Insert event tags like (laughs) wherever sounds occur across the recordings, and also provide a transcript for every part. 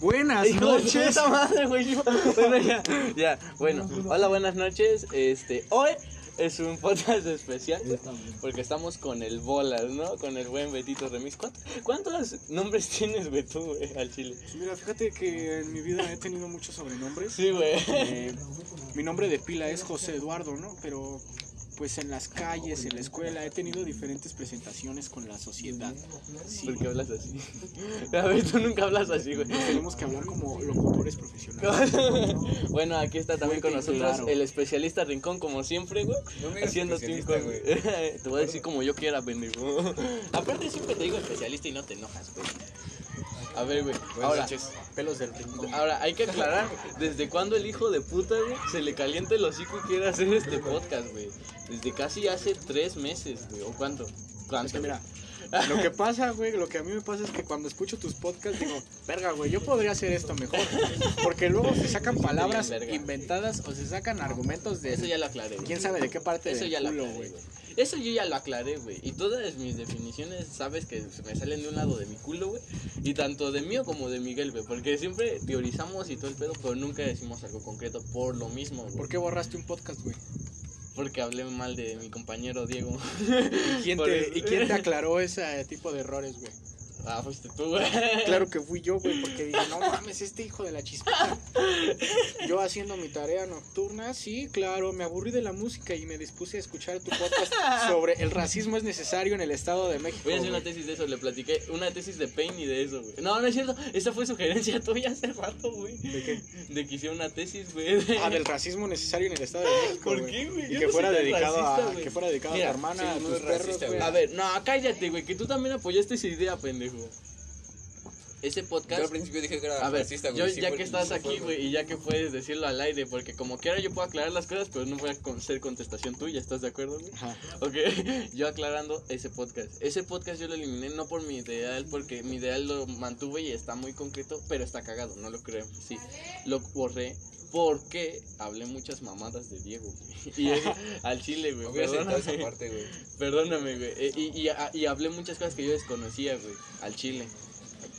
Buenas Hijo de noches. puta madre, güey. Bueno, ya, ya. Bueno, hola, buenas noches. Este, hoy es un podcast especial porque estamos con el Bolas, ¿no? Con el buen Betito Remix. ¿Cuántos, cuántos nombres tienes, güey, tú, güey, al chile? Mira, fíjate que en mi vida he tenido muchos sobrenombres. Sí, güey. Eh, mi nombre de pila es José Eduardo, ¿no? Pero pues en las calles, en la escuela, he tenido diferentes presentaciones con la sociedad. Sí, ¿Por qué hablas así? (laughs) A ver, tú nunca hablas así, güey. tenemos que hablar como locutores profesionales. (laughs) bueno, aquí está también con Fuerte nosotros claro. el especialista Rincón, como siempre, güey. No Haciendo con... (laughs) Te voy a decir como yo quiera, pendejo. Aparte, siempre te digo especialista y no te enojas, güey. A ver, güey. Ahora, noches. Pelos del rincón. ahora, hay que aclarar desde cuándo el hijo de puta, güey, se le calienta el hocico y quiere hacer este podcast, güey. Desde casi hace tres meses, güey. ¿O cuánto? ¿Cuánto? Es que mira, lo que pasa, güey, lo que a mí me pasa es que cuando escucho tus podcasts digo, verga, güey, yo podría hacer esto mejor. Porque luego se sacan palabras verga. inventadas o se sacan argumentos de Eso ya lo aclaré, güey. quién sabe de qué parte Eso del ya lo culo, aclaré, güey. Eso yo ya lo aclaré, güey. Y todas mis definiciones, sabes que se me salen de un lado de mi culo, güey. Y tanto de mío como de Miguel, güey. Porque siempre teorizamos y todo el pedo, pero nunca decimos algo concreto por lo mismo, güey. ¿Por qué borraste un podcast, güey? Porque hablé mal de mi compañero Diego. ¿Y quién, te. ¿Y quién te aclaró ese tipo de errores, güey? Ah, fuiste tú, güey. Claro que fui yo, güey, porque dije, no mames, este hijo de la chispita. Yo haciendo mi tarea nocturna, sí, claro, me aburrí de la música y me dispuse a escuchar tu podcast sobre el racismo es necesario en el Estado de México. Voy a hacer una güey. tesis de eso, le platiqué una tesis de Pain y de eso, güey. No, no es cierto, esa fue sugerencia (laughs) tuya hace rato, güey. ¿De qué? De que hiciera una tesis, güey. de- Ah, del racismo necesario en el Estado de México. ¿Por güey. qué, güey? Y Yo que no fuera dedicado racista, a güey. que fuera dedicado Mira, a tu hermana, sí, a tus perros, racista, güey. A ver, no, cállate, güey, que tú también apoyaste esa idea, pendejo. Ese Yo al podcast. principio dije que era A ver, racista, güey. yo, sí ya que estás aquí, güey, y ya que puedes decirlo al aire, porque como quiera yo puedo aclarar las cosas, pero no voy a ser contestación tuya, ¿estás de acuerdo, güey? Ajá. Ok, (laughs) yo aclarando ese podcast. Ese podcast yo lo eliminé no por mi ideal, porque mi ideal lo mantuve y está muy concreto, pero está cagado, no lo creo. Sí, lo borré porque hablé muchas mamadas de Diego, güey. Y (laughs) al chile, güey. Perdóname, parte, güey. perdóname, güey. Eh, Y, y, y hablé muchas cosas que yo desconocía, güey, al chile.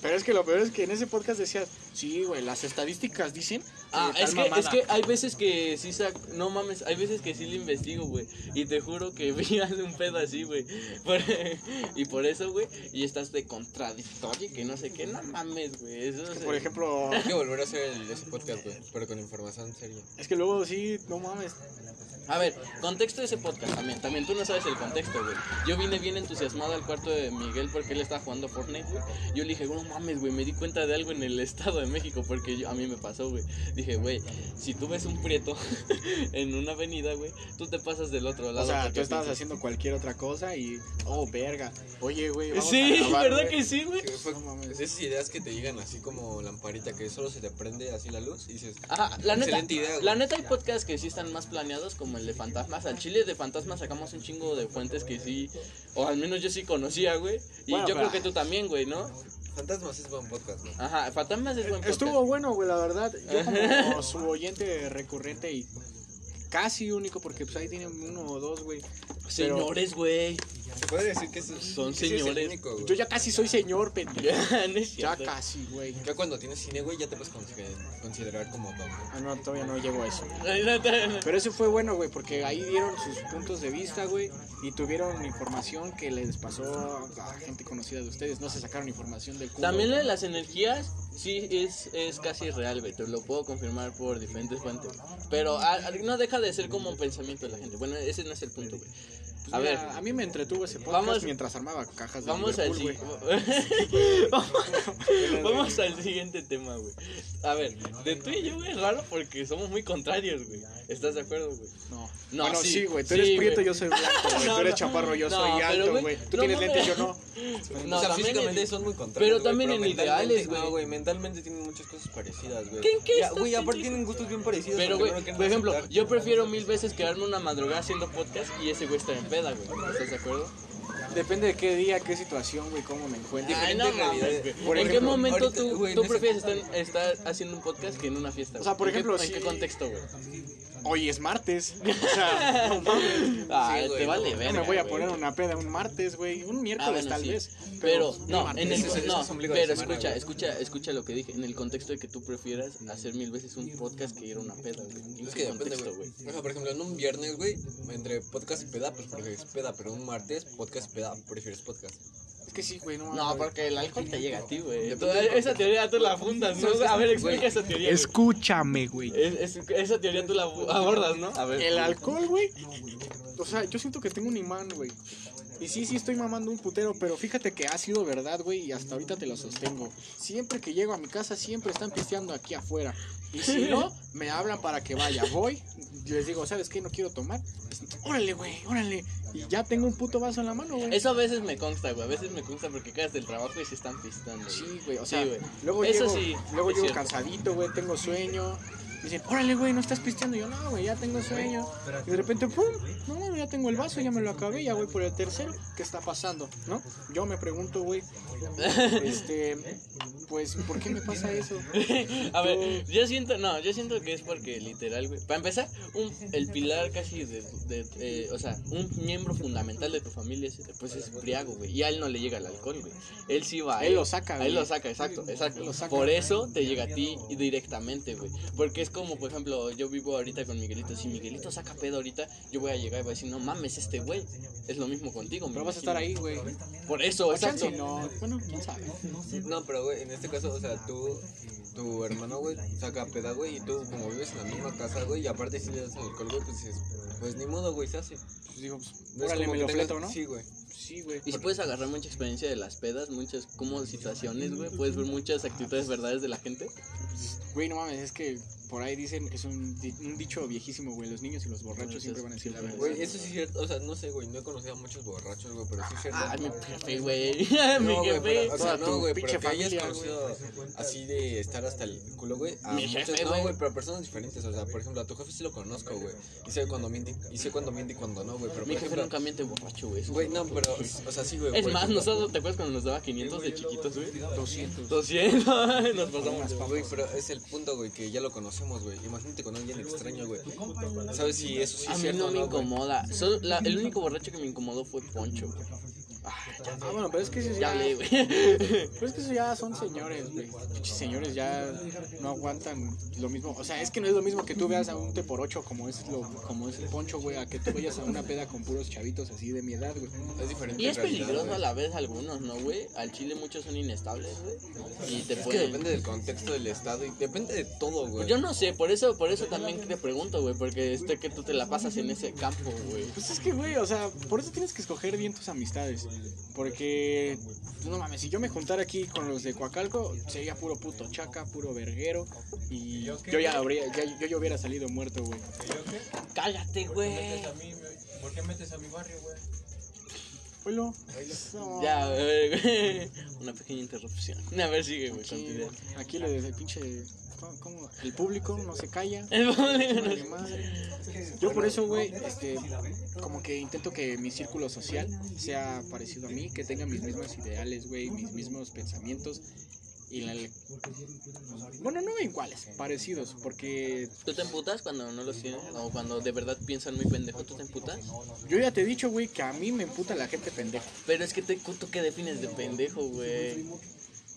Pero es que lo peor es que en ese podcast decías, sí, güey, las estadísticas dicen. Ah, es que, mamada". es que hay veces que sí sac... No mames, hay veces que sí le investigo, güey. Y te juro que (laughs) vi un pedo así, güey. Por- (laughs) Y por eso, güey. Y estás de contradictorio, que no sé qué. No mames, güey. Eso Que, es- por ejemplo, Hay que volver a hacer el- ese podcast, güey. Pero con información seria. es que luego sí, no mames. A ver, contexto de ese podcast también. También tú no sabes el contexto, güey. Yo vine bien entusiasmado al cuarto de Miguel porque él estaba jugando Fortnite, güey. Yo le dije, no mames, güey, me di cuenta de algo en el Estado de México porque yo- a mí me pasó, güey. Dije, güey, si tú ves un prieto (laughs) en una avenida, güey, tú te pasas del otro lado. O sea, tú estabas piensas- haciendo cualquier otra cosa y, oh, verga. Oye, güey, vamos Sí, a (laughs) grabar, ¿verdad que sí, güey? No mames. esas ideas que te llegan así como lamparita, que solo se te prende así la luz y dices, Ajá, la neta, Excelente idea, la neta hay podcasts que sí están más planeados como el de fantasmas. Al chile de fantasmas sacamos un chingo de fuentes que sí, o al menos yo sí conocía, güey. Y Bueno, yo pero- creo que tú también, güey, ¿no? Fantasmas es buen podcast, güey. Ajá, fantasmas es buen podcast. Estuvo bueno, güey, la verdad. Yo como (laughs) su oyente recurrente y casi único, porque pues ahí tiene uno o dos, güey. Pero Señores, güey. Se puede decir que Son que sí señores. único, güey. Yo ya casi soy señor, pendejo. (laughs) Ya, no casi, güey. Ya cuando tienes cine, güey, ya te puedes considerar, considerar como top, güey. Ah, no, todavía no llego a eso. Pero eso fue bueno, güey, porque ahí dieron sus puntos de vista, güey, y tuvieron información que les pasó a gente conocida de ustedes. No se sacaron información del culo. También de las energías, sí, es, es casi real. Te lo puedo confirmar por diferentes fuentes. Pero ah, ah, no deja de ser como un pensamiento de la gente. Bueno, ese no es el punto, güey. Pues A ver, a mí me entretuvo ese podcast Vamos- mientras armaba cajas de Vamos al, si- (laughs) vamos, al siguiente tema, güey. A ver, de tú y yo, güey, es raro porque somos muy contrarios, güey. ¿Estás de acuerdo, güey? No. No, bueno, sí, sí, güey. Tú sí, eres prieto, güey. yo soy blanco, güey. (laughs) No, tú eres chaparro, yo No, soy alto, güey. Tú no tienes lentes, yo no. No, o sea, también físicamente en- son muy contrarios. pero también en ideales, güey. No, güey, mentalmente tienen muchas cosas parecidas, güey. ¿Qué- Güey, aparte tienen gustos bien parecidos. Pero, güey, por ejemplo, yo prefiero mil veces quedarme una madrugada haciendo podcast y ese güey está en peda, güey. ¿Estás de acuerdo? Depende de qué día, qué situación, güey, cómo me encuentre. Ay, no mames, güey. Por ¿En qué ejemplo, momento ahorita, tú, güey, tú en ese- prefieres estar, estar haciendo un podcast que en una fiesta? O sea, güey? por ¿En qué- ejemplo, ¿en si- qué contexto, güey? Hoy es martes. (laughs) O sea, no mames. Ah, Sí, güey, te vale no, ver. No me voy a poner una peda un martes, güey. Un miércoles bueno, tal sí. vez. Pero, un no, martes. en el, Ese es- no, es pero semana, escucha, güey. escucha, escucha lo que dije. En el contexto de que tú prefieras hacer mil veces un podcast que ir a una peda, güey. ¿En Es que depende, contexto, güey. O sea, por ejemplo, en un viernes, güey, entre podcast y peda, pues prefieres peda, pero un martes, podcast y peda, prefieres podcast. Es que sí, güey, no. Porque el alcohol te llega a ti, güey. Esa teoría tú la fundas, ¿no? (laughs) A ver, explica esa teoría. güey. Escúchame, güey. Es- es- esa teoría tú la abordas, ¿no? A ver. El alcohol, güey. O sea, yo siento que tengo un imán, güey. Y sí, sí estoy mamando un putero, pero fíjate que ha sido verdad, güey, y hasta ahorita te lo sostengo. Siempre que llego a mi casa, siempre están pisteando aquí afuera. Y si (laughs) no, me hablan para que vaya. Voy, y les digo, ¿sabes qué? No quiero tomar. Órale, güey, órale. Y ya tengo un puto vaso en la mano, güey. Eso a veces me consta, güey. A veces me consta porque caes del trabajo y se están pistando. güey. Sí, güey, o Sí, sea, güey. luego Eso llego, sí, luego es llego cierto. cansadito, güey, tengo sueño. Dicen, órale, güey, no estás pisteando. Y yo, no, güey, ya tengo sueño. Y de repente, pum, no, no, ya tengo el vaso, ya me lo acabé, ya voy por el tercero. ¿Qué está pasando? ¿No? Yo me pregunto, güey, este, pues, ¿por qué me pasa eso? (laughs) A ver, yo siento, no, yo siento que es porque literal, güey. Para empezar, un, el pilar casi de, de- eh, o sea, un miembro fundamental de tu familia es, pues es briago, güey. Y a él no le llega el alcohol, güey. Él sí va. Él lo saca, güey. él lo saca, exacto, exacto. Saca. Por eso te llega a ti directamente, güey. Porque es como, por ejemplo, yo vivo ahorita con Miguelito. Si Miguelito saca pedo ahorita, yo voy a llegar y voy a decir, no mames, este güey. Es lo mismo contigo, Pero vas a estar ahí, güey. Por eso, exacto. no, bueno, quién sabe. No, pero, güey, en este caso, o sea, tú, tu hermano, güey, saca peda, güey, y tú, como vives en la misma casa, güey, y aparte si le das alcohol, güey, pues dices, pues ni modo, güey, se hace. Pues digo, pues, No es órale, como me que lo tengas- fleto, ¿no? Sí, güey. Sí, güey. Y si puedes agarrar mucha experiencia de las pedas, muchas como situaciones, güey, puedes ver muchas actitudes verdades de la gente. Güey, no mames, es que por ahí dicen, es un, di- un dicho viejísimo, güey, los niños y los borrachos siempre van a decir la verdad. Güey, eso sí es cierto, o sea, no sé, güey, no he conocido a muchos borrachos, güey, pero sí es cierto. Ah, mi jefe, güey. (laughs) mi jefe. o sea, no, güey, pinche pero que hayas conocido así de estar hasta el culo, güey. a Mi muchos- jefe, no, güey. pero a personas diferentes, o sea, por ejemplo, a tu jefe sí lo conozco, güey. Y sé cuando miente, y sé cuando miente y cuando no, güey, pero Mi jefe nunca miente borracho, güey. güey, no, pero, borracho. (laughs) o sea, sí, güey. Es más, nosotros, ¿te acuerdas cuando nos daba 500 de chiquitos, güey? 200. 200, nos pasamos. Güey, pero es el punto, güey, que ya lo conocemos, güey. Imagínate con alguien extraño, güey. ¿Sabes si eso sí A es mí cierto no o me no, güey? incomoda. Solo la- el único borracho que me incomodó fue Poncho, güey. Ah, bueno, pero es que eso Ya ya, güey. (laughs) pero es que eso ya son señores, güey. Señores ya no aguantan lo mismo. O sea, es que no es lo mismo que tú veas a un T por 8 como es lo, como es el poncho, güey, a que tú vayas a una peda con puros chavitos así de mi edad, güey. Es diferente. Y es peligroso a la vez algunos, ¿no, güey? Al chile muchos son inestables, güey. Y te Es que pueden... depende del contexto del estado y depende de todo, güey. Yo no sé, por eso, por eso también te pregunto, güey, porque este que tú te la pasas en ese campo, güey. Pues es que, güey, o sea, por eso tienes que escoger bien tus amistades. Porque, no mames, si yo me juntara aquí con los de Coacalco, sería puro puto chaca, puro verguero. Y yo ya habría, ya, yo ya hubiera salido muerto, güey. Cállate, güey. ¿Por qué metes a mi barrio, güey? No, Ya, a ver, güey. (laughs) Una pequeña interrupción. A ver, sigue, güey, Aquí, aquí le el pinche. El público no se calla. El público no- madre. Yo por eso, güey, este, como que intento que mi círculo social sea parecido a mí, que tenga mis mismos ideales, güey, mis mismos pensamientos. Y la, bueno, no iguales, parecidos, porque ¿Tú te emputas cuando no los tienes? O cuando de verdad piensan muy pendejo, ¿tú te emputas? yo ya te he dicho, güey, que a mí me emputa la gente pendeja. Pero es que te, ¿tú qué defines de pendejo, güey?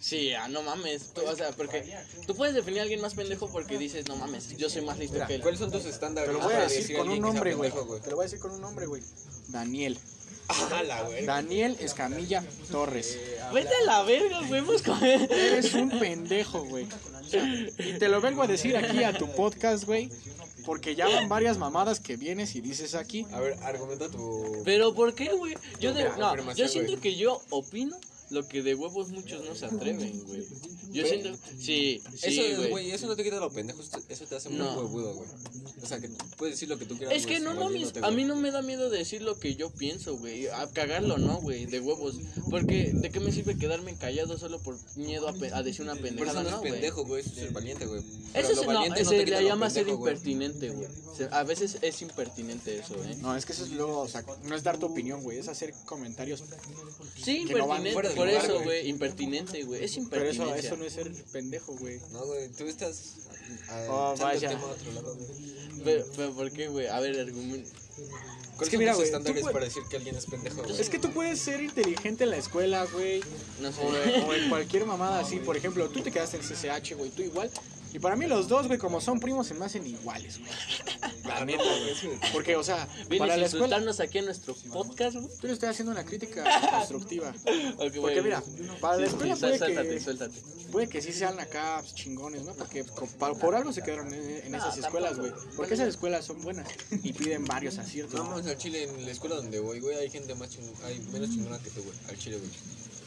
Sí, ah, no mames. Tú, o sea, porque tú puedes definir a alguien más pendejo porque dices, no mames, yo soy más listo Mira, que él. ¿cuáles son tus estándares? Te lo voy a decir con un nombre, güey. Te lo voy a decir con un nombre, güey. Daniel. Ah, la güey. Daniel Escamilla Torres. Vete a la verga, güey, busca. Eres un pendejo, güey. O sea, y te lo vengo a decir aquí a tu podcast, güey. Porque ya van varias mamadas que vienes y dices aquí. A ver, argumenta tu. Pero ¿por qué, güey? Yo, de- no, yo siento que yo opino lo que de huevos muchos no se atreven, güey. Yo siento, sí, sí, eso, güey. eso no te quita lo pendejo, eso te- eso te hace muy No. huevudo, güey. O sea, que puedes decir lo que tú quieras. Es que no mames, yéndote, a mí no me da miedo decir lo que yo pienso, güey. A cagarlo, no, güey, de huevos. Porque, ¿de qué me sirve quedarme callado solo por miedo a, pe- a decir una Pero eso pendejada? no es No, güey. pendejo, güey, eso es ser valiente, güey. Eso se, no, valiente no se le llama ser impertinente, güey. A veces es impertinente eso, ¿eh? No, es que eso es luego, o sea, no es dar tu opinión, güey, es hacer comentarios. Sí, Que no van impertinente. Por lugar, eso, güey. impertinente, güey. Es Pero eso, no es ser pendejo, güey. No, güey, tú estás. Oh, el vaya. tema a otro lado, güey. Pero, pero ¿por qué, güey? A ver, argumento. ¿Cuáles que mira, güey, estándares para decir que alguien es pendejo, güey? Es que tú puedes ser inteligente en la escuela, güey. No sé. O, en- o en cualquier mamada así. Por ejemplo, tú te quedaste en CCH, güey. Tú igual. Y para mí los dos, güey, como son primos, se me hacen iguales, güey. (laughs) La neta, güey. Porque, o sea, Vienes para la escuela... aquí en nuestro podcast, güey. Tú le estoy haciendo una crítica (laughs) constructiva. Porque mira, para la escuela sí, puede suéltate, que, suéltate. puede que sí sean acá chingones, ¿no? Porque pa- por algo se quedaron en, en esas escuelas, güey. Porque esas escuelas son buenas y piden varios aciertos. No mames, al chile, en la escuela donde voy, güey, hay gente más chingona, hay menos chingona que tú, güey. Al chile, güey.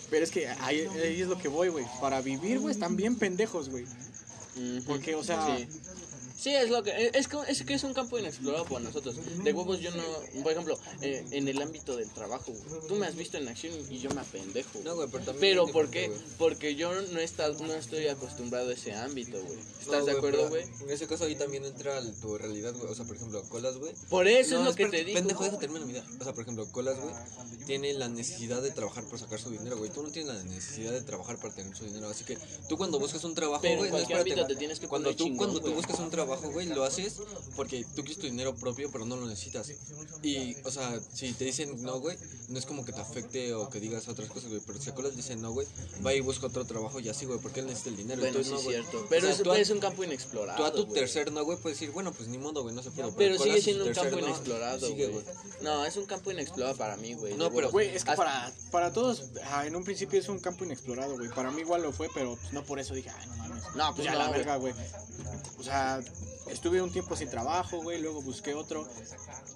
Pero es que ahí, ahí es lo que voy, güey. Para vivir, güey, están bien pendejos, güey. Porque, o sea- Sí. Sí, es lo que es, que es que es un campo inexplorado para nosotros. De huevos yo no, por ejemplo, eh, en el ámbito del trabajo, tú me has visto en acción y yo me apendejo. No, güey, pero también. Pero es ¿por qué? Porque yo no está, no estoy acostumbrado a ese ámbito, güey. ¿Estás No, de acuerdo, güey? En ese caso ahí también entra el- tu realidad, güey. O sea, por ejemplo, Colas, güey. Por eso No, es lo que te digo. Pendejo, deja terminar mi vida. O sea, por ejemplo, Colas, güey, tiene la necesidad de trabajar por sacar su dinero, güey. Tú no tienes la necesidad de trabajar para tener su dinero. Así que tú cuando buscas un trabajo, güey, no, te tienes que cuando tú chingón, cuando tú buscas un trabajo, güey, lo haces porque tú quieres tu dinero propio, pero no lo necesitas. Y, o sea, si te dicen no, güey, no es como que te afecte o que digas otras cosas, güey. Pero si a Colas dice no, güey, va y busca otro trabajo y así, güey, porque él necesita el dinero. Bueno, Entonces, sí no, güey. cierto. O Pero sea, es, tú a- es un campo inexplorado. Tú a tu güey. tercer no, güey, puedes decir, bueno, pues ni modo, güey, no se pudo. Pero Colas sigue siendo un campo no, inexplorado, sigue, güey. No, es un campo inexplorado para mí, güey. No, pero. Güey, es que para, para todos, ah, en un principio es un campo inexplorado, güey. Para mí igual lo fue, pero pues, no por eso dije, ay, no mames. No, pues ya no, la verga, güey. O sea, estuve un tiempo sin trabajo, güey, luego busqué otro.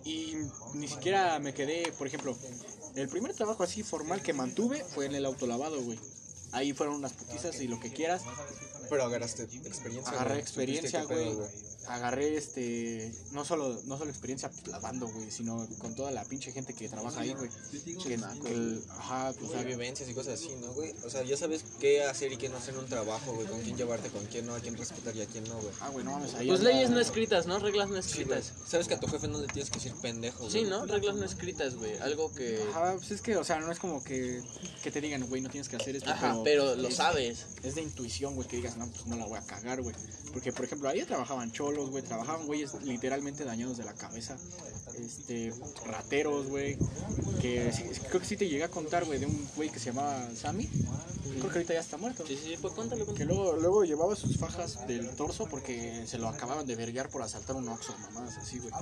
Y ni siquiera me quedé, por ejemplo, el primer trabajo así formal que mantuve fue en el autolavado, güey. Ahí fueron unas putizas y lo que quieras. Pero agarraste experiencia. Agarré experiencia, güey. Agarré este. No solo, no solo experiencia lavando, güey, sino con toda la pinche gente que trabaja ahí, güey. Que, el- ajá, o O sea, sea, vivencias y cosas así, ¿no, güey? O sea, ya sabes qué hacer y qué no hacer en un trabajo, güey. Con quién llevarte, con quién no, a quién respetar y a quién no, güey. Ah, güey, no mames, ahí. Pues leyes no escritas, ¿no? Reglas no Sí, escritas. Sabes que a tu jefe no le tienes que decir pendejo, güey. Sí, ¿no? Reglas no escritas, güey. Algo que... Ajá, pues es que, o sea, no es como que, que te digan, güey, no tienes que hacer esto. Ajá, pero lo es- sabes. Es de intuición, güey, que digas, no, pues no la voy a cagar, güey. Porque, por ejemplo, ahí trabajaban cholos, güey, trabajaban güeyes literalmente dañados de la cabeza. Este, rateros, güey. Que sí- creo que sí te llegué a contar, güey, de un güey que se llamaba Sammy. Creo que ahorita ya está muerto. Sí, sí, pues cuéntalo, Que luego llevaba sus fajas del torso porque se lo acababan de verguear por asaltar un oxo, mamadas así, güey.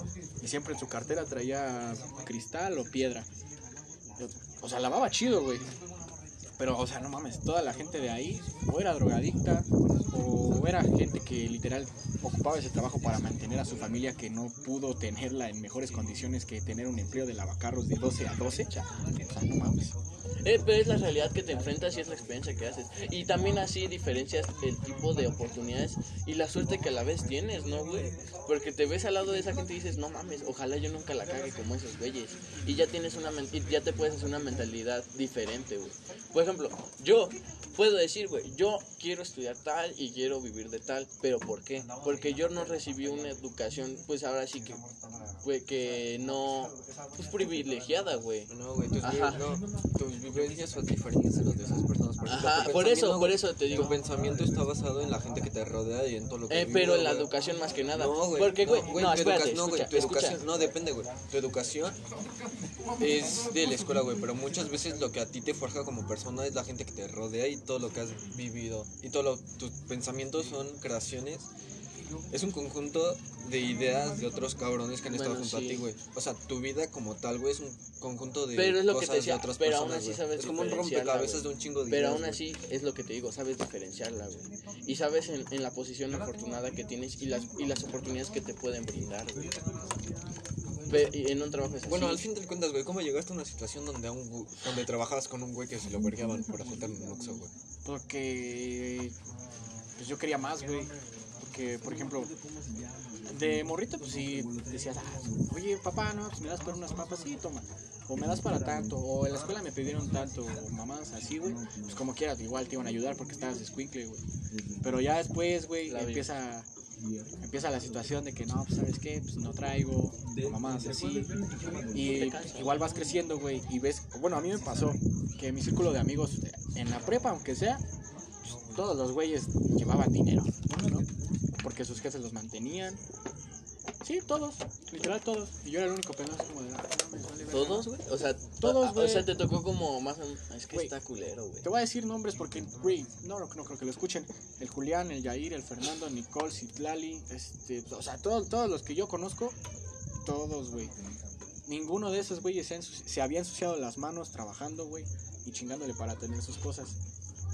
Y siempre en su cartera traía cristal o piedra. O sea, lavaba chido, güey. Pero, o sea, no mames, toda la gente de ahí o era drogadicta o era gente que literal ocupaba ese trabajo para mantener a su familia que no pudo tenerla en mejores condiciones que tener un empleo de lavacarros de 12 a 12. O sea, no mames. Eh, pero es la realidad que te enfrentas y es la experiencia que haces. Y también así diferencias el tipo de oportunidades y la suerte que a la vez tienes, ¿no, güey? Porque te ves al lado de esa gente y dices, no mames, ojalá yo nunca la cague como esos güeyes. Y ya tienes una ya te puedes hacer una mentalidad diferente, güey. Por ejemplo, yo puedo decir, güey, yo quiero estudiar tal y quiero vivir de tal, pero ¿por qué? Porque yo no recibí una educación, pues ahora sí que, güey, que no, pues privilegiada, güey. No, güey, tus, no, tus vivencias son diferentes a las de esas personas. Por, Ajá, por eso, por eso te digo. Tu pensamiento está basado en la gente que te rodea y en todo lo que Eh, vive, pero en la educación más que nada. No, güey. Porque, güey, no, tu espérate, no, güey, tu escucha. educación, no, depende, güey. Tu educación es de la escuela, güey, pero muchas veces lo que a ti te forja como persona es la gente que te rodea y todo lo que has vivido. Y todos tus pensamientos son creaciones. Es un conjunto de ideas de otros cabrones que han estado Bueno, junto sí. a ti, güey. O sea, tu vida como tal, güey, es un conjunto de Pero es lo que te cosas decía, de otras pero aún personas, así güey. sabes Es como un rompecabezas de un chingo de Pero ideas, aún así es lo que te digo, sabes diferenciarla, güey. Y sabes en, en la posición afortunada que tienes y las, y las oportunidades que te pueden brindar, güey. En un trabajo es así. Bueno, al fin de cuentas, güey, ¿cómo llegaste a una situación donde, a un, donde trabajabas con un güey que se lo vergueaban por asaltar un Oxxo, güey? Porque pues yo quería más, güey. Porque, por ejemplo, de morrito, pues sí decías, ah, oye, papá, no, pues me das por unas papas, sí, toma. O me das para tanto, o en la escuela me pidieron tanto, o mamás así, güey. Pues como quieras, igual te iban a ayudar porque estabas de squinkle, güey. Pero ya después, güey, empieza, empieza la situación de que no, pues sabes qué, pues no traigo, mamás así. Y igual vas creciendo, güey, y ves, bueno, a mí me pasó que mi círculo de amigos en la prepa, aunque sea, pues, todos los güeyes llevaban dinero, ¿no? Porque sus jefes los mantenían. Sí, todos, literal todos. Y yo era el único así como de, ah. ¿Todos, güey? O sea, Todos, güey. O sea, te tocó como más. Es que está culero, güey. Te voy a decir nombres porque, güey, no, no, no creo que lo escuchen. El Julián, el Yair, el Fernando, Nicole, Citlali, este, o sea, todos, todos los que yo conozco, todos, güey. Ninguno de esos güeyes se, se había ensuciado las manos trabajando, güey, y chingándole para tener sus cosas.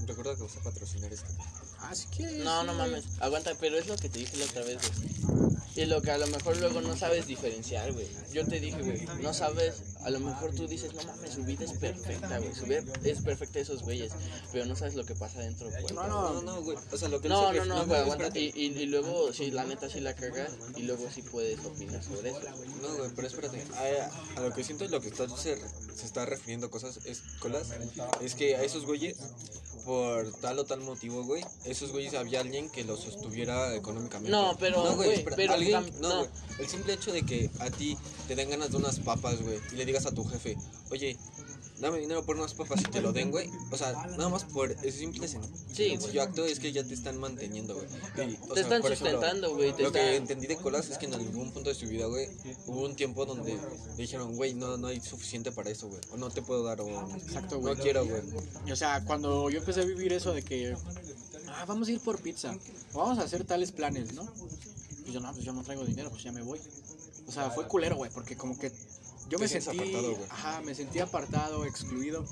Recuerda que vas a patrocinar esto. Ah, si quieres. No, no güey. mames. Aguanta, pero es lo que te dije la otra vez, güey. Y lo que a lo mejor luego no sabes diferenciar, güey. Yo te dije, güey, no sabes. A lo mejor tú dices, no mames, su vida es perfecta, güey. Su vida es perfecta de esos güeyes. Pero no sabes lo que pasa dentro cuerpo. No, No, no, no, güey. O sea, lo que No, no, no, güey, güey, aguanta. Y, y, y luego, sí, la neta sí la cagas. Y luego sí puedes opinar sobre eso. No, güey, pero espérate. A, a lo que siento, lo que está, se, se está refiriendo cosas es, colas, es que a esos güeyes, por tal o tal motivo, güey, esos güeyes había alguien que los sostuviera económicamente. No, pero, no, güey, güey, espera, pero alguien, no, no. güey, el simple hecho de que a ti te den ganas de unas papas, güey, y le digas a tu jefe, oye, dame dinero por unas papas y te lo den, güey. O sea, nada más por ese simple Sí, güey. sencillo acto es que ya te están manteniendo, güey. Y, o Te están por sustentando, güey. Lo que entendí de Colas es que en algún punto de su vida, güey, hubo un tiempo donde le dijeron, güey, no, no hay suficiente para eso, güey. O no te puedo dar, o Exacto, güey. no quiero, güey. O sea, cuando yo empecé a vivir eso de que, ah, vamos a ir por pizza, o vamos a hacer tales planes, ¿no? Y yo, no, pues yo no traigo dinero, pues ya me voy. O sea, fue culero, güey, porque como que yo me sentí, apartado, güey. ajá, me sentí apartado, excluido.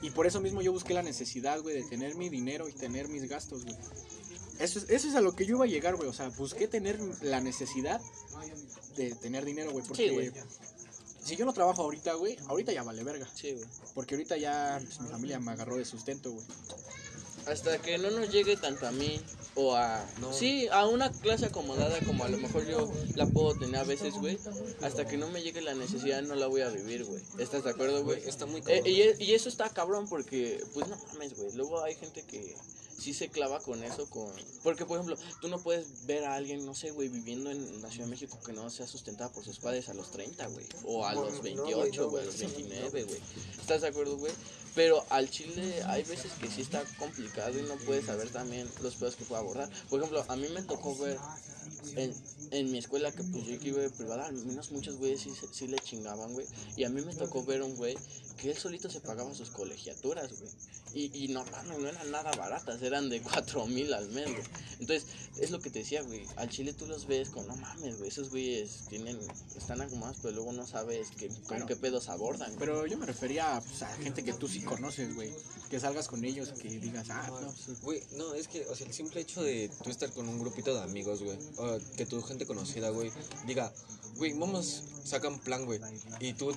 Y por eso mismo yo busqué la necesidad, güey, de tener mi dinero y tener mis gastos, güey. Eso es, eso es a lo que yo iba a llegar, güey. O sea, busqué tener la necesidad de tener dinero, güey. Porque Sí, güey. si yo no trabajo ahorita, güey, ahorita ya vale verga. Sí, güey. Porque ahorita ya pues, mi familia me agarró de sustento, güey. Hasta que no nos llegue tanto a mí o a... No. Sí, a una clase acomodada como a lo mejor yo la puedo tener a veces, güey. Hasta que no me llegue la necesidad no la voy a vivir, güey. ¿Estás de acuerdo, güey? Está muy Eh, cabrón. y, y eso está cabrón porque, pues no mames, güey. Luego hay gente que sí se clava con eso, con... Porque, por ejemplo, tú no puedes ver a alguien, no sé, güey, viviendo en la Ciudad de México que no sea sustentada por sus padres a los 30, güey. O a los no, 28, güey, no, a los 29, güey. ¿Estás de acuerdo, güey? Pero al chile hay veces que sí está complicado y no puedes saber también los pedos que puede abordar. Por ejemplo, a mí me tocó ver en, en mi escuela que pues yo que iba de privada, al menos muchos güeyes sí, sí le chingaban, güey. Y a mí me tocó ver un güey que él solito se pagaba sus colegiaturas, güey. Y, y no mames, no eran nada baratas, eran de cuatro mil al mes, güey. Entonces, es lo que te decía, güey. Al chile tú los ves con, no mames, güey. Esos güeyes tienen, están acomodados, pero luego no sabes que, con Bueno. qué pedos abordan, güey. Pero yo me refería pues, a gente que tú sí conoces, güey. Que salgas con ellos, que digas, ah, no, pues, Güey, no, es que, o sea, el simple hecho de tú estar con un grupito de amigos, güey, o que tu gente conocida, güey, diga, güey, vamos, sacan plan, güey, y tú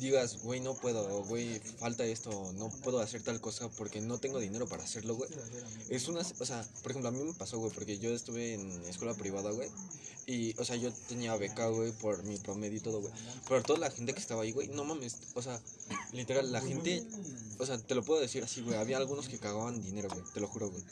digas, güey, no puedo, güey, falta esto, no puedo hacer tal cosa porque no tengo dinero para hacerlo, güey. Es una, o sea, por ejemplo, a mí me pasó, güey, porque yo estuve en escuela privada, güey, y, o sea, yo tenía beca, güey, por mi promedio y todo, güey, pero toda la gente que estaba ahí, güey, no mames, o sea, literal, la gente, o sea, te lo puedo decir así, güey, había algunos que cagaban dinero, güey, te lo juro, güey.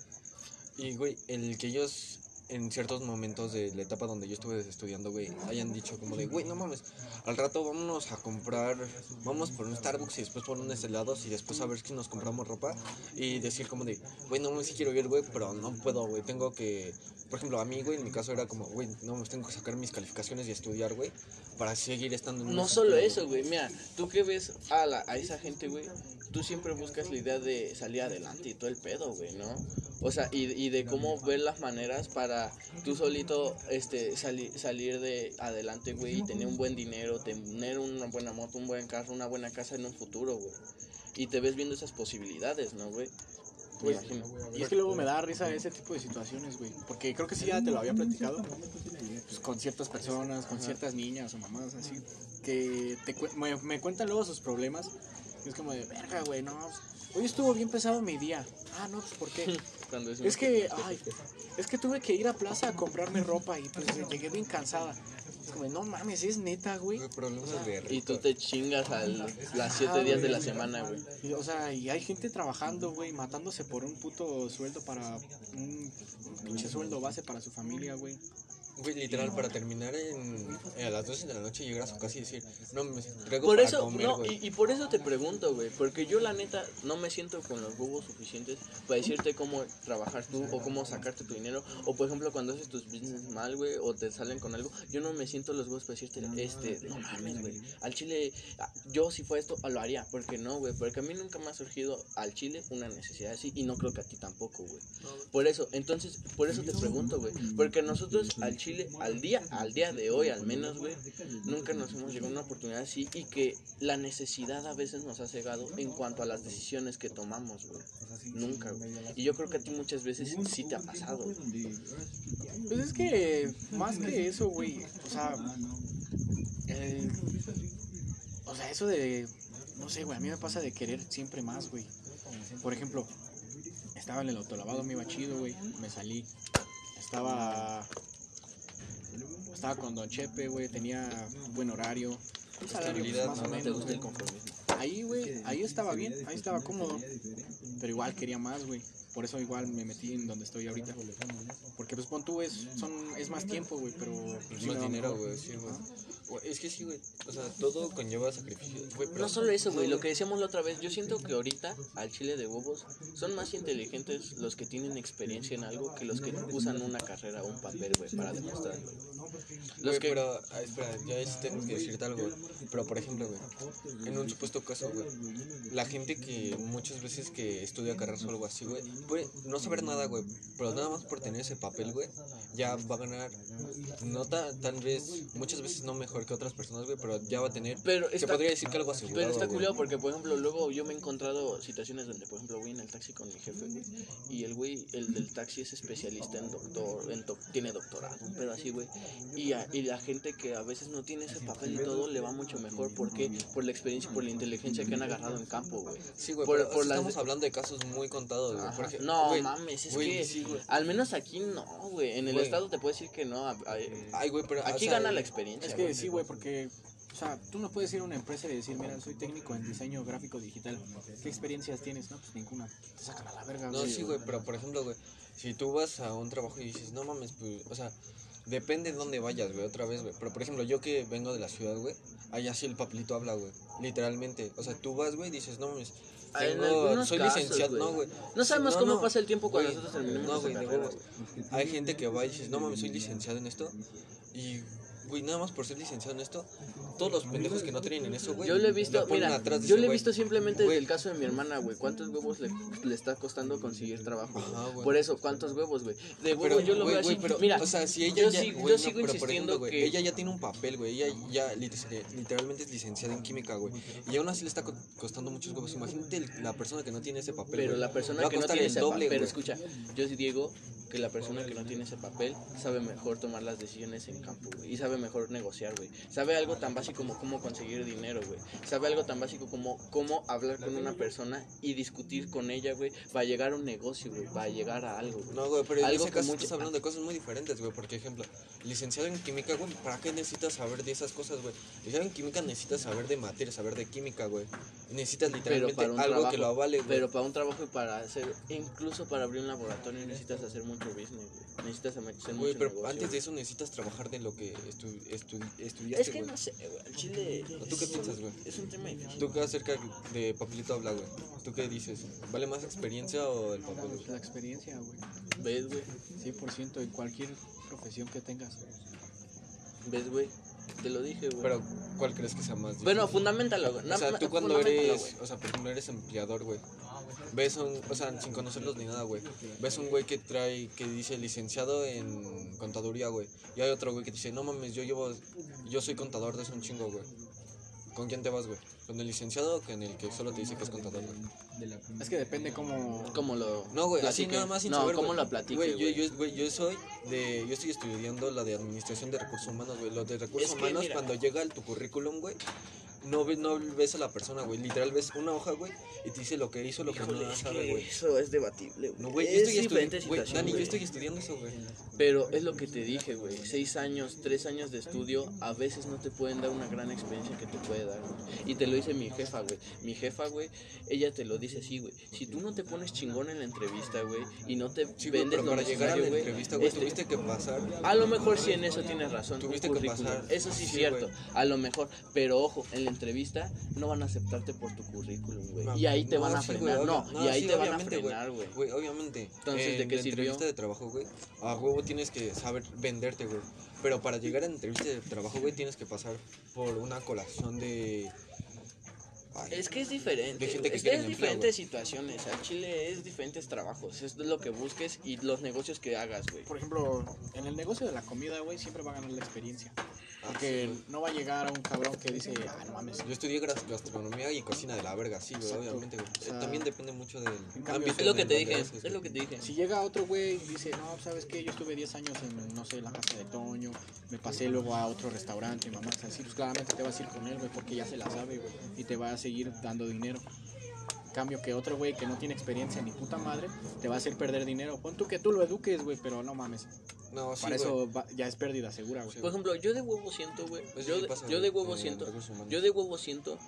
Y, güey, el que ellos en ciertos momentos de la etapa donde yo estuve estudiando, güey, hayan dicho como de, güey, no mames, al rato vámonos a comprar, vamos por un Starbucks y después por unos helados y después a ver si nos compramos ropa y decir como de, güey, no mames, sí quiero ir, güey, pero no puedo, güey, tengo que, por ejemplo, a mí, güey, en mi caso era como, güey, no mames, tengo que sacar mis calificaciones y estudiar, güey, para seguir estando en No solo eso, güey. Mira, tú que ves a, la, a esa gente, güey, tú siempre buscas la idea de salir adelante y todo el pedo, güey, ¿no? O sea, y, y de cómo ver las maneras para tú solito este, sali- salir de adelante, güey, y tener un buen dinero, tener una buena moto, un buen carro, una buena casa en un futuro, güey. Y te ves viendo esas posibilidades, ¿no, güey? Imagino. Y es que luego me da risa ese tipo de situaciones, güey. Porque creo que sí ya te lo había platicado. Pues con ciertas personas, con ciertas niñas o mamás así. Que te me, me cuentan luego sus problemas. Y es como de, verga, güey, no. pues, Hoy estuvo bien pesado mi día. Ah, no, pues ¿por qué? (laughs) Cuando es Es que, ay, es que tuve que ir a plaza a comprarme ropa y pues llegué bien cansada. Es como, no mames, es neta, güey. Problemas de Y tú te chingas a las siete Ajá, días de la semana, güey. Y, O sea, y hay gente trabajando, güey, matándose por un puto sueldo para un pinche sueldo base para su familia, güey. Güey, literal, para terminar en, a las 12 de la noche llegar a su casa y decir, no me traigo Por para eso, comer, no, y, y por eso te pregunto, güey, porque yo la neta no me siento con los huevos suficientes para decirte cómo trabajar tú o cómo sacarte tu dinero, o por ejemplo cuando haces tus business mal, güey, o te salen con algo, yo no me siento los huevos para decirte, este, no mames, güey, al chile, ah, yo si fue esto, lo haría, porque no, güey, porque a mí nunca me ha surgido al chile una necesidad así, y no creo que a ti tampoco, güey. Por eso, entonces, por eso te pregunto, güey, porque nosotros al chile, al día, al día de hoy al menos, güey, nunca nos hemos llegado a una oportunidad así y que la necesidad a veces nos ha cegado en cuanto a las decisiones que tomamos, güey. Nunca, güey. Y yo creo que a ti muchas veces sí te ha pasado. Pues es que más que eso, güey, o sea, el- o sea, eso de, no sé, güey, a mí me pasa de querer siempre más, güey. Por ejemplo, estaba en el autolavado, me iba chido, güey, me salí. Estaba, estaba con Don Chepe, güey, tenía buen horario. pues, Estabilidad, más o ¿no? No te menos, gusta el güey. conformismo. Ahí, güey, ahí estaba bien, ahí estaba cómodo. Pero igual quería más, güey. Por eso igual me metí en donde estoy ahorita. Porque pues pon tú, es, son, es más tiempo, güey, pero... pues, me más dinero, güey, sí, güey. Es que sí, güey. O sea, todo conlleva sacrificio. Güey, pero No solo eso, güey, lo que decíamos la otra vez, yo siento que ahorita al chile de huevos son más inteligentes los que tienen experiencia en algo que los que usan una carrera o un papel, güey, para demostrarlo. Los Güey, que pero, ah, espera, ya es, tengo que decirte algo. Pero, por ejemplo, güey, en un supuesto caso, güey, la gente que muchas veces que estudia carreras o algo así, güey, puede no saber nada, güey, pero nada más por tener ese papel, güey, ya va a ganar, no ta- tal vez, muchas veces no mejor que otras personas, güey, pero ya va a tener, Pero se está- podría decir que algo asegurado, Pero está culiado porque, por ejemplo, luego yo me he encontrado situaciones donde, por ejemplo, voy en el taxi con mi jefe, güey, y el güey, el del taxi es especialista en doctor, en doc- tiene doctorado, un pedo así, güey, y, a- y la gente que a veces no tiene ese papel y todo le va mucho mejor porque por la experiencia y por la inteligencia que han agarrado en campo, güey. Sí, güey, por- pero por o sea, las- estamos hablando de casos muy contados, güey. Porque, No mames, es que sí, al menos aquí no, güey, en el estado te puedo decir que no, Ay, güey, pero, aquí o sea, gana la experiencia. Es que güey. sí, güey, porque, o sea, tú no puedes ir a una empresa y decir, mira, soy técnico en diseño gráfico digital. ¿Qué experiencias tienes? No, pues ninguna. Te sacan a la verga, No, sí, güey, pero por ejemplo, güey, si tú vas a un trabajo y dices, no mames, pues, o sea, depende de dónde vayas, güey, otra vez, güey. Pero por ejemplo, yo que vengo de la ciudad, güey, allá sí el papelito habla, güey, literalmente. O sea, tú vas, güey, y dices, no mames, en tengo- soy casos, licenciado, no, güey. No sabemos No, cómo no, pasa el tiempo cuando nosotros terminemos No, güey. Hay gente que va y dices, no mames, soy licenciado en esto. Y, güey, nada más por ser licenciado en esto, todos los pendejos que no tienen en eso, güey. Yo lo he visto, mira, atrás yo lo he visto simplemente Güey. desde el caso de mi hermana, güey. ¿Cuántos huevos le, le está costando conseguir trabajo? güey? Ajá, güey. Por eso, ¿cuántos huevos, güey? De huevo Pero, yo lo güey, veo así. pero, mira, o sea, si ella yo, ya, sigo- yo no, insistiendo ejemplo, que... ella ya tiene un papel, güey, ella ya lit- literalmente es licenciada en química, güey, y aún así le está co- costando muchos huevos. Imagínate la persona que no tiene ese papel, Pero la persona que no tiene el ese doble, papel, pero escucha, yo sí digo que la persona que no tiene ese papel sabe mejor tomar las decisiones en campo, güey, y sabe mejor negociar, güey. Sabe algo tan básico como cómo conseguir dinero, güey. Sabe algo tan básico como cómo hablar con una persona y discutir con ella, güey, para llegar a un negocio, güey, para llegar a algo, güey. No, güey, pero en ese caso estás hablando de cosas muy diferentes, güey. Porque, ejemplo, licenciado en química, güey, ¿para qué necesitas saber de esas cosas, güey? Licenciado en química necesitas saber de materia, saber de química, güey. Necesitas pero literalmente para un algo trabajo, que lo avale, güey. Pero para un trabajo y para hacer, incluso para abrir un laboratorio necesitas hacer mucho business, güey. Necesitas hacer mucho Güey, pero negocio, antes de eso necesitas trabajar de lo que estu estu estudiaste, Es que güey. no sé, güey, al chile... ¿Tú qué es piensas, un- güey? Es un tema difícil. ¿Tú qué acerca de papelito habla, güey? ¿Tú qué dices? ¿Vale más experiencia o el papel? güey? La experiencia, güey. ¿Ves, güey? 100% en cualquier profesión que tengas. ¿Ves, güey? Te lo dije, güey. Pero, ¿cuál crees que sea más? difícil? Bueno, fundamentalo, güey. o sea, tú cuando eres, o sea, por ejemplo, eres empleador, güey. Ves un, o sea, sin conocerlos ni nada, güey. Ves un güey que trae, que dice licenciado en contaduría, güey. Y hay otro güey que dice, no mames, yo llevo, yo soy contador de eso un chingo, güey. ¿Con quién te vas, güey? ¿Con el licenciado o con el que solo te dice que es contador, güey? Es que depende cómo... ¿Cómo lo No, güey, así nada más sin No, saber, ¿cómo güey. lo platique, Güey, güey? yo, yo, güey, yo soy de, yo estoy estudiando la de administración de recursos humanos, güey. Lo de recursos Es que, humanos, mira. cuando llega el, tu currículum, güey, no ves, no ves a la persona, güey. Literal ves una hoja, güey, y te dice lo que hizo, lo que no es sabe, güey. eso es debatible, güey. No, güey, yo es estoy estudiando, güey, situación, Dani, yo güey. estoy estudiando eso, güey. Pero es lo que te dije, güey. Seis años, tres años de estudio, a veces no te pueden dar una gran experiencia que te puede dar, güey. Y te lo dice mi jefa, güey. Mi jefa, güey, ella te lo dice así, güey. Si tú no te pones chingón en la entrevista, güey, y no te Sí, vendes pero lo para llegar a la güey. entrevista, güey, este, tuviste que pasar. A lo mejor sí en eso tienes razón. Tuviste que pasar. Eso sí es Sí, cierto. güey. A lo mejor. Pero ojo, en la entrevista no van a aceptarte por tu currículum, güey. No, y ahí te no, van a sí, frenar. obvio- no, y ahí sí, te van a frenar, güey. Güey, obviamente. Entonces, ¿de en qué la sirvió? entrevista de trabajo, güey, a huevo tienes que saber venderte, güey. Pero para llegar a la entrevista de trabajo, güey, tienes que pasar por una colación de... Ay, Es que es diferente. De gente que es quiere es empleo, diferentes situaciones. Al Chile es diferentes trabajos. Es lo que busques y los negocios que hagas, güey. Por ejemplo, en el negocio de la comida, güey, siempre va a ganar la experiencia. Porque sí, no va a llegar un cabrón que dice, ah, no mames. Yo estudié gastronomía y cocina de la verga, sí, güey, obviamente, güey. O sea, También depende mucho del cambio, Es lo que te dije. Es güey. lo que te dije. Si llega otro güey y dice, no, ¿sabes qué? Yo estuve 10 años en, no sé, la casa de Toño, me pasé luego a otro restaurante, mamá, así, pues claramente te vas a ir con él, güey, porque ya se la sabe, güey, y te va a seguir dando dinero. Cambio que otro güey que no tiene experiencia ni puta madre, te va a hacer perder dinero. Pon tú que tú lo eduques, güey, pero no mames. No, sí, Para güey. eso va- ya es pérdida segura, güey. Por ejemplo, yo de huevo siento, güey. Eso Yo, sí de- pasa, yo de güey, huevo en siento. recursos humanos. Yo de huevo siento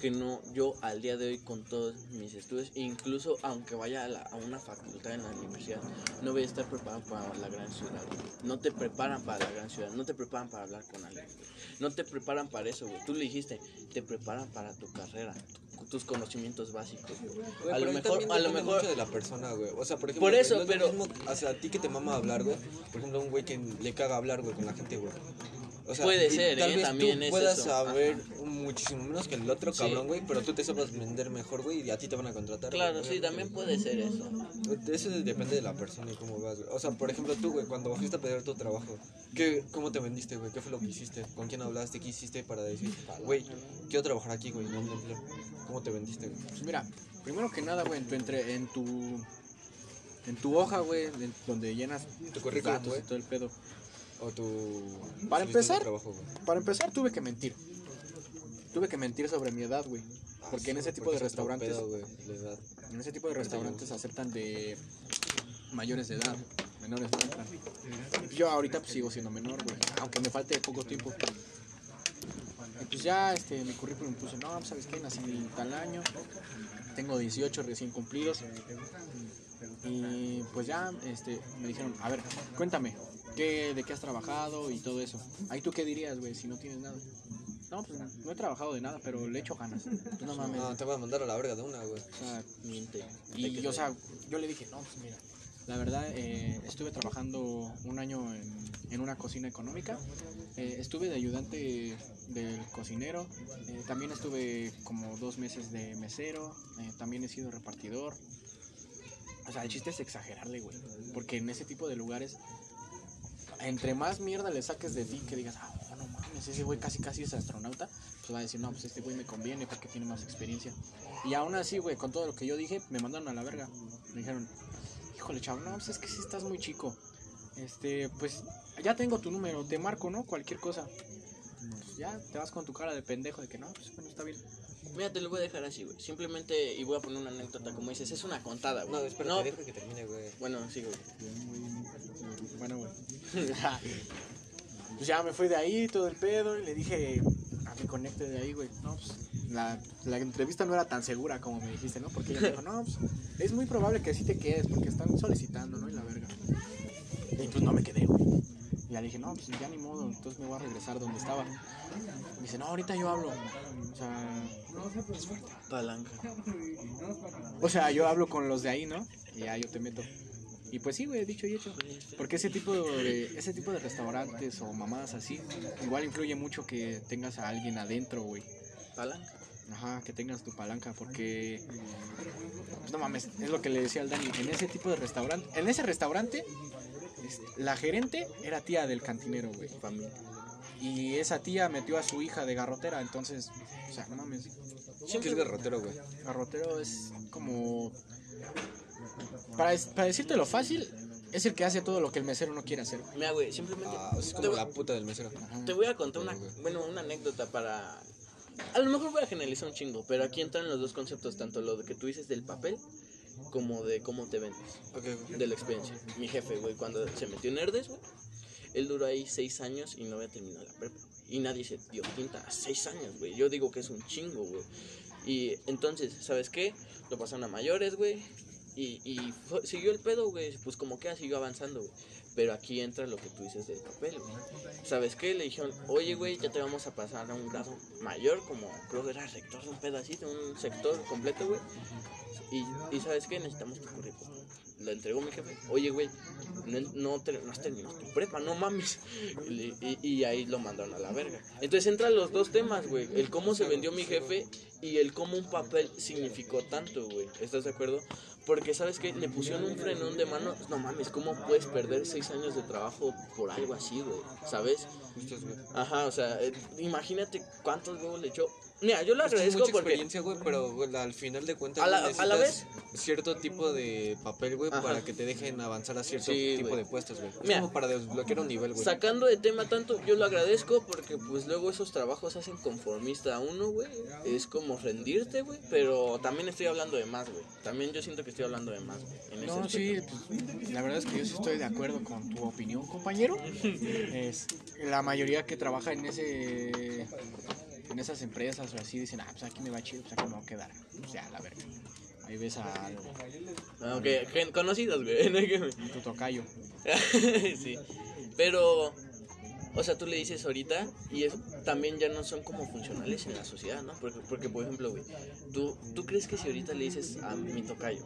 que no, yo al día de hoy con todos mis estudios, incluso aunque vaya a, la- a una facultad en la universidad, no voy a estar preparado para la gran ciudad. No te preparan para la gran ciudad, no te preparan para hablar con alguien. No te preparan para eso, güey. Tú le dijiste, te preparan para tu carrera, tu- tus conocimientos básicos. güey. A lo mejor, a lo mejor, mucho de la persona, güey. O sea, por ejemplo, Por eso, no es lo pero- mismo, o sea, a ti que te mama hablar, güey. Por ejemplo, un güey que le caga hablar, güey, con la gente, güey. O sea, Puede ser, tal ¿eh? vez También tú es puedas eso. saber muchísimo menos que el otro cabrón, güey, pero tú te sepas vender mejor, güey, y a ti te van a contratar. claro, sí, también puede ser eso. Eso depende de la persona y cómo vas, güey. O sea, por ejemplo, tú, güey, cuando fuiste a pedir tu trabajo, ¿qué, ¿cómo te vendiste, güey? ¿Qué fue lo que hiciste? ¿Con quién hablaste? ¿Qué hiciste para decir, güey, quiero trabajar aquí, güey, no me empleo? ¿Cómo te vendiste, güey? Pues mira, primero que nada, güey, en tu, entre, en tu, en tu hoja, güey, donde llenas Tu tus currículum, güey. y todo el pedo. O tu... Para empezar, trabajo. Para empezar, tuve que mentir. Tuve que mentir sobre mi edad, güey. Porque en ese tipo de restaurantes, pedo, güey, la edad. en ese tipo de restaurantes aceptan de mayores de edad, menores de edad. Yo ahorita pues sigo siendo menor, güey, aunque me falte poco tiempo. Y pues ya este mi currículum puse, no, pues, sabes qué, nací en tal año, tengo 18 recién cumplidos. Y pues ya este me dijeron, a ver, cuéntame, ¿qué, ¿de qué has trabajado y todo eso? Ahí tú qué dirías, güey, si no tienes nada. No, pues no he trabajado de nada, pero le echo ganas. Pues, no mames. No, te voy a mandar a la verga de una, güey. O sea, Miente. y, o sea, yo le dije, no, pues mira, la verdad, eh, estuve trabajando un año en, en una cocina económica. Eh, estuve de ayudante del cocinero. eh, también estuve como dos meses de mesero. también he sido repartidor. O sea, el chiste es exagerarle, güey. Porque en ese tipo de lugares, entre más mierda le saques de ti, que digas, ah, no mames, ese güey casi casi es astronauta, pues va a decir, no, pues este güey me conviene porque tiene más experiencia. Y aún así, güey, con todo lo que yo dije, me mandaron a la verga. Me dijeron, híjole, chavo, no, pues es que sí estás muy chico. Este, pues ya tengo tu número, te marco, ¿no? Cualquier cosa. Pues ya te vas con tu cara de pendejo de que no, pues bueno, está bien. Mira, te lo voy a dejar así, güey. Simplemente, y voy a poner una anécdota, como dices, es una contada, güey. No, espera, No, deja que termine, güey. bueno, sigo, güey. Bueno, güey. (laughs) pues ya me fui de ahí, todo el pedo, y le dije mi conecte de ahí, güey. No, pues la, la entrevista no era tan segura como me dijiste, ¿no? Porque ella me dijo, no, pues es muy probable que sí te quedes porque están solicitando, ¿no? Y la verga. Y pues no me quedé, güey. Y ya le dije, no, pues ya ni modo, entonces me voy a regresar donde estaba. Me dice, no, ahorita yo hablo. O sea, Palanca. o sea, yo hablo con los de ahí, ¿no? Y ya yo te meto. Y pues sí, güey, dicho y hecho. Porque ese tipo de ese tipo de restaurantes o mamadas así, igual influye mucho que tengas a alguien adentro, güey. Palanca. Ajá, que tengas tu palanca, porque pues, no mames, es lo que le decía al Dani, en ese tipo de restaurante, en ese restaurante la gerente era tía del cantinero, güey. Familia. Y esa tía metió a su hija de garrotera, entonces, o sea, no mames. ¿Qué es garrotero, güey? Garrotero es como para, para decirte lo fácil, es el que hace todo lo que el mesero no quiere hacer. Mira, güey, simplemente. Ah, es como la puta del mesero. Ajá. te voy a contar una, bueno, una anécdota para A lo mejor voy a generalizar un chingo, pero aquí entran los dos conceptos, tanto lo que tú dices del papel como de cómo te vendes, Ok, güey. de la experiencia. Mi jefe, güey, cuando se metió en Herdes, güey, él duró ahí seis años y no había terminado la prepa. Y nadie se dio cuenta, seis años, güey. Yo digo que es un chingo, güey. Y entonces, ¿sabes qué? Lo pasaron a mayores, güey. Y, y fue- siguió el pedo, güey. Pues como que siguió avanzando, güey. Pero aquí entra lo que tú dices del papel, güey. ¿Sabes qué? Le dijeron, oye, güey, ya te vamos a pasar a un grado mayor, como creo que era rector de un pedacito, un sector completo, güey. Y, y ¿sabes qué? Necesitamos tu currículum. Lo entregó mi jefe. Oye, güey, no, no, ter- no has terminado tu prepa, no mames. Y, y- y ahí lo mandaron a la verga. Entonces entran los dos temas, güey. El cómo se vendió mi jefe y el cómo un papel significó tanto, güey. ¿Estás de acuerdo? Porque, ¿sabes qué? Le pusieron un frenón de mano. No mames, ¿cómo puedes perder seis años de trabajo por algo así, güey? ¿Sabes? Ajá, o sea, eh, imagínate cuántos huevos le echó. Mira, yo Es que es agradezco mucha porque... experiencia, güey, pero güey, al final de cuentas A la- güey, a la necesitas cierto tipo de papel, güey, Ajá. para que te dejen avanzar a cierto Sí, tipo güey. de puestos, güey. Es Mira. como para desbloquear un nivel, güey. Sacando de tema tanto, yo lo agradezco porque pues luego esos trabajos hacen conformista a uno, güey. Es como rendirte, güey. Pero también estoy hablando de más, güey. También yo siento que estoy hablando de más, güey. en ese No, sí, pues, la verdad es que yo sí estoy de acuerdo con tu opinión, compañero. (laughs) Es, la mayoría que trabaja en ese en esas empresas o así dicen, ah, pues aquí me va chido, pues aquí me voy a quedar. Pues ya, la verga. Ahí ves a, Ah, ok, conocidos, güey. (laughs) que- tu tocayo. (laughs) sí. Pero, o sea, tú le dices ahorita y es, también ya no son como funcionales en la sociedad, ¿no? Porque, porque por ejemplo, güey, ¿tú, ¿tú crees que si ahorita le dices a mi tocayo,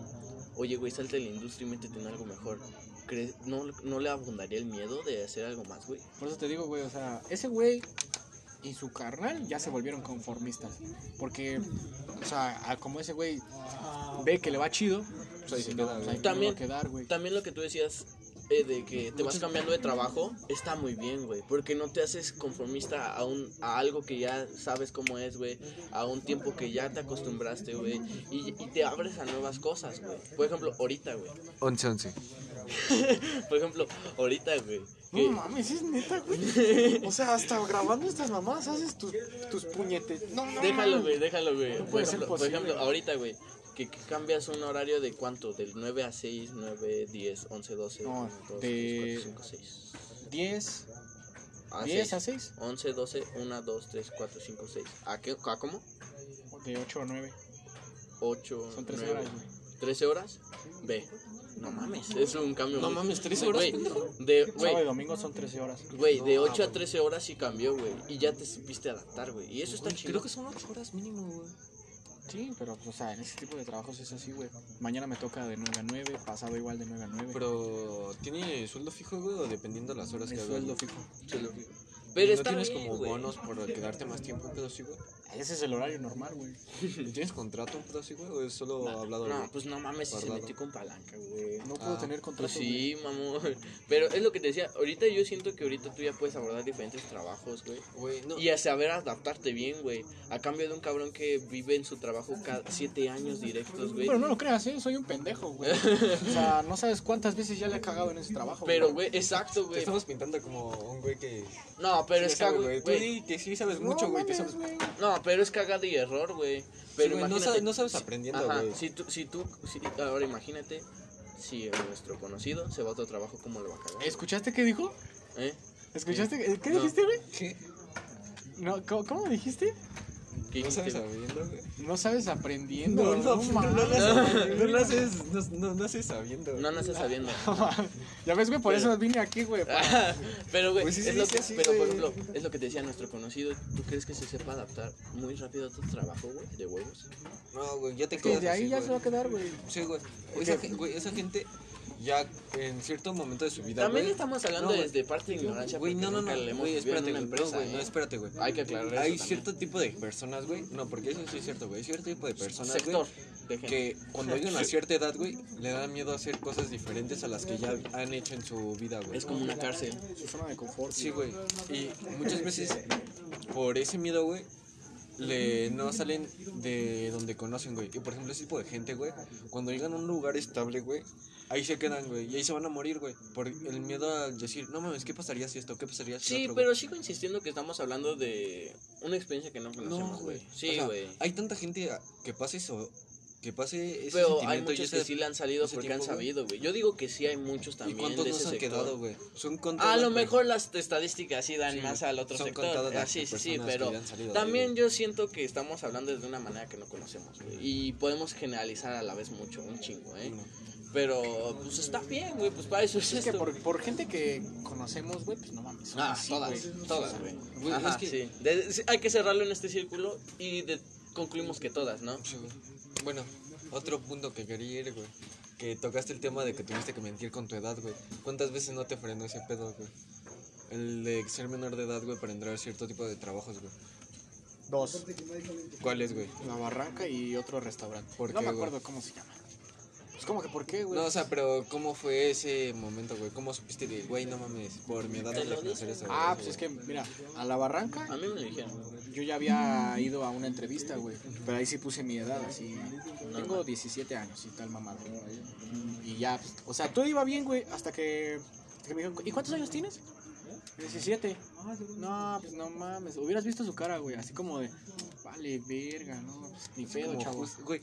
oye, güey, salte de la industria y métete en algo mejor, ¿crees, no, ¿no le abundaría el miedo de hacer algo más, güey? Por eso te digo, güey, o sea, ese güey y su carnal ya se volvieron conformistas. Porque, o sea, como ese güey ve que le va chido, ahí Se se queda, queda, güey. ahí me También- quedar, güey. También lo que tú decías eh, de que te vas cambiando de trabajo está muy bien, güey. Porque no te haces conformista a, un, a algo que ya sabes cómo es, güey. A un tiempo que ya te acostumbraste, güey. Y, y te abres a nuevas cosas, güey. Por ejemplo, ahorita, güey. 11, 11. (laughs) Por ejemplo, ahorita, güey. No que- mames, es neta, güey. (laughs) O sea, hasta grabando estas mamás haces tus, tus puñetes. No, no, Déjalo, güey, déjalo, güey. Por, puede ser ejemplo, por posible. ejemplo, ahorita, güey. Que, que cambias un horario de cuánto? Del 9 a 6, 9, 10, 11, 12, No, 1, 2, de- 3, 4, 5, 6. 10, A 10 6. a 6. 11, 12, 1, 2, 3, 4, 5, 6. ¿A qué? ¿A cómo? De 8 a 9. 8, Son 13 9. horas, güey. 13 horas. Ve. No mames, es un cambio. No muy- mames, 13 horas, Güey, pendejo. de, Sábado y domingo son 13 horas. güey, de No, 8 a ah, 13 horas sí cambió, güey. Y ya te supiste adaptar, güey. Y eso está chido. Creo que son 8 horas mínimo, güey. Sí, pero, o sea, en ese tipo de trabajos es así, güey. Mañana me toca de 9 a 9, pasado igual de 9 a 9. Pero, ¿tiene sueldo fijo, güey? O dependiendo de las horas es que hagas? sueldo fijo. Digo. ¿Y Pero ¿No está tienes bien, como güey. bonos por quedarte más tiempo, un pedo así, güey? Ese es el horario normal, güey. ¿Y (laughs) ¿Tienes contrato, así, güey? ¿O es solo hablado? No, pues no mames, si se metió con palanca, güey. No puedo Ah, tener contrato. Pues sí, mamón. (laughs) Pero es lo que te decía, ahorita yo siento que ahorita tú ya puedes abordar diferentes trabajos, güey. Güey, no. Y a saber adaptarte bien, güey. A cambio de un cabrón que vive en su trabajo cada siete años directos, güey. Pero no lo creas, ¿eh? Soy un pendejo, güey. (laughs) O sea, no sabes cuántas veces ya le he cagado en ese trabajo. Pero, güey, exacto, Te güey. estamos pintando como un güey que. No, pero sí es cagado, güey. Tú güey. di que sí sabes No mucho, güey. Que mames, sabes. güey. No, pero es cagada y error, güey. Pero Sí, no imagínate. sabes- no sabes aprendiendo, güey. Si tú, si tú, si- ahora imagínate si nuestro conocido se va a otro trabajo, ¿cómo lo va a cagar? ¿Escuchaste qué dijo? ¿Eh? ¿Escuchaste? qué- ¿Qué No. dijiste, güey? ¿Qué? No, ¿cómo, cómo dijiste? ¿Qué ¿No sabes sabiendo, güey? No sabes aprendiendo. No, no, no, no, no, no haces, no, no, no haces sabiendo. No, no estás sabiendo. (laughs) ya ves, güey, por Pero- eso vine aquí, güey. para- (laughs) pero, güey, Pues es lo que, pero por ejemplo, es lo que te decía nuestro conocido. ¿Tú crees que se sepa adaptar muy rápido a tu trabajo, güey? De huevos. No, güey, ya te quedas de ahí así, ya güey. se va a quedar, güey. Sí, güey. Esa, güey, esa gente ya en cierto momento de su vida, También estamos hablando No, desde parte de ignorancia. Güey, no, no, no, güey, espérate, güey. No, empresa, güey, no, ¿eh? espérate, güey. Hay que aclarar Hay eso cierto tipo de personas, güey. No, porque eso sí es cierto, güey. Hay cierto tipo de personas, sector güey. de gente. Que cuando llegan (laughs) a cierta edad, güey, le da miedo hacer cosas diferentes a las que ya han hecho en su vida, güey. Es como una cárcel. Su zona de confort. Sí, güey. Y muchas veces, por ese miedo, güey, le, no salen de donde conocen, güey. Y por ejemplo, ese tipo de gente, güey, cuando llegan a un lugar estable, güey, ahí se quedan, güey. Y ahí se van a morir, güey. Por el miedo a decir, no mames, ¿qué pasaría si esto? ¿Qué pasaría si Sí, otro, güey?". pero sigo insistiendo que estamos hablando de una experiencia que no No, conocemos, güey. güey. Sí, O sea, güey. hay tanta gente que pase eso. Que pase ese Pero hay y muchos ese- que sí le han salido porque tiempo, han sabido, güey. Yo digo que sí hay muchos ¿Y también cuántos de no ese se han sector. quedado, güey? Son A lo mejor las estadísticas sí dan Sí, más al otro Son sector. contadas Ah, sí, sí, sí, pero que ahí, también yo siento que estamos hablando de una manera que no conocemos, güey. Y podemos generalizar a la vez mucho, un chingo, ¿eh? No. Pero, pues está bien, güey, pues para eso es, Es que esto. por, por gente que conocemos, güey, pues no mames. Ah, así, todas, güey. todas, güey. Ajá, es que- sí. De- sí, hay que cerrarlo en este círculo y de- concluimos que todas, ¿no? Sí, güey. Bueno, otro punto que quería ir, güey. Que tocaste el tema de que tuviste que mentir con tu edad, güey. ¿Cuántas veces no te frenó ese pedo, güey? El de ser menor de edad, güey, para entrar a cierto tipo de trabajos, güey. Dos. ¿Cuáles, güey? La barranca y otro restaurante. ¿Por no qué, me güey? acuerdo cómo se llama. Pues como que por qué, güey. No, o sea, pero ¿cómo fue ese momento, güey? ¿Cómo supiste de, güey, no mames, por mi edad no eso? ah, güey"? pues es que, mira, a la barranca A mí me lo dijeron. yo ya había ido a una entrevista, güey. Pero ahí sí puse mi edad, así. Tengo 17 años y tal, mamá. Y ya, pues, o sea, todo iba bien, güey, hasta que, hasta que me dijeron, ¿y cuántos años tienes? 17. No, pues no mames. Hubieras visto su cara, güey, así como de, vale, verga, no, pues, ni pedo, chavos. Güey,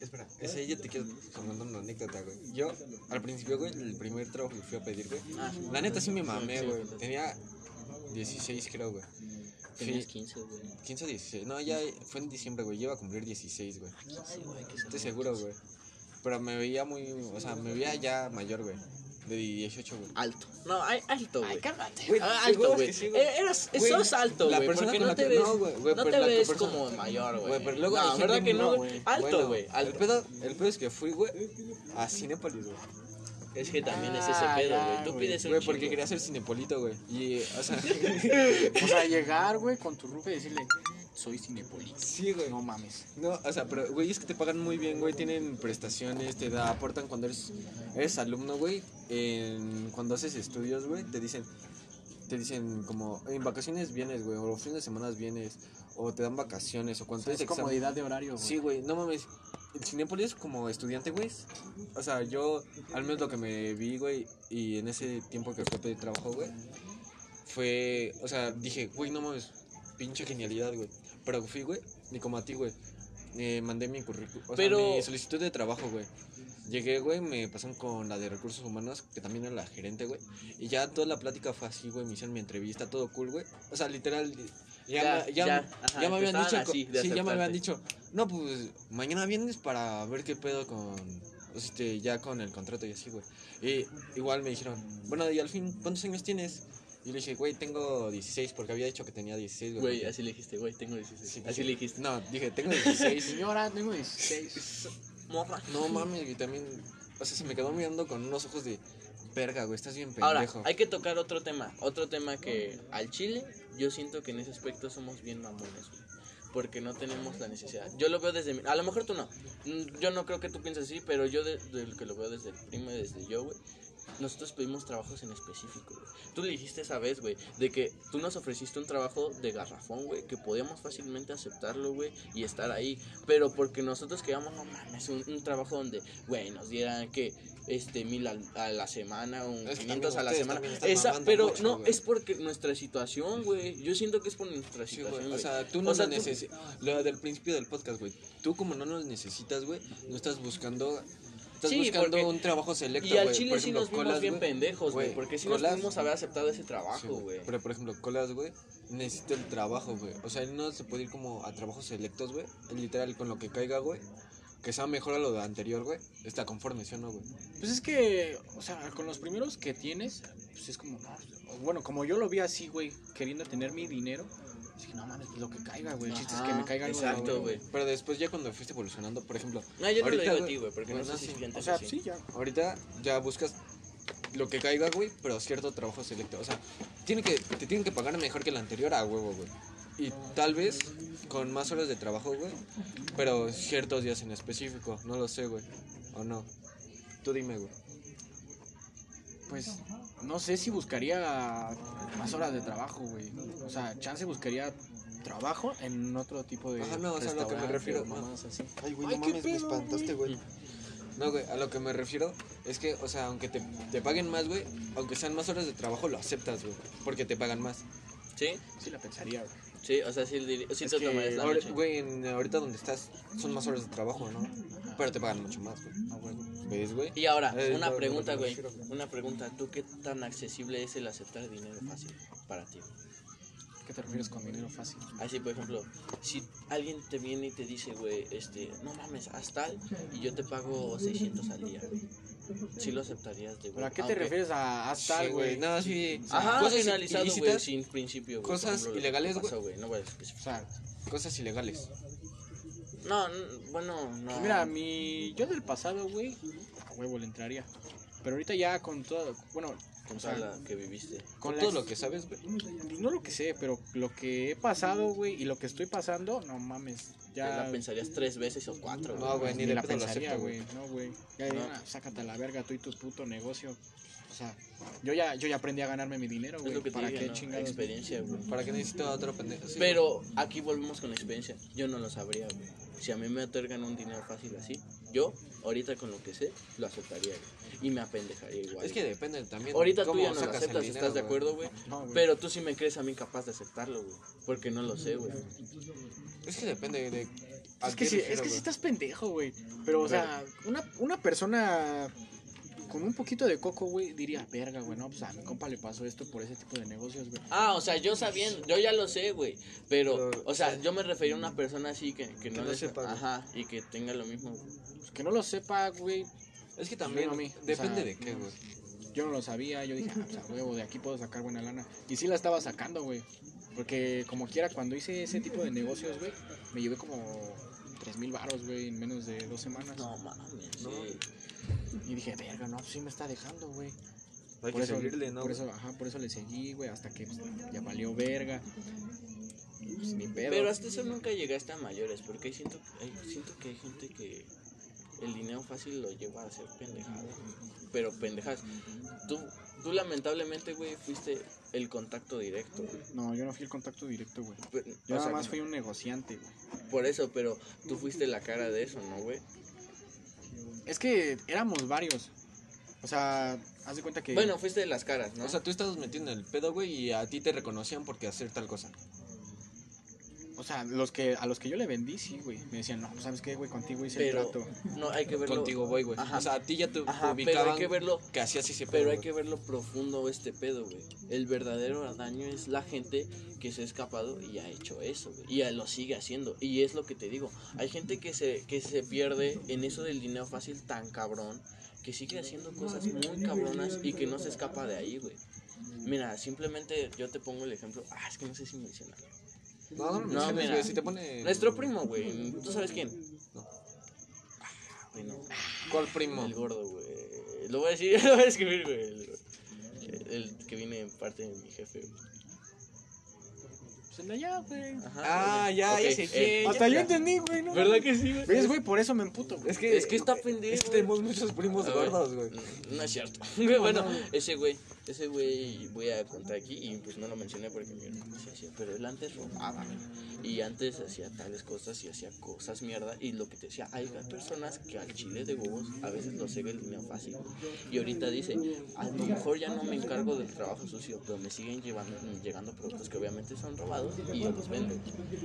espera, ese yo te quiero contar una anécdota, güey. Yo, al principio, güey, el primer trabajo que fui a pedir, güey. Ah, La neta sí me mamé, güey. Tenía 16, creo, güey. Tenías Fui- 15, güey. 15 o 16. No, ya fue en diciembre, güey. Iba a cumplir 16, güey. 15, güey, que Estoy seguro, güey. Pero me veía muy. O sea, me veía ya mayor, güey. De 18, güey. Alto. No, hay alto, güey. cálmate. Güey, Ah, alto, güey. sí, güey. Eh, Eras, Güey, sos alto, la güey. persona Porque no la te que- ves, no, güey, no pero te la ves persona- como mayor, güey. Güey, pero luego no, ¿verdad que no, güey? güey. Alto, Bueno, güey. El alto. pedo, el pedo es que fui, güey, a Cinépolis, güey. Es que también es ese Ah, pedo, güey. Tú güey. pides un Güey, porque quería ser cinepolito, güey. Y, o sea, (laughs) O sea, llegar, güey, con tu rufe y decirle, soy cinepolita. sí, güey. No mames. No, o sea, pero, güey, es que te pagan muy bien, güey. Tienen prestaciones, te da, aportan cuando eres, eres alumno, güey. En, cuando haces estudios, güey, te dicen, te dicen como, en vacaciones vienes, güey, o los fines de semana vienes, o te dan vacaciones, o cuando Es tienes examen. comodidad de horario, güey. Sí, güey, no mames. El Cinépolis como estudiante, güey. O sea, yo, al menos lo que me vi, güey, y en ese tiempo que fue pedir trabajo, güey, fue, o sea, dije, güey, no mames, pinche genialidad, güey. Pero fui, güey, ni como a ti, güey. Eh, mandé mi currículum, o Pero- sea, mi solicitud de trabajo, güey. Llegué, güey, me pasaron con la de recursos humanos, que también era la gerente, güey. Y ya toda la plática fue así, güey, me hicieron mi entrevista, todo cool, güey. O sea, literal, ya, Ya, me- ya, ya, ajá, ya me habían dicho, así sí, ya me habían dicho, no, pues mañana vienes para ver qué pedo con, este, ya con el contrato y así, güey. Y igual me dijeron, bueno, y al fin, ¿cuántos años tienes? Y le dije, güey, tengo 16, porque había dicho que tenía 16, güey. Güey, así le dijiste, güey, tengo 16. Sí, así le dijiste. No, dije, tengo 16. Señora, tengo 16. Morra. no mames, y también, o sea, se me quedó mirando con unos ojos de, verga, güey, estás bien Ahora, pendejo. hay que tocar otro tema. Otro tema que al Chile, yo siento que en ese aspecto somos bien mamones, güey. Porque no tenemos la necesidad. Yo lo veo desde mi... A lo mejor tú no. Yo no creo que tú pienses así, pero yo desde el que lo veo desde el primo y desde yo, güey. Nosotros pedimos trabajos en específico, güey. Tú le dijiste esa vez, güey, de que tú nos ofreciste un trabajo de garrafón, güey, que podíamos fácilmente aceptarlo, güey, y estar ahí. Pero porque nosotros queríamos, no mames, un, un trabajo donde, güey, nos dieran que, este, mil a, la semana, un Es que 500 a la semana. Esa, pero mucho, no, güey. es porque nuestra situación, güey. Yo siento que es por nuestra Sí, situación, güey. O sea, tú no O sea, lo tú- necesitas. Lo del principio del podcast, güey. Tú, como no lo necesitas, güey, no estás buscando. Estás Sí, buscando porque- un trabajo selecto, y al chile sí nos vimos colas, bien güey. pendejos, güey. Porque sí nos colas- pudimos haber aceptado ese Sí, trabajo, güey. Pero, por ejemplo, Colas, güey, necesita el trabajo, güey. O sea, él no se puede ir como a trabajos selectos, güey. Literal, con lo que caiga, güey. Que sea mejor a lo de anterior, güey. Está conforme, ¿sí o no, güey? Pues es que, o sea, con los primeros que tienes, pues es como, no, bueno, como yo lo vi así, güey, queriendo tener mi dinero, dije, no mames, pues lo que caiga, güey, el chiste es que me caiga algo. exacto, güey. Pero después, ya cuando fuiste evolucionando, por ejemplo. No, yo no lo ahorita, digo a ti, güey, porque no sé si O sea, así. sí, ya. Ahorita ya buscas lo que caiga, güey, pero cierto trabajo selecto. O sea, tiene que, te tienen que pagar mejor que el anterior a huevo, güey. Y tal vez con más horas de trabajo, güey, pero ciertos días en específico. No lo sé, güey. O no. Tú dime, güey. Pues no sé si buscaría más horas de trabajo, güey. O sea, chance buscaría trabajo en otro tipo de Ajá, no, o sea, a lo que me refiero, no. así. Ay, güey, no mames, me pedo, espantaste, güey. No, güey, a lo que me refiero es que, o sea, aunque te, te paguen más, güey, aunque sean más horas de trabajo, lo aceptas, güey, porque te pagan más. Sí, Sí la pensaría, güey. sí, o sea, sí, sí Es te que tomarías la güey, en- ahorita donde estás son más horas de trabajo, ¿no? Pero te pagan mucho más, güey. Ah, güey. ¿Ves, güey? Y ahora, Eh, una no, pregunta, güey. no, no. Una pregunta. ¿Tú qué tan accesible es el aceptar dinero fácil para ti? ¿Qué te refieres con dinero fácil? Así, por ejemplo, si alguien te viene y te dice, güey, este, no mames, haz tal y yo te pago 600 al día, güey. Sí lo aceptarías de ¿Pero güey. a qué te refieres a haz tal, Sí, güey? No, sí. Ajá, cosas finalizado, güey, sin principio, güey. cosas ejemplo, ilegales, güey. No voy a O sea, Cosas ilegales. No, bueno, no. mira, mi yo del pasado, güey, a huevo le entraría. Pero ahorita ya con todo, bueno, Con o sea, toda la que viviste. Con con todo la- lo que sabes, güey. no lo que sé, pero lo que he pasado, güey, y lo que estoy pasando, no mames, Ya la pensarías tres veces o cuatro, güey. No, güey, ni ni de la pensaría, güey, güey. no, güey. Ya, No. ya, sácate a la verga tú y tu puto negocio. O sea, yo ya yo ya aprendí a ganarme mi dinero, Es güey. lo que te ¿Para digo, qué ¿no? chingados? Experiencia, güey. ¿Para qué necesito otro pendejo? Sí, Pero aquí volvemos con la experiencia. Yo no lo sabría, güey. Si a mí me otorgan un dinero fácil así, yo, ahorita con lo que sé, lo aceptaría, güey. Y me apendejaría igual. Es que depende también. ahorita tú ya no lo aceptas, dinero, ¿estás de acuerdo, güey? No, güey. Pero tú sí me crees a mí capaz de aceptarlo, güey. Porque no lo sé, güey. Es que depende de. ¿a Es que refiero, es que sí güey? estás pendejo, güey. Pero, o sea, una, una persona con un poquito de coco, güey, diría, verga, güey, no, pues a mi compa le pasó esto por ese tipo de negocios, güey. Ah, o sea, yo sabiendo, yo ya lo sé, güey. Pero, Pero, o sea, yo me refería a una persona así que, que no, no le sepa. Ajá, y que tenga lo mismo. güey. Pues que no lo sepa, güey. Es que también. Bueno, a mí, o depende sea, de qué, güey. Yo no lo sabía, yo dije, ah, pues a huevo, de aquí puedo sacar buena lana. Y sí la estaba sacando, güey. Porque como quiera, cuando hice ese tipo de negocios, güey, me llevé como tres mil baros, güey, en menos de dos semanas. No mames, No. sí. Y dije, verga, no, pues sí me está dejando, güey. Hay por que eso, seguirle, ¿no? Por eso, ajá, por eso le seguí, güey, hasta que pues, ya valió verga. Pues ni pedo. Pero hasta eso nunca llegaste a mayores, porque siento, siento que hay gente que el dinero fácil lo lleva a hacer pendejadas. Pero pendejadas. Tú, tú lamentablemente, güey, fuiste el contacto directo, güey. No, yo no fui el contacto directo, güey. Yo o nada sea, más fui un negociante, güey. Por eso, pero tú fuiste la cara de eso, ¿no, güey? Es que éramos varios. O sea, haz de cuenta que. Bueno, fuiste de las caras, ¿no? O sea, tú estabas metiendo en el pedo, güey, y a ti te reconocían porque hacer tal cosa. O sea, los que, a los que yo le vendí, sí, güey. Me decían, no, pues, ¿sabes qué, güey? Contigo hice pero el trato. no hay que verlo. Contigo voy, güey. O sea, a ti ya te Ajá, pero ubicaban hay que verlo que hacías ese pedo. Pero hay que verlo profundo este pedo, güey. El verdadero daño es la gente que se ha escapado y ha hecho eso, güey. Y lo sigue haciendo. Y es lo que te digo. Hay gente que se, que se pierde en eso del dinero fácil tan cabrón. Que sigue haciendo cosas muy cabronas y que no se escapa de ahí, güey. Mira, simplemente yo te pongo el ejemplo. Ah, es que no sé si mencionarlo. No, no, No, menciones, mira. güey, si te pone... Nuestro primo, güey. ¿Tú sabes quién? No. Ah, bueno, ¿Cuál primo? el gordo, güey. Lo voy a decir, (laughs) lo voy a escribir, güey. El, el que viene en parte de mi jefe, güey. Pues el de allá, güey. Ajá, Ah, ya, Ok, ya sé eh. Hasta ya- yo entendí, güey, ¿no? ¿Verdad que sí, güey? ¿Ves, güey? Por eso me emputo, güey. Es que, Es que está pendejo. Es que tenemos muchos primos gordos, güey. No es cierto. (laughs) bueno, ese güey, ese güey voy a contar aquí y pues no lo mencioné porque mi hermano se hacía, pero él antes robaba. Y antes hacía tales cosas y hacía cosas mierda. Y lo que te decía, hay personas que al chile de huevos a veces lo el dinero fácil. Y ahorita dice, a lo mejor ya no me encargo del trabajo sucio, pero me siguen llevando, llegando productos que obviamente son robados y yo los vendo.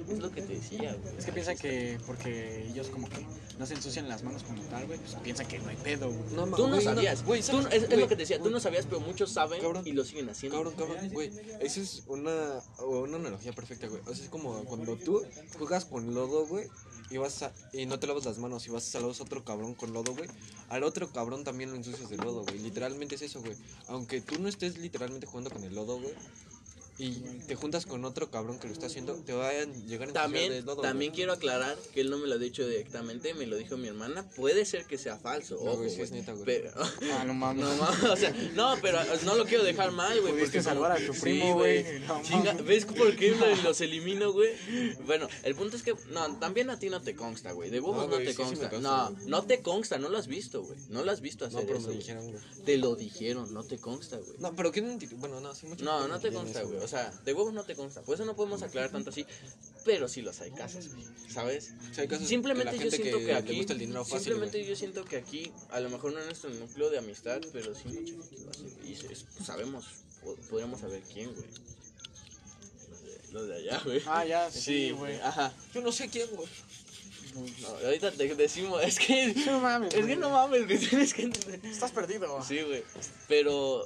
Es lo que te decía, güey. Es que piensan que porque ellos como que no se ensucian las manos como tal, güey, pues piensan que no hay pedo, güey. No, Tú no güey, sabías, Güey, es, es lo que te decía, tú no sabías, pero muchos saben Cabrón. y lo siguen haciendo. Cabrón, cabrón, güey. Esa es una, una analogía perfecta, güey. O sea, es como cuando tú juegas con lodo, güey, y vas a, y no te lavas las manos y vas a saludar a otro cabrón con lodo, güey. Al otro cabrón también lo ensucias de lodo, güey. Literalmente es eso, güey. Aunque tú no estés literalmente jugando con el lodo, güey. Y te juntas con otro cabrón que lo está haciendo, te va a llegar a ensuciar de También, lodo. también quiero aclarar que él no me lo ha dicho directamente, me lo dijo mi hermana. Puede ser que sea falso. No, ojo, güey, sí es neta, güey. Pero, Ah, (laughs) no mames. no, ma- o sea, no, pero no lo quiero dejar mal, güey. Pudiste porque salvar a tu Sí, primo, güey. No Chinga, mames. ¿Ves por qué lo- los elimino, güey? Bueno, el punto es que, no, también a ti no te consta, güey. De huevos No, no, güey, te sí, sí me consta. consta, no, güey. no te consta, no lo has visto, güey. No lo has visto hacer No, pero eso. me dijeron, güey. Te lo dijeron, no te consta, güey. No, pero ¿qué no Bueno, no, sí, mucho No, no te consta, güey. O sea, de huevos no te consta. Por eso no podemos aclarar tanto así. Pero sí los hay casos, güey, ¿sabes? O sea, hay casos Simplemente yo siento que, le aquí. gusta el dinero fácil, simplemente güey. yo siento que aquí, a lo mejor no en nuestro núcleo de amistad, pero sí mucha gente lo hace. Y se- sabemos, po- podríamos saber quién, güey. Los de- Los de allá, güey. Ah, ya, (laughs) sí, Sí, güey. Ajá. Yo no sé quién, güey. No, ahorita te decimos, es que. No mames, Es que güey. no mames, güey, (laughs) tienes que entender. Estás perdido. Sí, güey. Pero.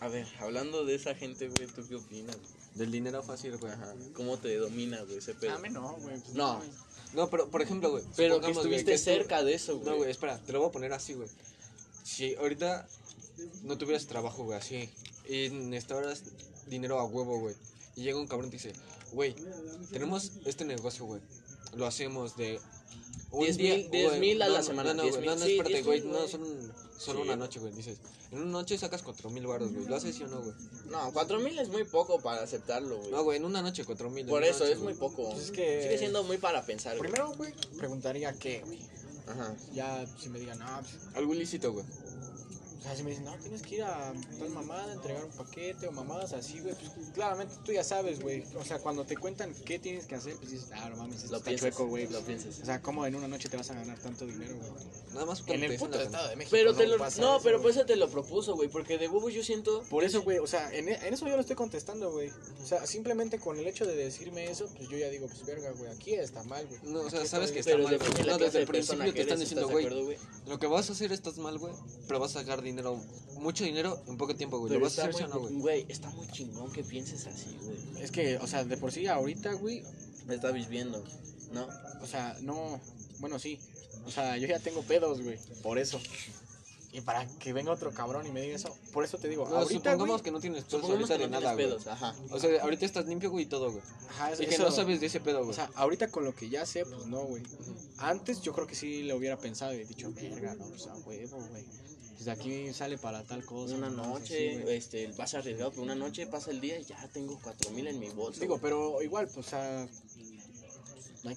A ver, hablando de esa gente, güey, ¿tú qué opinas? güey? Del dinero fácil, güey. Ajá. ¿Cómo te domina, güey, ese pedo? A mí no, güey. pues, No. No, pero por ejemplo, güey. Pero que güey, estuviste que cerca de eso, güey. No, güey, espera, te lo voy a poner así, güey. Si ahorita no tuvieras trabajo, güey, así, y necesitaras dinero a huevo, güey, y llega un cabrón y te dice, güey, tenemos este negocio, güey, lo hacemos de... un Diez día- mil- diez güey, mil a no, la no, semana, No, no, güey, no, no, sí, espérate, diez güey, no, son solo Sí. una noche, güey, dices, en una noche sacas cuatro mil baros, güey, ¿lo haces sí o no, güey? No, cuatro mil es muy poco para aceptarlo, güey. No, güey, en una noche cuatro mil. Por eso, noche, es muy güey. poco. Pues es que- Sigue siendo muy para pensar, güey. Primero, güey, preguntaría qué, güey. Ajá. Ya, si me digan, ah, pues, Algo ilícito, güey. Sea, si me dicen, no, tienes que ir a tal mamada, entregar un paquete o mamadas así, güey, pues claramente tú ya sabes, güey. O sea, cuando te cuentan qué tienes que hacer, pues dices, ah, no mames, esto Lo está piensas, chueco, güey. lo piensas. O sea, ¿cómo en una noche te vas a ganar tanto dinero, güey? Nada más En cuando te el puto estado de México. Pero te lo. pasa No, eso, pero por eso te lo propuso, güey. Porque de huevos yo siento. Por eso, güey, o sea, en, en eso yo lo estoy contestando, güey. O sea, simplemente con el hecho de decirme eso, pues yo ya digo, pues verga, güey, aquí está mal, güey. No, o sea, Aquí sabes que está Pero mal, de No, desde de el principio te están diciendo, ¿estás de güey, acuerdo, güey? Lo que vas a hacer estás mal, güey, pero vas a sacar dinero, mucho dinero en poco tiempo, güey. ¿Lo vas a hacer o no, muy, güey? güey, está muy chingón que pienses así, güey. Es que, o sea, de por sí ahorita, güey, Me está viviendo, ¿no? o sea, no, bueno, sí. O sea, yo ya tengo pedos, güey, por eso. Y para que venga otro cabrón y me diga eso, por eso te digo, No, ahorita, supongamos güey, que no tienes pedos ahorita no de nada, tienes güey. pedos, ajá. O sea, ahorita estás limpio, güey, y todo, güey. ajá, Y que eso- no sabes de ese pedo, O güey. sea, ahorita con lo que ya sé, pues no, güey. Antes yo creo que sí lo hubiera pensado y dicho, verga, no, pues a huevo, güey. Pues de aquí sale para tal cosa. Una noche, este, vas arriesgado, pero una noche pasa el día y ya tengo cuatro mil en mi bolsa. Digo, pero igual, pues, o sea, no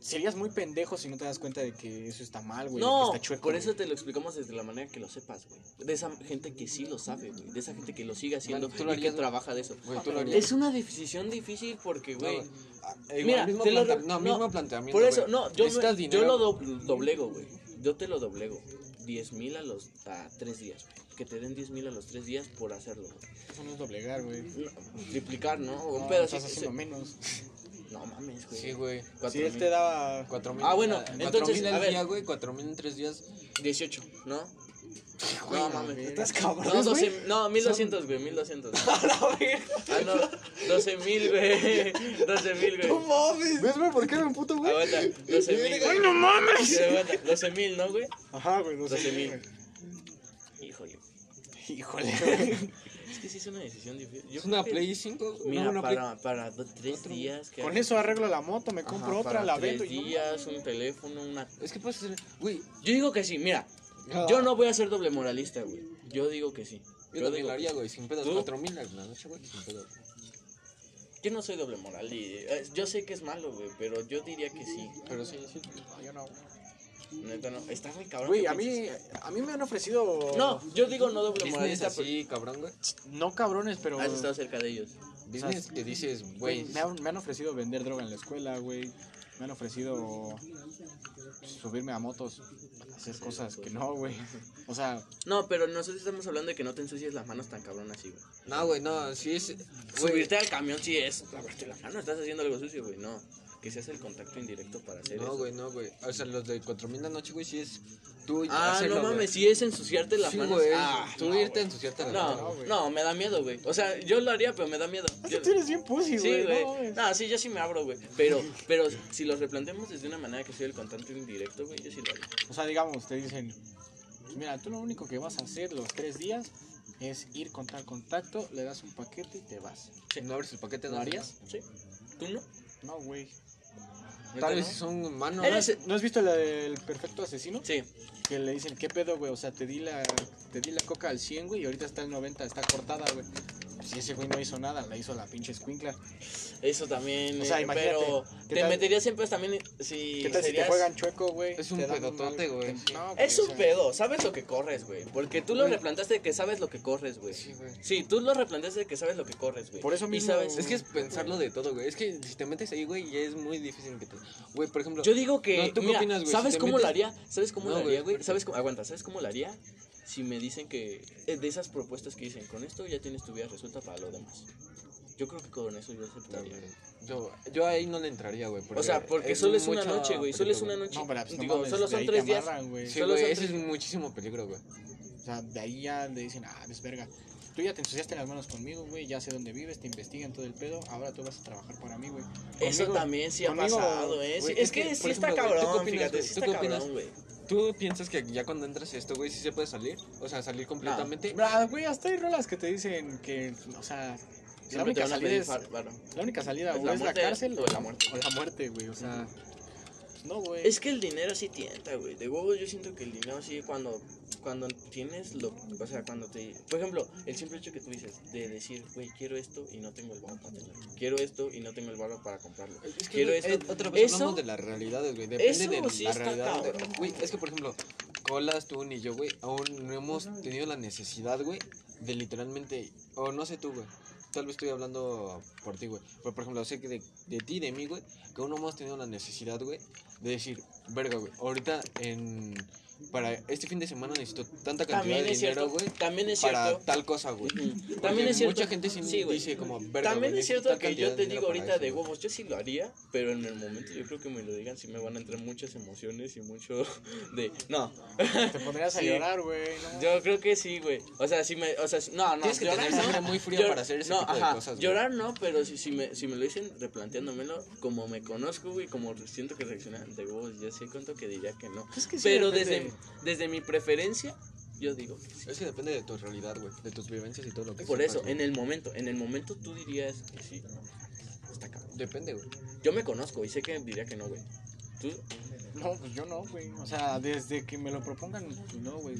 serías muy pendejo si no te das cuenta de que eso está mal, güey. No, que está chueco, por güey. eso te lo explicamos desde la manera que lo sepas, güey. De esa gente que sí lo sabe, güey. De esa gente que lo sigue haciendo Bueno, tú lo y que trabaja de eso. Güey, tú lo harías. Es una decisión difícil porque, No, güey. Ah, igual, Mira, mismo te lo planta- re- no, no, mismo planteamiento, Por eso, güey. no, yo, yo lo do- doblego, güey. Yo te lo doblego. 10 mil a los a tres días, güey. Que te den 10 mil a los tres días por hacerlo, güey. Eso no es doblegar, güey. No, triplicar, ¿no? Un No, pedacito. estás haciendo menos. No mames, güey. Sí, güey. Cuatro Si él mil. te daba... Cuatro mil. Ah, bueno, entonces, mil a al ver. día, güey. Cuatro mil en tres días. 18, ¿no? Güey, No la mames. verga. Estás cabrón, No, güey. 12, no, 1200, güey, 1200. (laughs) Ah, no, 12 mil, güey. (laughs) 12 mil, güey. mames! ¿Ves, güey? ¿Por qué me emputo, güey? Aguanta, 12 mil, güey. no mames! Aguanta, 12 mil, ¿no, güey? Ajá, güey, no sé. 12 mil. Híjole. Híjole. (laughs) Es que sí es una decisión difícil. Yo Es una Play 5. Mira, no, una Play. para, para do- tres días. que- Con eso arreglo la moto, me Ajá, compro otra, para la tres vendo y no días, un teléfono, una... Es que puedes hacer. Güey. Yo digo que sí, mira. Yo no voy a ser doble moralista, güey. Yo digo que sí. Yo Yo también digo lo haría, güey. Sin pedos. ¿Tú? Cuatro mil en la noche, güey. Sin pedos. Yo no soy doble moral y eh, yo sé que es malo, güey, pero yo diría que sí. Pero sí, sí. Yo no. Neta no, está muy cabrón. Güey, que a mí, pienses- a mí me han ofrecido... No, yo digo no doble moralista, pero así, cabrón, güey. No cabrones, pero... has estado cerca de ellos. Business que dices, Güey, güey. me, han, me han ofrecido vender droga en la escuela, güey. Me han ofrecido subirme a motos, hacer cosas que no, güey. O sea, No, pero nosotros estamos hablando de que no te ensucies las manos tan cabrón así, güey. No, güey, no. Sí es. güey, Subirte al camión sí es lavarte las manos, estás haciendo algo sucio, güey. No, que se hace el contacto indirecto para hacer No, eso. güey, no, güey. O sea, los de cuatro mil la noche, güey, sí es. Tú Ah, hacerlo, no güey. mames, si es ensuciarte las Sí, manos. güey. Ah, tú no, irte a güey. ensuciarte las No, manos. güey. no, me da miedo, güey. O sea, yo lo haría, pero me da miedo. es Yo- que tú eres bien pussy, Sí, güey. güey. no. No, sí, yo sí me abro, güey. Pero, pero si lo replanteamos desde una manera que sea el contacto indirecto, güey, yo sí lo haría. O sea, digamos, te dicen, mira, tú lo único que vas a hacer los tres días es ir con tal contacto, le das un paquete y te vas. Si no abres el paquete, ¿Lo no harías? ¿Sí? ¿Tú no? No, güey. Tal ¿Neta vez no? son manos. ¿No, Eres- has- ¿no has visto la del perfecto asesino? Sí. Que le dicen, ¿qué pedo, güey? O sea, te di la, te di la coca al 100, güey, y ahorita está al 90, está cortada, güey. Si Y ese güey no hizo nada, la hizo la pinche escuincla. Eso también. O sea, eh, imagínate, pero ¿qué te tal? meterías siempre también si ¿Qué tal si te juegan chueco, güey? Es un pedotote, güey, no, Es un sea, pedo, sabes lo que corres, güey. Porque tú lo replantaste de que sabes lo que corres, güey. Sí, güey. Sí, tú lo replantaste de que sabes lo que corres, güey. Por eso Y mismo- sabes- Es que es pensarlo de todo, güey. Es que si te metes ahí, güey, ya es muy difícil que te. Güey, por ejemplo. Yo digo que. No, ¿tú qué opinas, güey? ¿Sabes Si cómo metes- lo haría? ¿Sabes cómo No, lo haría, güey, güey? ¿Sabes cómo, aguanta, ¿sabes cómo lo haría? Si me dicen que eh, de esas propuestas que dicen, con esto ya tienes tu vida resuelta para lo demás. Yo creo que con eso yo aceptaría. Yo, yo ahí no le entraría, güey. O sea, porque solo es una noche, güey. Solo es una noche. No, pero pues, no Digo, mames, solo son tres días. amarran, güey. Sí, Solo son ese tres- es muchísimo peligro, güey. O sea, de ahí ya le dicen, ah, pues verga. Tú ya te ensuciaste las manos conmigo, güey. Ya sé dónde vives, te investigan todo el pedo. Ahora tú vas a trabajar para mí, güey. Eso también sí ha pasado, ¿eh? Es es que, que, sí está ejemplo, güey, ¿tú qué cabrón, opinas, fíjate, güey? sí ¿Tú está qué opinas? cabrón, güey. ¿Tú piensas que ya cuando entras a esto, güey, sí se puede salir? O sea, salir completamente. Ah, güey, hasta hay rolas que te dicen que, o sea, la única salida es, la única salida ¿Es la es la muerte cárcel o la muerte? O la muerte, güey, o sea, no, güey. Es que el dinero sí tienta, güey. De huevos yo siento que el dinero sí cuando cuando tienes lo, o sea, cuando te, por ejemplo, el simple hecho que tú dices de decir, güey, quiero esto y no tengo el valor para tenerlo. Quiero esto y no tengo el valor para comprarlo. Es que, Quiero esto. eh, otra vez Eso- hablamos de las realidades, güey. Depende de sí la realidad. Güey, es que, por ejemplo, Colas, tú ni yo, güey, aún no hemos tenido la necesidad, güey, de literalmente. O no sé tú, güey. Tal vez estoy hablando por ti, güey. Pero, por ejemplo, sé que de, de ti, de mí, güey, que aún no hemos tenido la necesidad, güey, de decir, verga, güey, ahorita en. Para este fin de semana necesito tanta cantidad También de dinero, güey, también es para cierto. tal cosa, güey. Porque También es cierto. Mucha gente sí, Sí, dice como, verga, También güey, es cierto que yo de te digo para ahorita eso, de huevos, yo sí lo haría, pero en el momento yo creo que me lo digan sí me van a entrar muchas emociones y mucho (laughs) de no. Te pondrías a Sí. llorar, güey, no. Yo creo que sí, güey. O sea, si me o sea, si- no, no, Tienes que tener no. sangre muy fría Llor- para hacer ese no, tipo de ajá, cosas, güey. Llorar no, pero si, si me si me lo dicen replanteándomelo como me conozco, güey, como siento que reaccionan de huevos, ya sé cuánto que diría que no. Es que sí pero depende. desde mi preferencia yo digo que sí. Es que depende de tu realidad, güey, de tus vivencias y todo lo que Por eso, en el momento, en el momento tú dirías que sí. Está cabrón. Depende, güey. Yo me conozco y sé que diría que no, güey. Tú, No, pues yo no, güey. O sea, desde que me lo propongan, pues no, güey.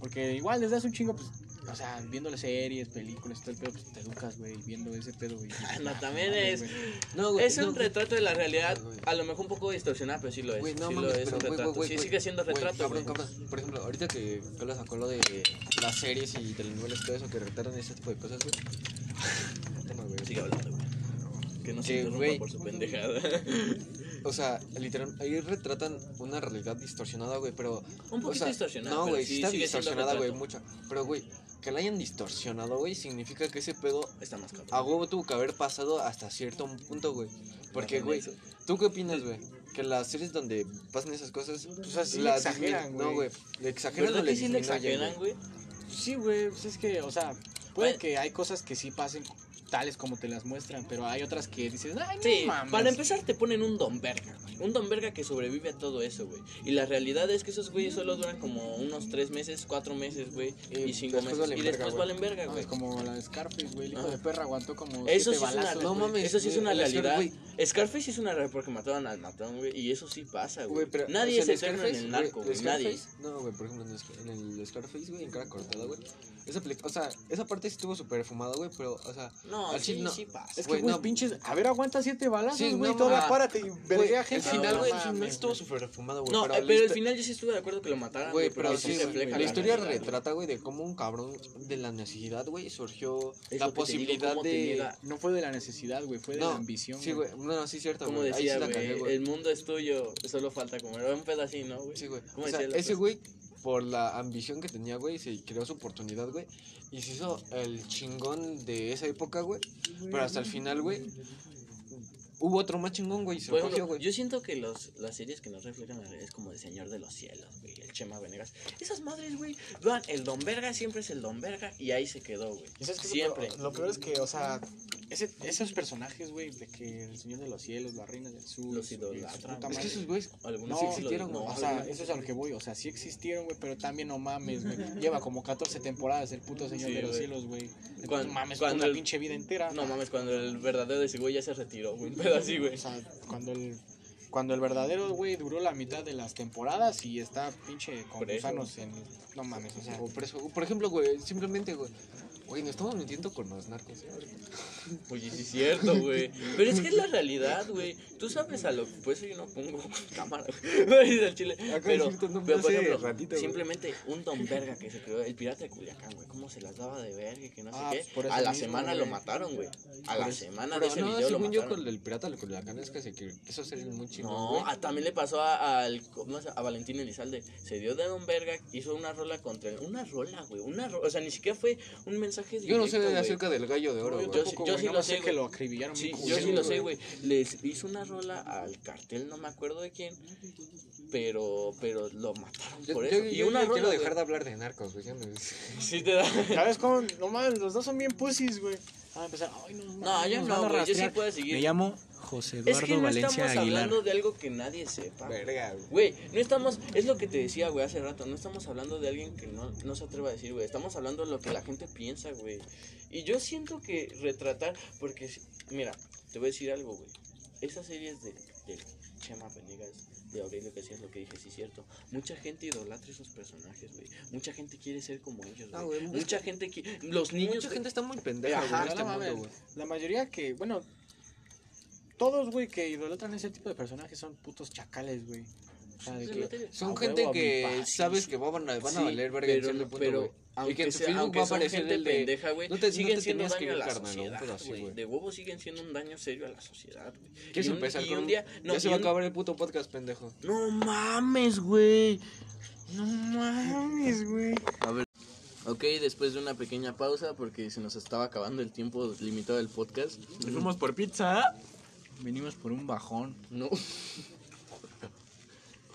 Porque igual desde hace un chingo, pues, o sea, viendo las series, películas, todo el pedo, pues te educas, güey, viendo ese pedo, güey. (laughs) No, también es- güey. No, güey. es un no, retrato de la realidad, a lo mejor un poco distorsionado, pero sí lo es. Güey, no sí mames, lo es un retrato. sí, sigue siendo retrato. cabrón, cabrón. Por ejemplo, ahorita que Carlos sacó lo de las series y telenovelas y todo eso que retratan ese tipo de cosas, güey. (laughs) Sigue hablando, güey. Que no se interrumpa güey. por su pendejada. (laughs) O sea, literal, ahí retratan una realidad distorsionada, güey, pero... un o poquito sea, distorsionada. No, güey, sí, está distorsionada, güey, mucha. Pero, güey, que la hayan distorsionado, güey, significa que ese pedo Está más cabrón. a huevo tuvo que haber pasado hasta cierto punto, güey. Porque, güey. ¿tú qué opinas, güey? Que las series donde pasan esas cosas... Pues así las exageran, güey. No, güey, le exageran o ¿Verdad le sí le exageran, güey? Sí, güey, pues es que, o sea, puede Bueno. que hay cosas que sí pasen tales como te las muestran, pero hay otras que dices, ay, no Sí, mames. para empezar te ponen un don verga, güey. Un don verga que sobrevive a todo eso, güey. Y la realidad es que esos güeyes solo duran como unos tres meses, cuatro meses, güey. Y Y cinco meses. valen y verga, después valen verga, No, güey. es como la de Scarface, güey, el hijo de perra aguantó como Eso siete sí es una, balazos, no güey. mames. eso sí es una realidad. Scarface sí es una realidad porque mataron al matón, güey. Y eso sí pasa, güey. Nadie o sea, es eterno en el narco, güey. Nadie. Scarface- No, güey, por ejemplo, en el, Scar- en el Scarface, güey, en cara cortada, güey. Esa o sea, esa parte sí estuvo súper fumada, güey, pero, o sea, No, Al sí, chile no. sí pasa. Es que, Güey, no. pinches, a ver, aguanta siete balazos, Sí, güey, no todavía párate y güey, verguea el gente. final, güey, estuvo súper fumado, güey. No, pero eh, pero el final yo sí estuve de acuerdo que lo mataran, Güey, pero porque sí, se güey, refleja la la historia realidad, retrata, güey, de cómo un cabrón de la necesidad, güey, surgió Es la digo, posibilidad de... No fue de la necesidad, güey, fue de No, la ambición. Sí, güey, no, no, sí, cierto, Como decía, güey, el mundo es tuyo, solo falta comer. Un pedacito, ¿no, güey? Sí, güey. ¿Cómo O sea, decía la ese güey, por la ambición que tenía, güey, se creó su oportunidad, güey. Y se hizo el chingón de esa época, güey. Pero hasta el final, güey, hubo otro más chingón, güey, se lo ejemplo, cogió, güey. yo siento que los, las series que nos reflejan la es como El Señor de los Cielos, güey, el Chema Venegas. Esas madres, güey, el Don Verga siempre es el Don Verga y ahí se quedó, güey. ¿Y sabes qué es lo Siempre. peor? Lo peor es que, o sea, ese, esos personajes, güey, de que el Señor de los Cielos, la Reina del Sur, Los idolatran, güey. Es que esos güeyes, No, sí existieron, no, o sea, güey. eso es a lo que voy. O sea, sí existieron, güey, pero también no mames, güey. Lleva como 14 temporadas el puto Señor Sí, de los güey. Cielos, güey. No mames, cuando una el- pinche vida entera. No mames, cuando el verdadero de ese güey ya se retiró, güey, un pedo así, güey. O sea, cuando el, cuando el verdadero, güey, duró la mitad de las temporadas y está pinche con gusanos en... No mames, o sea... o por ejemplo, güey, simplemente, güey. Güey, nos estamos metiendo con los narcos. ¿eh? (laughs) Oye, sí es cierto, güey. Pero es que es la realidad, güey. Tú sabes a lo que... Pues yo no pongo (laughs) cámara, güey. (laughs) del chile. Pero, por ejemplo, ratito, simplemente un don verga que se creó, el pirata de Culiacán, güey. Cómo se las daba de verga y que no sé Ah, qué. pues por eso A la mismo, semana güey. lo mataron, güey. A la semana de ese no, video lo según yo mataron. con el pirata la cana es que se quiso hacer muy chingón, No, güey. ah, también le pasó a, al, ¿cómo se- a Valentín Elizalde. Se dio de Don Verga, hizo una rola contra él. Una rola, güey. Una ro- O sea, ni siquiera fue un mensaje Yo no sé güey. acerca del gallo de oro, No, yo güey. sí- tampoco, yo güey, sí no lo sé, que lo acribillaron. Sí, yo sí lo sé, güey. Les hizo una rola al cartel, no me acuerdo de quién. Pero, pero lo mataron Yo, por yo- eso. yo y una rola. quiero dejar de hablar de narcos, güey. ya me- (laughs) Sí te da. ¿Sabes cómo? No mames, los dos son bien pussies, güey. Ah, empezar. Ay, no, No, ya nos no, güey, yo sí puedo seguir. Me llamo José Es Eduardo que no Valencia estamos Aguilar. hablando de algo que nadie sepa. Verga, güey. No estamos, es lo que te decía, güey, hace rato, no estamos hablando de alguien que no, no se atreva a decir, güey, estamos hablando de lo que la gente piensa, güey. Y yo siento que retratar, porque, mira, te voy a decir algo, güey, esas series de, de Chema Venegas, de Aurelio que es lo que dije, sí es cierto, mucha gente idolatra esos personajes, güey, mucha gente quiere ser como ellos, Ah, güey, es mucha gente quiere, los niños, Mucha gente está muy pendeja, güey, este güey. La mayoría que, bueno, todos, güey, que idolatran ese tipo de personajes son putos chacales, güey. O sea, de Sí, que, materia. Son a gente huevo, mi que paz, sabes sí, que van a, van a Sí, valer verga en pero, cierto punto, pero güey. aunque Y que en tu sea- Facebook aunque va a son aparecer gente el de... pendeja, güey, no te- no siguen te siendo tenías que daño a ir, la carnal, un sociedad, pedo así, güey. güey. De huevos siguen siendo un daño serio a la sociedad, güey. ¿Quieres Y un- empezar y con un un- día, no, ya se y va a un- acabar el puto podcast, pendejo. No mames, güey. No mames, güey. A ver. Ok, después de una pequeña pausa porque se nos estaba acabando el tiempo limitado del podcast. Fuimos por pizza. Venimos por un bajón. No. (laughs)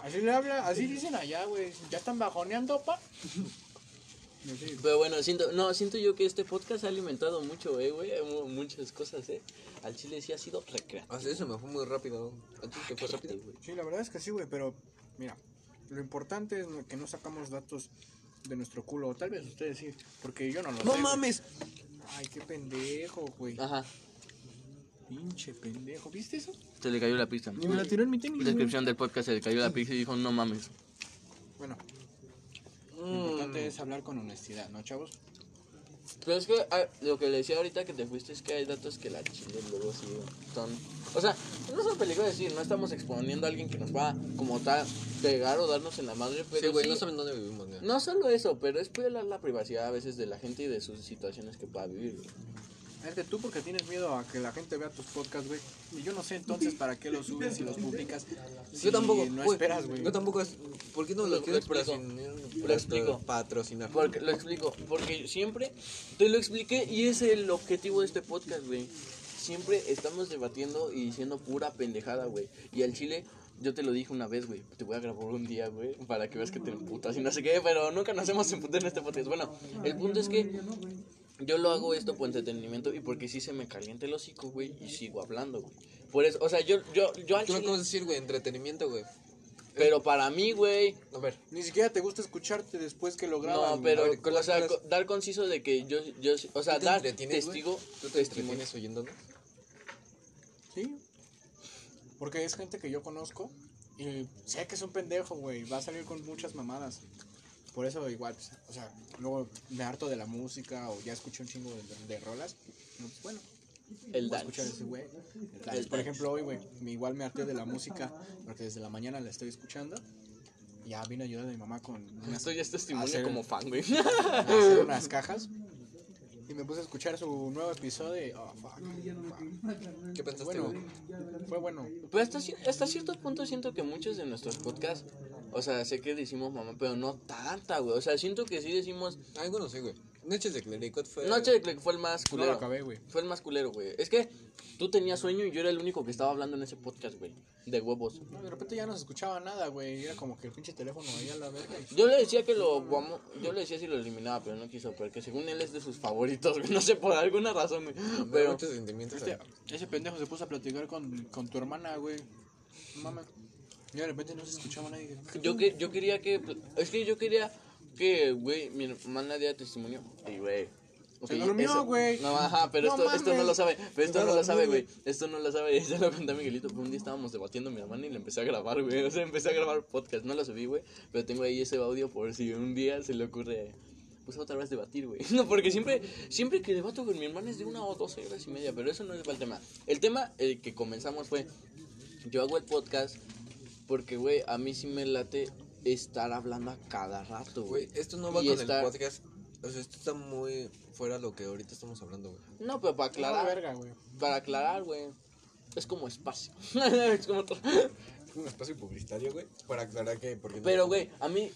Así le habla, así dicen allá, güey. Ya están bajoneando, pa. Pero bueno, siento, no, siento yo que este podcast ha alimentado mucho, eh, güey, mu- muchas cosas, eh. Al chile sí ha sido recreativo. Así se me fue muy rápido. ¿A ti te fue rápido? güey. Sí, la verdad es que sí, güey, pero mira, lo importante es que no sacamos datos de nuestro culo. O tal vez ustedes sí, porque yo no lo sé. ¡No güey. mames! Ay, qué pendejo, güey. Ajá, Pinche pendejo. ¿Viste eso? se le cayó la pista. Y me la tiró en mi tenis. Descripción del podcast, se le cayó la pizza y dijo, no mames. Bueno, lo importante es hablar con honestidad, ¿no, chavos? Pero es que ah, lo que le decía ahorita que te fuiste es que hay datos que la chile luego sí son... O sea, no son peligro decir, no estamos exponiendo a alguien que nos va como tal pegar o darnos en la madre, pero Sí, güey, sí- no saben dónde vivimos, güey. No solo eso, pero es violar la privacidad a veces de la gente y de sus situaciones que pueda vivir. güey. Es que tú porque tienes miedo a que la gente vea tus podcasts, güey. Y yo no sé entonces para qué los subes y los publicas. si Yo tampoco, No esperas, güey. Yo tampoco, es- ¿por qué no Lo- quieres explico. patrocinar? Lo explico. Patrocinar. Porque, lo explico, porque siempre te lo expliqué y es el objetivo de este podcast, güey. Siempre estamos debatiendo y diciendo pura pendejada, güey. Y al chile, yo te lo dije una vez, güey. Te voy a grabar un día, güey, para que veas que te emputas y no sé qué, pero nunca nos hemos emputado en este podcast. Bueno, el punto es que yo lo hago esto por entretenimiento y porque sí se me calienta el hocico, güey, y sigo hablando, güey. Por eso, o sea, yo, yo, yo al ¿Tú me chile, decir, güey? Entretenimiento, güey. pero para mí, güey, A ver, Ni siquiera te gusta escucharte después que lo graban. No, pero, o sea, co- dar conciso de que yo, yo, o sea, ¿tú te dar testigo, ¿Tú te testimonio. entretienes oyéndonos? Sí. Porque es gente que yo conozco y sé que es un pendejo, güey. Va a salir con muchas mamadas. Por eso igual, pues, o sea, luego me harto de la música o ya escuché un chingo de, de rolas. Pues, bueno, El voy a escuchar ese güey. El Por ejemplo, hoy, güey, me- igual me harté de la música porque desde la mañana la estoy escuchando. Ya vine a ayudar a mi mamá con (laughs) unas, Esto ya es testimonio Hacer- como fan, güey. (laughs) hacer unas (laughs) cajas. Y me puse a escuchar su nuevo episodio. y, Oh, fuck, fuck. ¿Qué pensaste, Bueno, fue bueno. Pero hasta, ci- hasta cierto punto siento que muchos de nuestros podcasts, o sea, sé que decimos mamá, pero no tanta, güey. O sea, siento que sí decimos. Algo no sé, güey. Noches de Clericot fue... Noche de Clec fue el más No culero. lo acabé, güey. Fue el más culero, güey. Es que tú tenías sueño y yo era el único que estaba hablando en ese podcast, güey. De huevos. No, de repente ya no se escuchaba nada, güey. Era como que el pinche teléfono ahí a la verga. y- Yo le decía que lo yo le decía si lo eliminaba, pero no quiso, porque según él es de sus favoritos, güey. (laughs) No sé por alguna razón, güey. Pero Pero muchos sentimientos. Este, ese pendejo se puso a platicar con, con tu hermana, güey. No mames. Y de repente no se escuchaba nadie. yo que yo quería que es que yo quería que, güey, mi hermana diera testimonio. Y güey. ok, Se durmió, güey. No, ajá, pero No esto, esto no lo sabe. Pero esto no a lo sabe, güey. Esto no lo sabe. (laughs) Ya lo conté a Miguelito. Pero un día estábamos debatiendo mi hermana y le empecé a grabar, güey. O sea, empecé a grabar podcast. No lo subí, güey. Pero tengo ahí ese audio por si un día se le ocurre pues otra vez debatir, güey. (laughs) No, porque siempre, siempre que debato con mi hermana es de una o dos horas y media, pero eso no es el tema. El tema el que comenzamos fue, yo hago el podcast porque, güey, a mí sí me late estar hablando a cada rato, Güey, güey. esto no va Y con estar- el podcast. O sea, esto está muy fuera de lo que ahorita estamos hablando, güey. No, pero para aclarar, verga, güey. para aclarar, güey. Es como espacio. (laughs) es como todo. Un espacio publicitario, güey. Para aclarar que. Porque no- Pero, güey, a mí,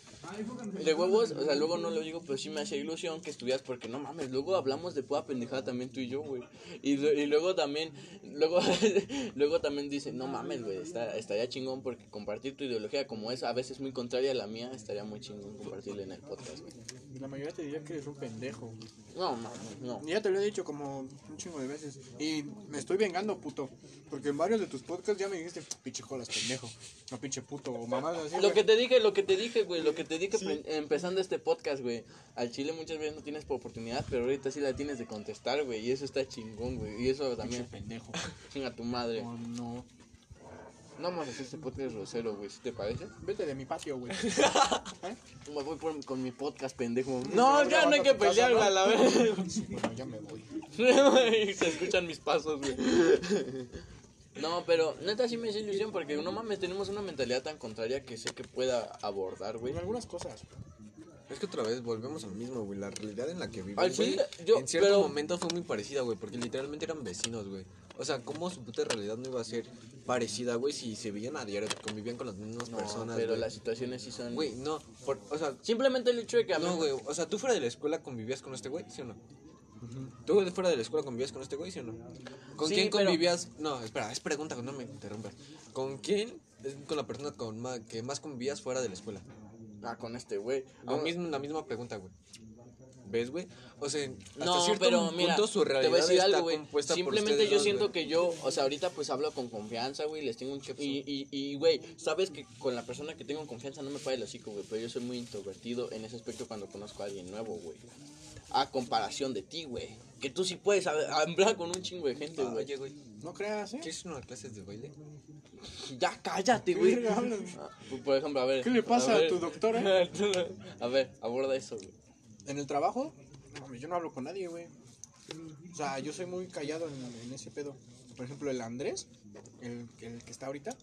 de huevos, o sea, luego no lo digo, pero sí me hacía ilusión que estudias, porque no mames, luego hablamos de pura pendejada también tú y yo, güey. Y, luego también, luego, (laughs) luego también dicen, no mames, güey, estaría chingón porque compartir tu ideología como es a veces muy contraria a la mía, estaría muy chingón compartirla en el podcast, güey. La mayoría te diría que eres un pendejo. güey. No, mames, no. Ya te lo he dicho como un chingo de veces. Y me estoy vengando, puto. Porque en varios de tus podcasts ya me dijiste, pinche jolas, pendejo. No, pinche puto. O así. Lo güey. que te dije, lo que te dije, güey, lo que te dije pre- empezando este podcast, güey. Al chile muchas veces no tienes por oportunidad, pero ahorita sí la tienes de contestar, güey. Y eso está chingón, güey. Y eso Pinche también, pendejo. (laughs) chinga tu madre. No, no. No vamos a hacer este podcast grosero, güey, ¿sí te parece? Vete de mi patio, güey. (laughs) Me voy por- con mi podcast, pendejo. No, No, ya no hay que pelear, ¿no? güey, a la vez. Sí, bueno, ya me voy. (laughs) Se escuchan mis pasos, güey. No, pero neta sí me hace ilusión porque no mames, tenemos una mentalidad tan contraria que sé que pueda abordar, güey. En algunas cosas. Es que otra vez volvemos al mismo, güey. La realidad en la que Al vivimos, güey, chile, yo- en cierto pero- momento fue muy parecida, güey. Porque literalmente eran vecinos, güey. O sea, ¿cómo su puta realidad no iba a ser parecida, güey? Si se veían a diario, convivían con las mismas No, personas, pero güey. las situaciones sí son... Güey, no. por- o sea, Simplemente el hecho de que a mí... no, güey. O sea, ¿tú fuera de la escuela convivías con este güey? ¿Sí o no? ¿Tú fuera de la escuela convivías con este güey? ¿Sí o no? ¿Con Sí, quién pero- convivías? No, espera, es pregunta, no me interrumpas. ¿Con quién es con la persona con ma- que más convivías fuera de la escuela? Ah, con este güey. Ah, mismo, la misma pregunta, güey. ¿Ves, güey? O sea, hasta No, cierto pero punto mira, su realidad te voy a decir está algo, güey. compuesta Simplemente ustedes yo dos, siento güey. que yo, o sea, ahorita pues hablo con confianza, güey, les tengo un ch- y, y, y, güey, sabes que con la persona que tengo confianza no me falla el hocico, güey, pero yo soy muy introvertido en ese aspecto cuando conozco a alguien nuevo, güey. A comparación de ti, güey. Que tú sí puedes hab- hablar con un chingo de gente, güey. Oye, güey, No creas, ¿eh? ¿quieres una clase de baile? Ya cállate, güey. Ah, Por ejemplo, a ver. ¿Qué le pasa a ver. tu doctora? (laughs) a ver, aborda eso, güey. En el trabajo, yo no hablo con nadie, güey. O sea, yo soy muy callado en, en ese pedo. Por ejemplo, el Andrés, el, el que está ahorita,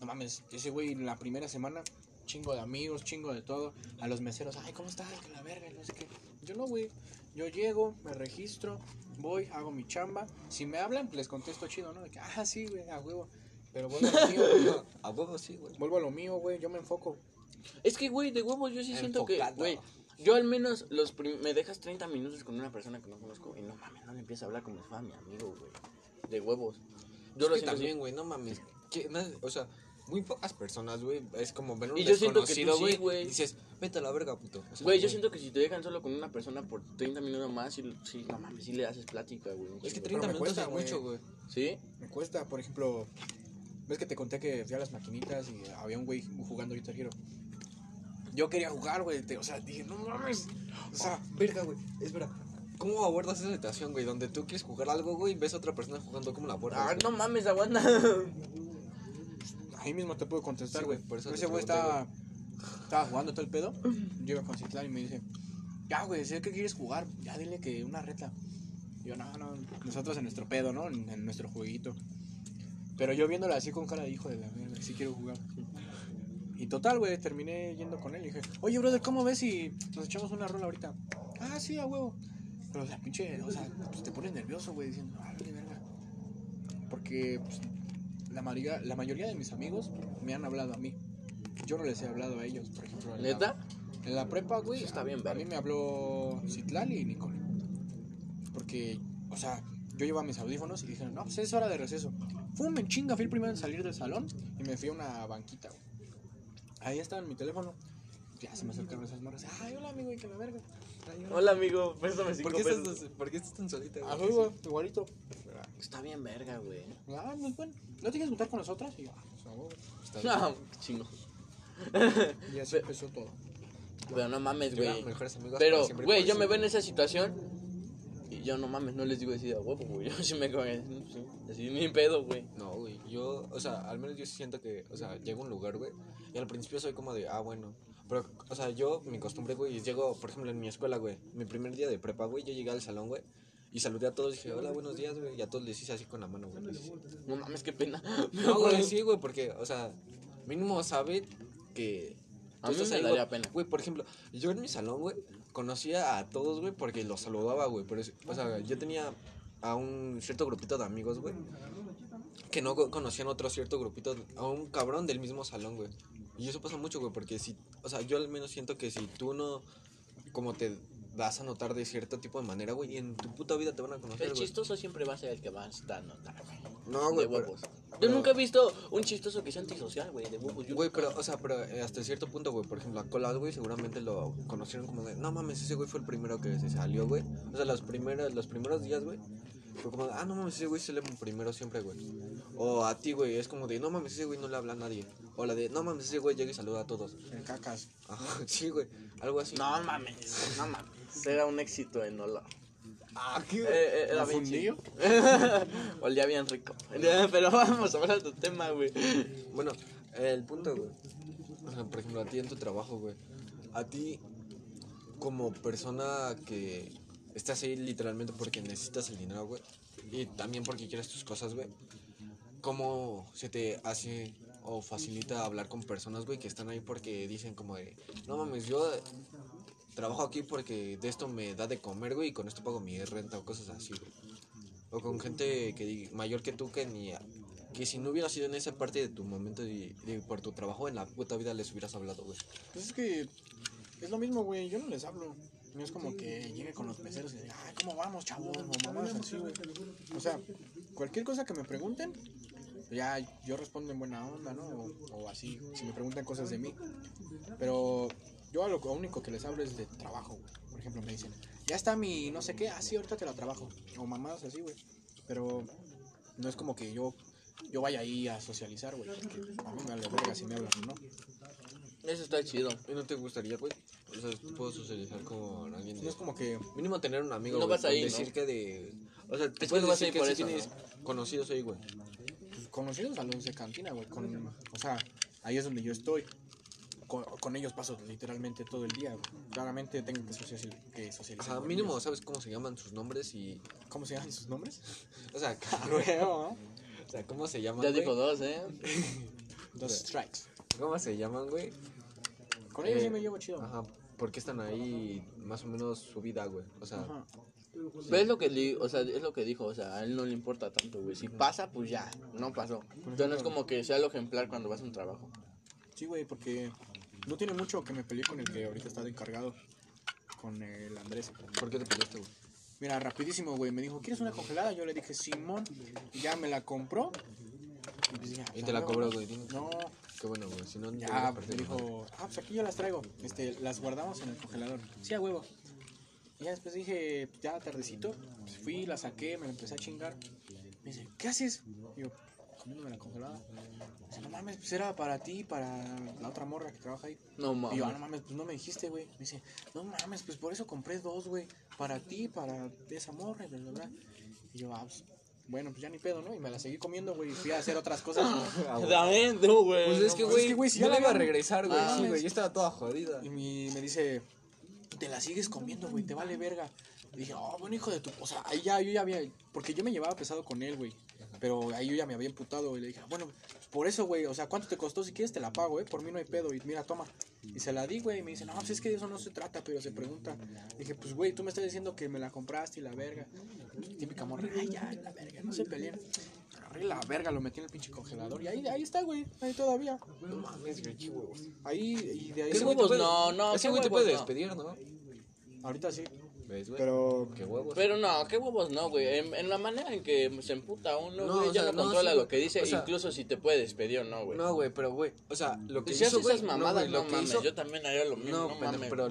no mames, ese güey en la primera semana, chingo de amigos, chingo de todo. A los meseros, ay, ¿cómo estás? Que la verga, no sé qué. Yo no, güey. Yo llego, me registro, voy, hago mi chamba. Si me hablan, les contesto chido, ¿no? De que, ah, sí, güey, a huevo. Pero vuelvo a lo mío, güey. (laughs) A huevo sí, güey. Vuelvo a lo mío, güey. Yo me enfoco. Es que, güey, de huevos yo sí siento que, güey, yo al menos los prim- me dejas 30 minutos con una persona que no conozco y no mames, no le empiezo a hablar como si fuera mi amigo, güey. De huevos. Yo Es lo que siento también, güey, no mames. o sea, muy pocas personas, güey, es como ver un Y yo siento que tú desconocido, sí, güey. güey. y dices, vete a la verga, puto. O sea, Güey, yo siento que si te dejan solo con una persona por 30 minutos más, sí, sí, no mames, sí le haces plática, güey. Es que chingo. 30 me minutos cuesta, es mucho, güey. ¿Sí? Me cuesta, por ejemplo, ves que te conté que fui a las maquinitas y había un güey jugando Guitar Hero. Yo quería jugar, güey, te- o sea, dije, no mames. O sea, Verga, güey, es verdad. ¿Cómo abordas esa situación, güey? Donde tú quieres jugar algo, güey, y ves a otra persona jugando, ¿cómo la abordas? Ah, güey? no mames, aguanta. Ahí mismo te puedo contestar, güey. por eso Ese güey estaba, estaba jugando todo el pedo. Yo iba con Citlán y me dice, ya, güey, sé que quieres jugar, ya dile que una reta. Y yo, no, no, nosotros en nuestro pedo, ¿no? En, en nuestro jueguito. Pero yo viéndolo así con cara de hijo de la verga, sí quiero jugar. Y total, güey, terminé yendo con él y dije, oye, brother, ¿cómo ves si nos echamos una rola ahorita? Ah, sí, a huevo. Pero la pinche, o sea, pues te pones nervioso, güey, diciendo, ah, verga. Porque pues, la, mayoría, la mayoría de mis amigos me han hablado a mí. Yo no les he hablado a ellos, por ejemplo. ¿Neta? en la prepa, güey, Eso está bien, a verga. mí me habló Citlali y Nicole. Porque, o sea, yo llevaba mis audífonos y dijeron, no, pues es hora de receso. Fum, en chinga, fui el primero en salir del salón y me fui a una banquita, güey. Ahí estaba en mi teléfono. Ya se me acercaron esas morras. Ay, hola, amigo, y que la verga. Ay, hola. Hola, amigo, préstame 5 ¿Por qué, pesos. estás, ¿Por qué estás tan solita, güey? Ah, güey, igualito. Está bien verga, güey. Ah, muy bueno. ¿No te quieres juntar con nosotras? Y yo, ah, pues. Está bien. No, chingo. (laughs) Y así empezó todo. Pero no mames, Yo era güey. mejores amigos Pero, para siempre y güey, por yo me siempre. veo en esa situación y yo no mames, no les digo así de a huevo, güey. (laughs) Yo sí me cago en así ni pedo, güey. No, güey, yo, o sea, al menos yo siento que, o sea, llego a un lugar, güey, y al principio soy como de, ah, bueno, Pero, o sea, yo, mi costumbre, güey, es llego, por ejemplo, en mi escuela, güey, mi primer día de prepa, güey, yo llegué al salón, güey, y saludé a todos, dije, hola, buenos días, güey, y a todos les hice así con la mano, güey. No mames, qué pena. No, (laughs) güey, sí, güey, porque, o sea, mínimo sabe que... A mí me daría pena. Güey, por ejemplo, yo en mi salón, güey, conocía a todos, güey, porque los saludaba, güey. Pero, o sea, yo tenía a un cierto grupito de amigos, güey, que no co- conocían otro cierto grupito, a un cabrón del mismo salón, güey. Y eso pasa mucho, güey, porque si, o sea, yo al menos siento que si tú no, como te vas a notar de cierto tipo de manera, güey, y en tu puta vida te van a conocer, El güey. chistoso siempre va a ser el que va a notar, güey. No, de güey, pero- huevos. Yo nunca he visto un chistoso que sea antisocial, güey, de huevos. Yo Güey, nunca- pero, o sea, pero eh, hasta cierto punto, güey, por ejemplo, a Colas, güey, seguramente lo conocieron como de, no mames, ese güey fue el primero que se salió, güey. O sea, los primeros, los primeros días, güey, fue como, de, ah, no mames, ese güey se le primero siempre, güey. O a ti, güey, es como de, no mames, ese güey no le habla a nadie. O la de, no mames, ese güey llega y saluda a todos. El cacas. (laughs) Sí, güey, algo así. No mames, no mames. Era un éxito en olor. Ah, Eh, eh, era ¿Un bien chido. Olía bien rico. Pero vamos a hablar de tu tema, güey. Bueno, el punto, güey. O sea, por ejemplo, a ti en tu trabajo, güey. A ti, como persona que estás ahí literalmente porque necesitas el dinero, güey. Y también porque quieres tus cosas, güey. ¿Cómo se te hace o facilita hablar con personas, güey, que están ahí porque dicen como de, no mames, yo trabajo aquí porque de esto me da de comer, güey, y con esto pago mi renta o cosas así, güey. O con gente que mayor que tú que ni que si no hubiera sido en esa parte de tu momento y, y por tu trabajo en la puta vida les hubieras hablado, güey. Pues es que es lo mismo, güey. Yo no les hablo. No es como que llegue con los meseros y diga, ay, ¿cómo vamos, chavos? O mamás así, güey. O sea, cualquier cosa que me pregunten, ya yo respondo en buena onda, ¿no? O, o así, si me preguntan cosas de mí. Pero yo a lo único que les hablo es de trabajo, güey. Por ejemplo, me dicen, ya está mi no sé qué, así ahorita te la trabajo. O mamadas así, güey. Pero no es como que yo, yo vaya ahí a socializar, güey. A mí me vale verga si me hablan no. Eso está chido. ¿Y no te gustaría, güey? O sea, puedo socializar con alguien No es como que Mínimo tener un amigo, No güey, vas ahí, con ¿no? decir que de... O sea, te que puedes no vas decir ahí que por sí eso, tienes conocidos ahí, güey. pues, conocidos a los de cantina, güey. Con, o sea, ahí es donde yo estoy. Con, con ellos paso literalmente todo el día. Claramente tengo que, sociali- que socializar. Ajá, mínimo ellos. sabes cómo se llaman sus nombres y... ¿Cómo se llaman sus nombres? (laughs) O sea, (laughs) Luego, ¿no? o sea ¿cómo se llaman, Ya dijo dos, ¿eh? (laughs) Dos strikes. ¿Cómo se llaman, güey? Con ellos Eh, sí me llevo chido. Ajá, porque están ahí más o menos su vida, güey. O sea, Ajá. ¿Ves lo que di- o sea, es lo que dijo, o sea, a él no le importa tanto, güey. Si pasa, pues ya, no pasó. Entonces no es como que sea lo ejemplar cuando vas a un trabajo. Sí, güey, porque no tiene mucho que me peleé con el que ahorita está de encargado. Con el Andrés. ¿por qué te peleaste, güey? Mira, rapidísimo, güey. Me dijo, ¿quieres una congelada? Yo le dije, Simón. Y ya me la compró. Y, pues, ya, Y te la no, cobró, güey. No, Qué bueno, güey. Si no, te ya me dijo, ah, pues aquí yo las traigo. Este, las guardamos en el congelador. Sí, a huevo. Y ya después dije, ya tardecito. Pues fui, la saqué, me la empecé a chingar. Me dice, ¿qué haces? Y yo, comiéndome la congelada. Dice, no mames, pues era para ti, para la otra morra que trabaja ahí. No Y mames. yo, ah, no mames, pues no me dijiste, güey. Me dice, no mames, pues por eso compré dos, güey. Para ti, para esa morra, y bla, bla, bla. Y yo, ah, pues, bueno, pues ya ni pedo, ¿no? Y me la seguí comiendo, güey. Y fui a hacer otras cosas. (laughs) (laughs) También tú, güey. Pues es no que, pues güey, es que, güey, si yo ya la iba a regresar, güey. Ah, sí, güey, yo estaba toda jodida. Y mi- me dice, te la sigues comiendo, güey, te vale verga. Y dije, oh, bueno, hijo de tu. O sea, ahí ya, yo ya había. Porque yo me llevaba pesado con él, güey. Pero ahí yo ya me había imputado. Y le dije, "Ah, bueno, por eso, güey. O sea, ¿cuánto te costó? Si quieres, te la pago, ¿eh? Por mí no hay pedo. Y mira, toma. Y se la di, güey. Y me dice, no, pues es que de eso no se trata, pero se pregunta. Dije, pues, güey, tú me estás diciendo que me la compraste y la verga. Típica morra, ay, ya, la verga, no se peleen. Agarré la verga, lo metí en el pinche congelador. Y ahí, ahí está, güey. Ahí todavía. No mames, güey, qué huevos. Ahí, y de ahí. ¿Qué huevos? No, no, Ese güey te puede despedir, ¿no? Ahorita sí. ¿Ves, güey? Pero Qué huevos. Pero no, qué huevos no, güey. En, en la manera en que se emputa uno, No, güey, o ya sea, no no, controla sí, lo güey. que dice, O sea- incluso si te puede despedir o no, güey. No, güey, pero, güey, o sea, lo que si hizo, haces güey... esas mamadas, güey, no, lo que mames, hizo- yo también haría lo mismo, No, no, pendejo, mames. pero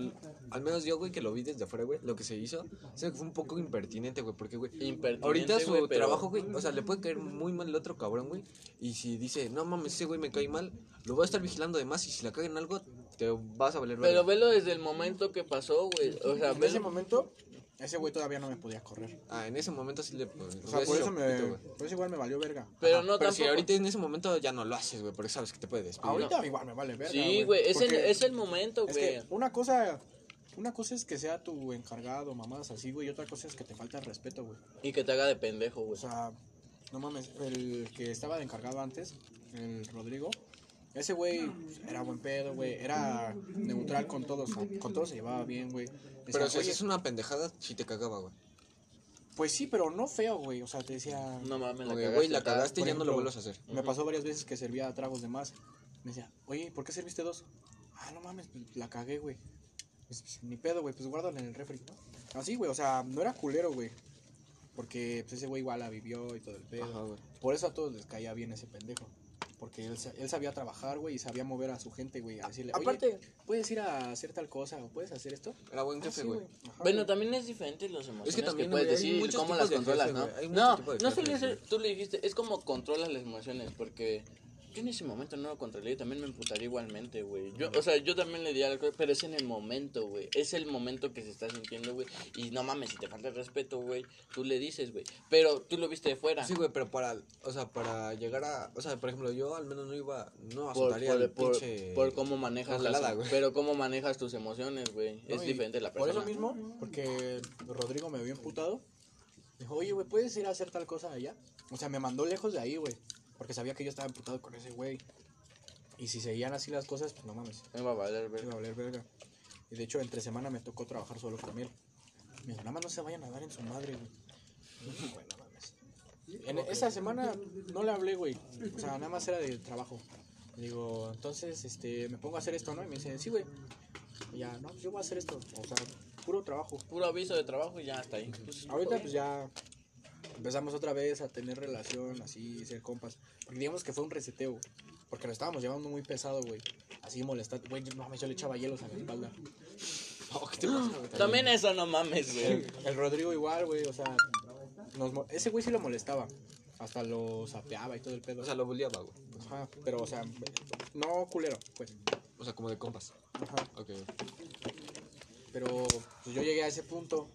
al, menos yo, güey, que lo vi desde afuera, güey, lo que se hizo, o sea, que fue un poco impertinente, güey, porque, güey, Impertinente, ahorita su güey, pero- trabajo, güey, o sea, le puede caer muy mal el otro cabrón, güey, y si dice, no mames, ese güey me cae mal, lo voy a estar vigilando además, y si la cagan en algo, te vas a valer Pero verga. velo desde el momento que pasó, güey. O sea, en ese momento ese güey todavía no me podía correr. Ah, en ese momento sí le. pues, O sea, por eso, me, por eso igual me valió verga. Pero Ajá, no pero si tampoco. ahorita en ese momento ya no lo haces, güey, porque sabes que te puede despedir. Ahorita igual me vale verga. Sí, güey, es el, porque es el momento, es güey. que una cosa, una cosa es que sea tu encargado, mamadas así, güey, y otra cosa es que te falta el respeto, güey. Y que te haga de pendejo, O güey. sea, no mames, el que estaba de encargado antes, el Rodrigo, ese güey era buen pedo, güey, era neutral con todos, con todos se llevaba bien, güey. Pero si "Oye, es una pendejada, sí te cagaba, güey. Pues sí, pero no feo, güey, o sea, te decía, No mames, la cagaste. güey, la cagaste y ya no lo vuelvas a hacer. me pasó varias veces que servía tragos de más. Me decía, oye, ¿por qué serviste dos? Ah, no mames, pues, la cagué, güey. Pues, pues, ni pedo, güey, pues guárdala en el refri, ¿no? Así, güey, o sea, no era culero, güey. Porque pues, ese güey igual la vivió y todo el pedo. Ajá. Por eso a todos les caía bien ese pendejo. Porque él, él sabía trabajar, güey, y sabía mover a su gente, güey, a decirle, oye, Aparte, ¿puedes ir a hacer tal cosa o puedes hacer esto? Era buen Ah, jefe, güey. Bueno, también es diferente los emociones Es que también, puedes decir, cómo las de controlas, jefe, ¿no? No, no ser, güey. tú le dijiste, es como controlas las emociones, porque yo en ese momento no lo controlé y también me emputaría igualmente, güey. Yo, o sea, yo también le di algo, pero es en el momento, güey. Es el momento que se está sintiendo, güey. Y no mames, si te falta el respeto, güey, tú le dices, güey. Pero tú lo viste de fuera. Sí, güey, pero para, o sea, para llegar a, o sea, por ejemplo, yo al menos no iba, no por, azotaría por, el por- pinche... por cómo manejas congelada, las, güey. pero cómo manejas tus emociones, güey. No, es diferente la Por persona. eso mismo, porque Rodrigo me vio emputado. Dijo, oye, güey, ¿puedes ir a hacer tal cosa allá? O sea, me mandó lejos de ahí, güey. Porque sabía que yo estaba emputado con ese güey. Y si seguían así las cosas, pues no mames. Me va a valer, Me ver. iba a valer verga. Y de hecho, entre semana me tocó trabajar solo con él. Me dijo, nada más no se vayan a dar en su madre, güey. Y dije, "Güey, no mames". En esa semana no le hablé, güey. O sea, nada más era de trabajo. Le digo, entonces, este, me pongo a hacer esto, ¿no? Y me dice, sí, güey. Y ya, no, pues yo voy a hacer esto. O sea, puro trabajo. Puro aviso de trabajo y ya está ahí. Pues, Ahorita, pues ya empezamos otra vez a tener relación, así, ser compas. Porque digamos que fue un reseteo. Porque lo estábamos llevando muy pesado, güey. Así molestando. Güey, no mames, yo le echaba hielos a la espalda. (laughs) Oh, ¿qué te pasa, güey? También eso no mames, güey. El, el Rodrigo igual, güey, o sea, nos mo- ese güey sí lo molestaba. Hasta lo sapeaba y todo el pedo. O sea, lo bulleaba, güey. Ajá, pero, o sea, no culero, pues. O sea, como de compas. Ajá. Ok. Pero pues yo llegué a ese punto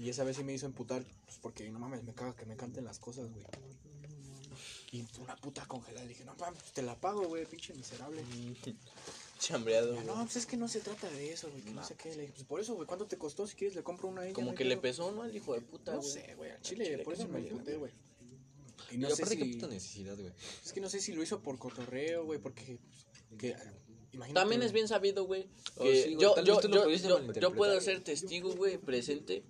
y esa vez sí me hizo emputar, pues porque no mames, me caga que me canten las cosas, güey. Y una puta congelada, le dije, no mames, te la pago, güey, pinche miserable. (laughs) Chambreado, güey. no, pues es que no se trata de eso, güey, que no sé qué. Le dije, pues por eso, güey, ¿cuánto te costó? Si quieres le compro una a ella. no Como que le pedo". pesó, ¿no? El hijo de puta, No güey. sé, güey, al chile, chile por eso no me emputé, güey. Y Y no sé si, puta necesidad, güey. es que no sé si lo hizo por cotorreo, güey, porque, que, imagínate. También es bien sabido, güey. Oh, sí, yo, yo, yo, yo puedo ser testigo, güey, presente.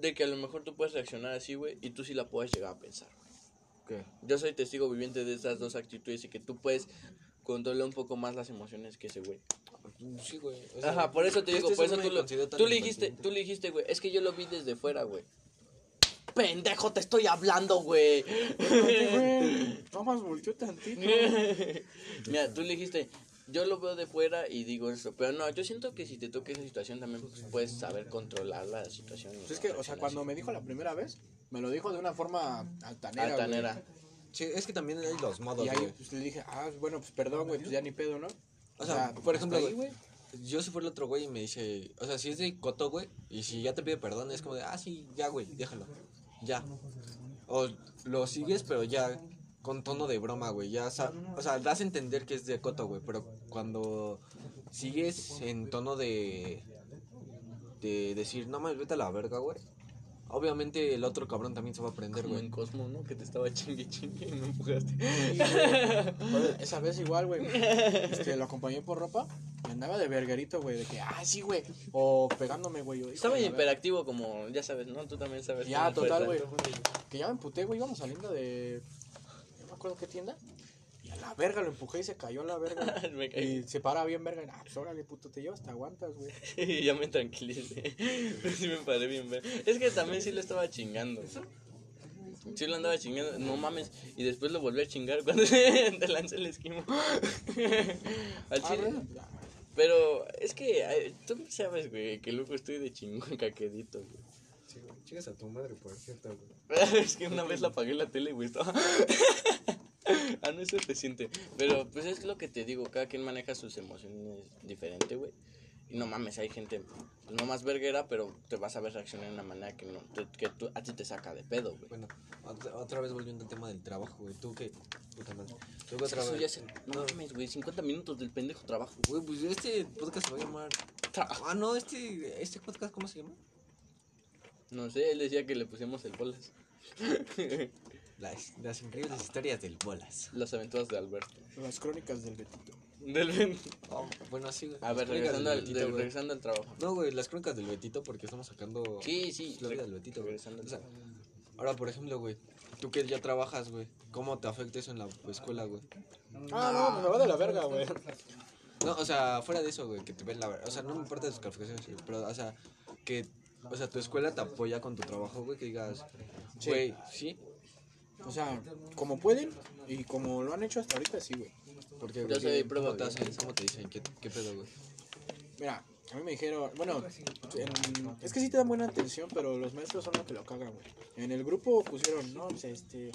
De que a lo mejor tú puedes reaccionar así, güey. Y tú sí la puedes llegar a pensar, güey. ¿Qué? Yo soy testigo viviente de estas dos actitudes y que tú puedes controlar un poco más las emociones que ese güey. Sí, güey. o sea, Ajá, por eso te digo, este por sí eso tú, lo, tú le dijiste, tú le dijiste, güey, es que yo lo vi desde fuera, güey. Pendejo, te estoy hablando, güey. Más volteó tantito. (laughs) Mira, tú le dijiste, yo lo veo de fuera y digo eso, pero no, yo siento que si te toca esa situación también pues, puedes saber controlar la situación. Pues es que, o sea, cuando me dijo la primera vez, me lo dijo de una forma altanera. güey. Altanera. Sí, es que también hay los modos, Y ahí güey. pues, le dije, ah, bueno, pues perdón, güey, pues ya ni pedo, ¿no? O sea, por ejemplo, ahí, güey, yo si fuera el otro güey y me dice, o sea, si es de coto, güey, y si ya te pide perdón, es como de, ah, sí, ya, güey, déjalo, ya. O lo sigues, pero ya con tono de broma, güey, ya, o sea, das a entender que es de coto, güey, pero cuando sigues en tono de, de decir, no mames, vete a la verga, güey, obviamente el otro cabrón también se va a prender, Como güey. en Cosmo, ¿no? Que te estaba chingue chingue y me empujaste. Sí, (laughs) Esa vez igual, güey. Este, lo acompañé por ropa y andaba de verguerito, güey, de que, ah, sí, güey. O pegándome, güey. Estaba verga. hiperactivo como, ya sabes, ¿no? Tú también sabes. Ya, total, güey. Que ya me emputé, güey. Íbamos saliendo de. Acuerdo qué tienda. Y a la verga lo empujé y se cayó a la verga. (laughs) Me caí. y se para bien, verga. Ah, pues órale, puto, te llevas, te aguantas, güey. (laughs) Y ya me tranquilicé. Pero (laughs) sí me paré bien ver. Es que también sí lo estaba chingando. Sí lo andaba chingando, no mames. Y después lo volví a chingar cuando te lancé el esquimo. Al Ah, chile. Pero es que tú sabes, güey, que luego estoy de chingón caquedito, güey. Chicas a tu madre, por cierto, güey. es que una vez la apagué la tele, güey. Estaba... (laughs) ah, no, es reciente. Pero pues es lo que te digo, cada quien maneja sus emociones diferente, güey. Y no mames, hay gente pues, no más verguera, pero te vas a ver reaccionar de una manera que, no, te- que tú- a ti te saca de pedo, güey. Bueno, otra, otra vez volviendo al tema del trabajo, güey. Tú que. Puta madre. Tú que otra vez. se- no mames, güey, 50 minutos del pendejo trabajo. Güey, pues este podcast se va a llamar. Trabajo. Ah, no, este, este podcast, ¿cómo se llama? No sé, él decía que le pusimos el bolas. (laughs) Las, las increíbles historias del bolas. Las aventuras de Alberto. Las crónicas del Betito. Del Ben- Oh, bueno, así, güey. A ver, Las crónicas regresando del al, Betito, de- güey. regresando al trabajo. No, güey, las crónicas del Betito porque estamos sacando. Sí, sí. La vida del Betito, güey. regresando al O sea, trabajo. ahora, por ejemplo, güey, tú que ya trabajas, güey, ¿cómo te afecta eso en la escuela, güey? Ah, no, me va de la verga, güey. No, o sea, fuera de eso, güey, que te ven la verdad. O sea, no me importa tus calificaciones, güey, pero, o sea, que, o sea, tu escuela te apoya con tu trabajo, güey, que digas, Sí. güey, sí, O sea, como pueden y como lo han hecho hasta ahorita, sí, güey. porque, Yo soy ¿cómo prueba, te güey. hacen? ¿Cómo te dicen? ¿Qué, qué pedo, güey? Mira, a mí me dijeron, bueno, en- es que sí te dan buena atención, pero los maestros son los que lo cagan, güey. En el grupo pusieron, no, pues este,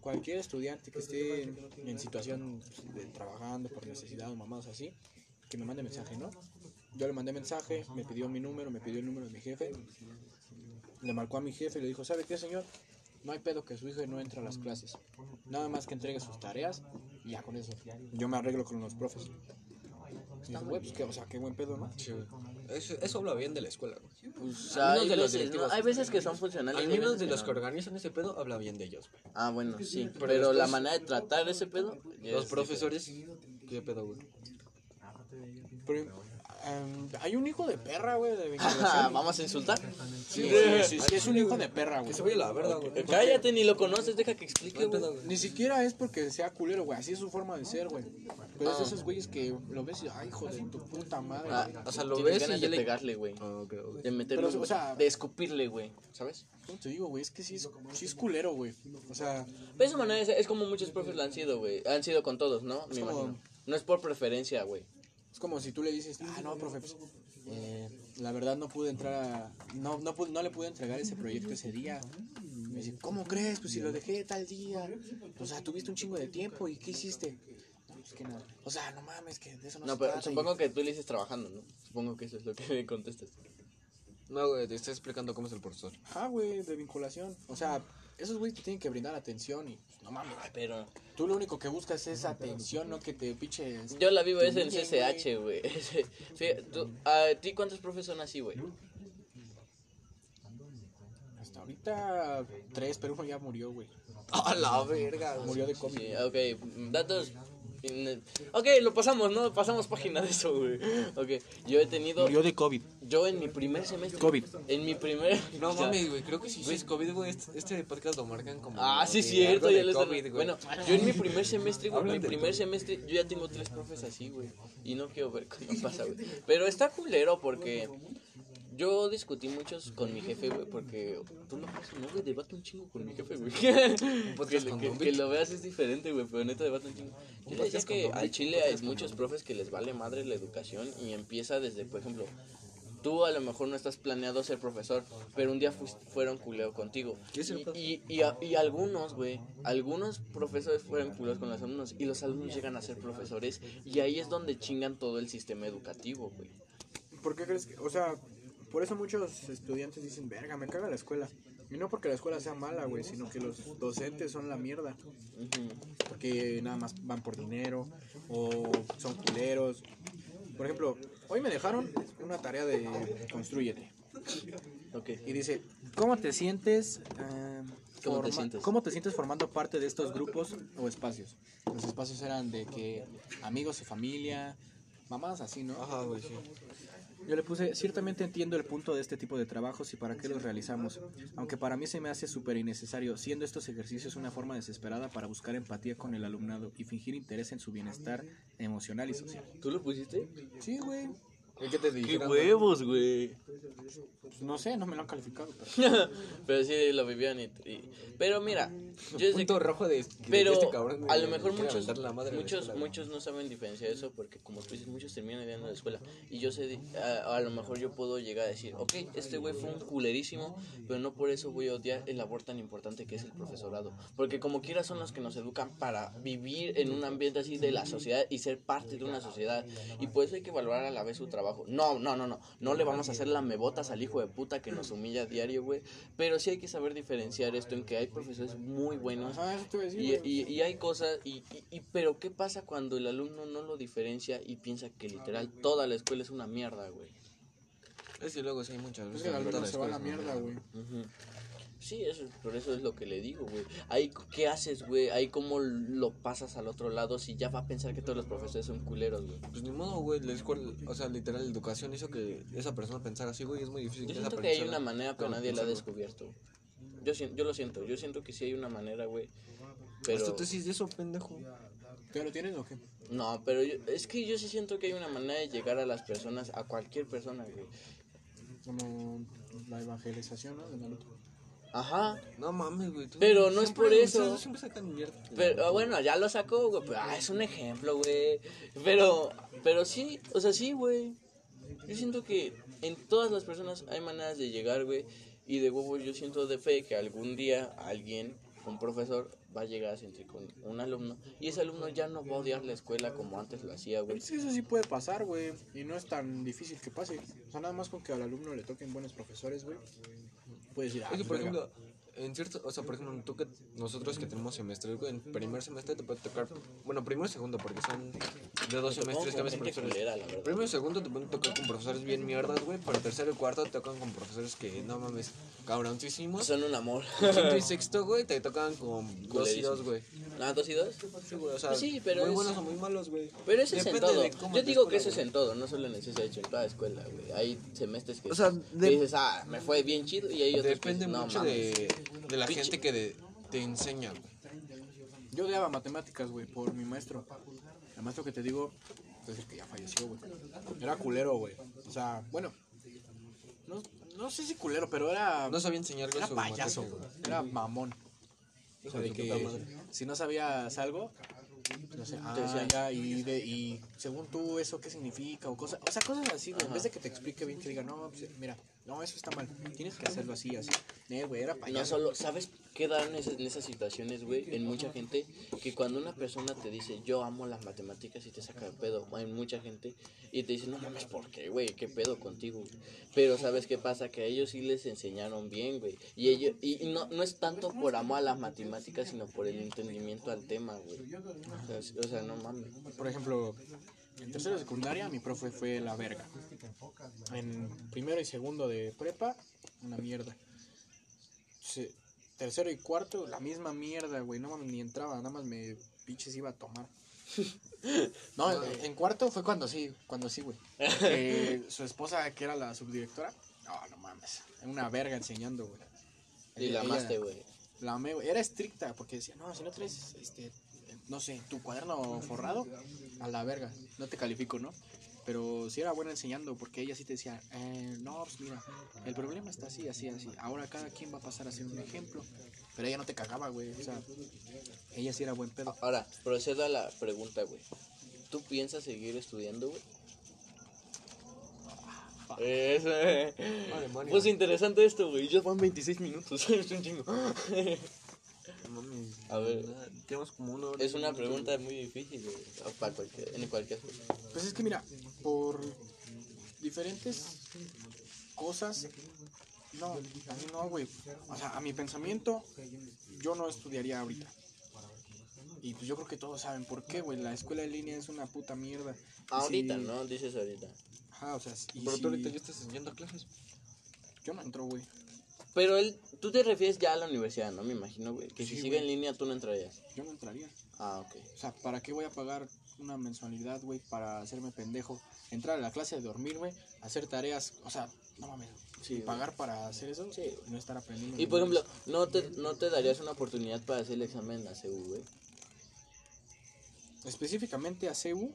cualquier estudiante que esté en, en situación pues, de trabajando por necesidad o mamadas así, que me mande mensaje, ¿no? Yo le mandé mensaje, me pidió mi número, me pidió el número de mi jefe, le marcó a mi jefe y le dijo, ¿sabe qué, señor? No hay pedo que su hijo no entre a las clases. Nada más que entregue sus tareas y ya con eso. Yo me arreglo con los profes. Y güey, pues qué, o sea, qué buen pedo, ¿no? Sí, güey. Eso, eso habla bien de la escuela, güey. Pues, Al menos hay, de los veces, ¿no? directivos. hay veces que son funcionales. Al y hay menos veces de que los no. que organizan ese pedo, habla bien de ellos, güey. Ah, bueno, sí. Pero, Pero la manera de tratar ese pedo. ya Los es profesores, ¿qué pedo, güey? Pero, em, hay un hijo de perra, güey, de (laughs) vinculación. ¿Vamos a insultar? Sí, sí, sí, sí, es un hijo de perra, güey. Que se vaya a la verga, güey. Cállate, ni lo conoces, deja que explique, ¿Qué güey. Ni siquiera es porque sea culero, güey. Así es su forma de ser, güey. Pero es Ah. esos güeyes que lo ves y, ay, hijo de tu puta madre. Ah, O sea, lo ves ganas y de le- pegarle, güey. Ah. De meterle, Pero, o sea- de escupirle, güey. ¿Sabes? ¿Cómo te digo, güey? Es que sí es, sí es culero, güey. O sea, De esa manera es, es como muchos profes lo han sido, güey. Han sido con todos, ¿no? Me como- imagino. No es por preferencia, güey. Es como si tú le dices, ah, no, profe, pues, eh, la verdad no pude entrar a... No, no, le pude entregar ese proyecto ese día. Me dice, ¿cómo crees? Pues si lo dejé tal día. O sea, tuviste un chingo de tiempo y ¿qué hiciste? Pues que. O sea, no mames, que de eso no, No, se pero trata. y- supongo que tú le dices trabajando, ¿no? Supongo que eso es lo que me contestas. No, güey, te estoy explicando cómo es el profesor. Ah, güey, de vinculación. O sea, esos güeyes te tienen que brindar atención y pues, no mames. Pero... Tú lo único que buscas es atención, no que te piches. Yo la vivo es en CCH, güey. (laughs) ¿A ti cuántos profes son así, güey? Hasta ahorita tres, pero uno ya murió, güey. A la verga. Murió de COVID. Sí, ok, datos... Ok, lo pasamos, ¿no? Pasamos página de eso, güey. Ok, yo he tenido... Murió de COVID. Yo en mi primer semestre... COVID. En mi primer... No mames, güey, creo que sí es COVID, güey. Este, este podcast lo marcan como. Ah, sí, cierto, ya están- COVID, güey. Bueno, yo en mi primer semestre, güey, mi primer semestre, yo ya tengo tres profes así, güey. Y no quiero ver qué pasa, güey. Pero está culero porque yo discutí muchos con mi jefe, güey, porque tú no pasa, no, güey, debato un chingo con mi jefe, güey. (laughs) que, que- que lo veas es diferente, güey, pero neta debato un chingo. Yo le decía que al Chile hay muchos profes que les vale madre la educación y empieza desde, por ejemplo, tú a lo mejor no estás planeado ser profesor, pero un día fueron culeo contigo. ¿Qué es el Y, y, y, a- y algunos, güey, algunos profesores fueron culeros con los alumnos y los alumnos llegan a ser profesores y ahí es donde chingan todo el sistema educativo, güey. ¿Por qué crees que.? O sea, por eso muchos estudiantes dicen, verga, me caga la escuela. Y no porque la escuela sea mala, güey, sino que los docentes son la mierda. Porque nada más van por dinero o son culeros. Por ejemplo, hoy me dejaron una tarea de construyete. Ok. Y dice, ¿cómo te sientes? eh, ¿Cómo te sientes? ¿Cómo te sientes formando parte de estos grupos o espacios? Los espacios eran de que amigos y familia, mamás así, ¿no? Ajá, güey, sí. Yo le puse, ciertamente entiendo el punto de este tipo de trabajos y para qué los realizamos, aunque para mí se me hace súper innecesario, siendo estos ejercicios una forma desesperada para buscar empatía con el alumnado y fingir interés en su bienestar emocional y social. ¿Tú lo pusiste? Sí, güey. ¿Y qué te ¡Qué huevos, güey! Pues no sé, no me lo han calificado. Pero... (laughs) pero sí lo vivían y, y- Pero mira, Yo desde Punto que- rojo de. de Pero que este cabrón me- a lo me mejor muchos, la madre la muchos, muchos no saben diferenciar eso porque como tú dices, muchos terminan odiando la escuela. Y yo sé, a, a lo mejor yo puedo llegar a decir, ok, este güey fue un culerísimo, pero no por eso voy a odiar el labor tan importante que es el profesorado. Porque como quiera son los que nos educan para vivir en un ambiente así de la sociedad y ser parte de una sociedad. Y por eso hay que valorar a la vez su trabajo. No, no, no, no. No le vamos a hacer la mebotas al hijo de puta que nos humilla a diario, güey. Pero sí hay que saber diferenciar esto en que hay profesores muy buenos Ajá, eso te iba a decir, y, y, y hay cosas, y, y, y- pero ¿qué pasa cuando el alumno no lo diferencia y piensa que literal toda la escuela es una mierda, güey? Es que luego sí hay muchas Es que la se va a la mierda, güey. Sí, eso, por eso es lo que le digo, güey. Ahí, ¿qué haces, güey? Ahí, ¿cómo lo pasas al otro lado si ya va a pensar que todos los profesores son culeros, güey? Pues ni modo, güey, la escuela, o sea, literal, la educación hizo que esa persona pensara así, güey, es muy difícil Yo que esa siento que hay una manera, pero nadie la ha descubierto. Yo, yo lo siento, yo siento que sí hay una manera, güey. Pero... Pero... tu tesis de eso, pendejo. ¿Ya lo tienes o qué? No, pero yo- es que yo sí siento que hay una manera de llegar a las personas, a cualquier persona, güey. Como la evangelización, ¿no? De Naruto. Ajá. No mames, güey. tú- Pero no es por eso. Siempre sacan mierda. Pero ah, bueno, ya lo sacó, güey. pero, ah, es un ejemplo, güey. Pero, pero sí, o sea, sí, güey. Yo siento que en todas las personas hay maneras de llegar, güey. Y de huevo yo siento de fe que algún día alguien, un profesor, va a llegar a sentir con un alumno. Y ese alumno ya no va a odiar la escuela como antes lo hacía, güey. Es que eso sí puede pasar, güey. Y no es tan difícil que pase. O sea, nada más con que al alumno le toquen buenos profesores, güey. Puedes decir, ah, Es que, pues, por verga. ejemplo, en cierto, o sea, por ejemplo, tú que nosotros que tenemos semestres, güey, en primer semestre te puede tocar, bueno, primero y segundo, porque son de dos semestres de gente profesores. culera, la verdad. Primero y segundo te pueden tocar con profesores bien mierdas, güey, pero tercero y cuarto te tocan con profesores que, no mames, cabroncísimos. Son un amor. Quinto y sexto, güey, te tocan con dos y dos, güey. ¿Ah, dos y dos? Sí, güey, o sea, Pues sí, pero muy es- buenos o muy malos, güey. Pero eso es en todo. Yo digo escuela, que eso es en todo, no solo en ese hecho en toda escuela, güey. Hay semestres que, O sea, que dices, ah, me fue bien chido, y hay otros Depende que no, mucho mames. de, de la gente que de- te enseña, güey. Yo odiaba matemáticas, güey, por mi maestro. El maestro que te digo, es el que ya falleció, güey. Era culero, güey. O sea, bueno, no, no sé si culero, pero era, No sabía enseñar era payaso, güey. Era mamón. O sea, de que si no sabías algo, no sé, ah, decían. ya, y, de, y según tú, ¿eso qué significa? O, cosa, o sea, cosas así, güey. En vez de que te explique bien, que diga, no, pues, mira, no, eso está mal. Tienes que hacerlo así, así. Eh, güey, era No payaso. solo, ¿sabes qué dan en esas, en esas situaciones, güey? En mucha gente, que cuando una persona te dice, yo amo las matemáticas y te saca de pedo, hay mucha gente, y te dice, no mames, ¿por qué, güey? ¿Qué pedo contigo? güey?". Pero ¿sabes qué pasa? Que a ellos sí les enseñaron bien, güey. Y ellos, y, y no, no es tanto por amor a las matemáticas, sino por el entendimiento al tema, güey. O sea, es- o sea, no mames. Por ejemplo, en tercero de secundaria mi profe fue la verga. En primero y segundo de prepa, una mierda. Se- tercero y cuarto, la misma mierda, güey. No mames, ni entraba, nada más me pinches iba a tomar. (laughs) No, en, en cuarto fue cuando sí, cuando sí, güey. Que su esposa, que era la subdirectora, no, no mames, una verga enseñando, güey. Y la amaste, güey. la amé, güey. Era estricta porque decía, no, si no traes, este, no sé, tu cuaderno forrado, a la verga, no te califico, ¿no? Pero sí era buena enseñando porque ella sí te decía, eh, no, pues mira, el problema está así, así, así. Ahora cada quien va a pasar a ser un ejemplo. Pero ella no te cagaba, güey. O sea, ella sí era buen pedo. Ahora, procedo a la pregunta, güey. ¿Tú piensas seguir estudiando, güey? Eso, eh. Pues interesante esto, güey. Ya van 26 minutos. (laughs) es un chingo. (laughs) Mames, A ver. nada, Tenemos como una hora Es una minutos, pregunta muy difícil, güey. Para cualquier, en cualquier Pues es que mira, por diferentes cosas, no, a mí no, güey. O sea, a mi pensamiento, yo no estudiaría ahorita. Y pues yo creo que todos saben por qué, güey. La escuela en línea es una puta mierda. Ahorita, si- ¿no? Dices ahorita. Ajá, o sea, y Pero si- tú ahorita ya estás enseñando clases. Yo no entro, güey. Pero él, tú te refieres ya a la universidad, ¿no? Me imagino, güey. Que si sigue güey. en línea tú no entrarías. Yo no entraría. Ah, ok. O sea, ¿para qué voy a pagar una mensualidad, güey, para hacerme pendejo? Entrar a la clase, dormirme, hacer tareas, o sea, no mames. Sí, güey. pagar para hacer eso, Sí, güey. no estar aprendiendo. Y por menos. ejemplo, ¿no te, ¿no te darías una oportunidad para hacer el examen en la CU, güey? Específicamente a CEU,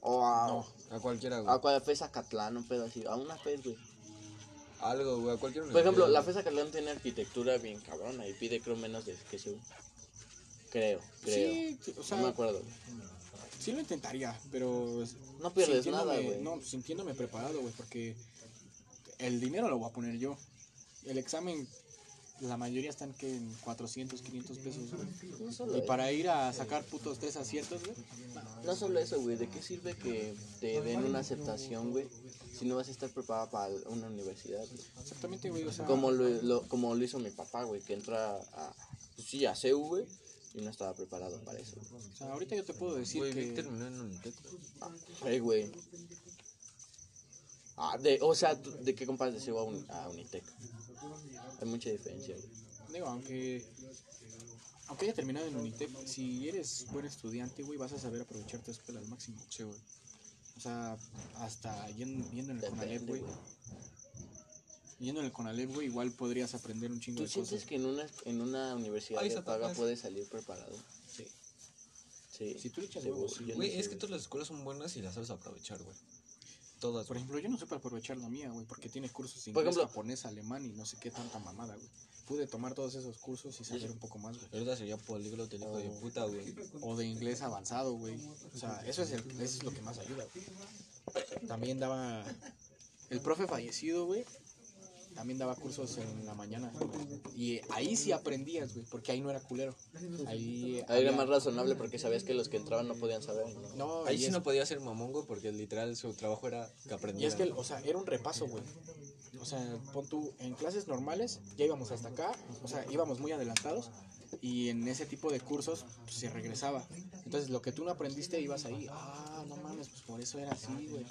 O a, no. A cualquiera, güey. a cuál FES Acatlán, un pedo así. A una FES, güey. Algo, güey, a cualquier Por ejemplo, la. FESA Calón tiene arquitectura bien cabrona y pide creo menos de que se Creo, creo. Sí, o sea, no me acuerdo. sí lo intentaría, pero No pierdes sintiéndome- nada, güey. No, sintiéndome preparado, güey, porque el dinero lo voy a poner yo. El examen, la mayoría están que en 400, 500 pesos, güey. No solo, Y para ir a sacar putos tres aciertos, güey. no solo eso, güey. ¿De qué sirve que te den una aceptación, güey? Si no vas a estar preparada para una universidad. Exactamente, güey. O sea, Como lo, lo- como lo hizo mi papá, güey, que entró a, pues sí, a CEU, güey, y no estaba preparado para eso. güey. o sea, ahorita yo te puedo decir Güey, que. Terminó en Unitec. Ay, güey. Ah, de, o sea, ¿tú- ¿de qué comparas de CEU a, Uni- a Unitec? Hay mucha diferencia, güey. Digo, aunque. Aunque haya terminado en Unitec, si eres buen estudiante, güey, vas a saber aprovechar tu escuela al máximo. Sí, güey. O sea, hasta yendo, yendo en el Conalep, güey. Yendo en el Conalep, güey, igual podrías aprender un chingo ¿Tú de sientes cosas. que en una, en una universidad de paga puedes salir preparado? Sí. Sí. Si tú le echas huevos, no Güey, es que todas las escuelas son buenas y las sabes aprovechar, güey. Todas. Por ejemplo, yo no sé para aprovechar la mía, güey, porque tiene cursos de inglés, ejemplo- japonés, alemán y no sé qué tanta mamada, güey. Pude tomar todos esos cursos y saber un poco más, güey. Ahorita sería políglota el hijo de puta, güey. O de inglés avanzado, güey. O sea, eso es, el- eso es lo que más ayuda, güey. También daba... El profe fallecido, güey, también daba cursos en la mañana. Y ahí sí aprendías, güey, porque ahí no era culero. Ahí, Ahí era más razonable porque sabías que los que entraban no podían saber. ¿no? No, Ahí y sí es- no podía ser mamón, güey, porque literal su trabajo era que Y aprendiera. es que, o sea, era un repaso, güey. O sea, pon tú, en clases normales ya íbamos hasta acá, o sea, íbamos muy adelantados y en ese tipo de cursos pues, se regresaba. Entonces, lo que tú no aprendiste ibas ahí, ah, no mames, pues por eso era así, güey.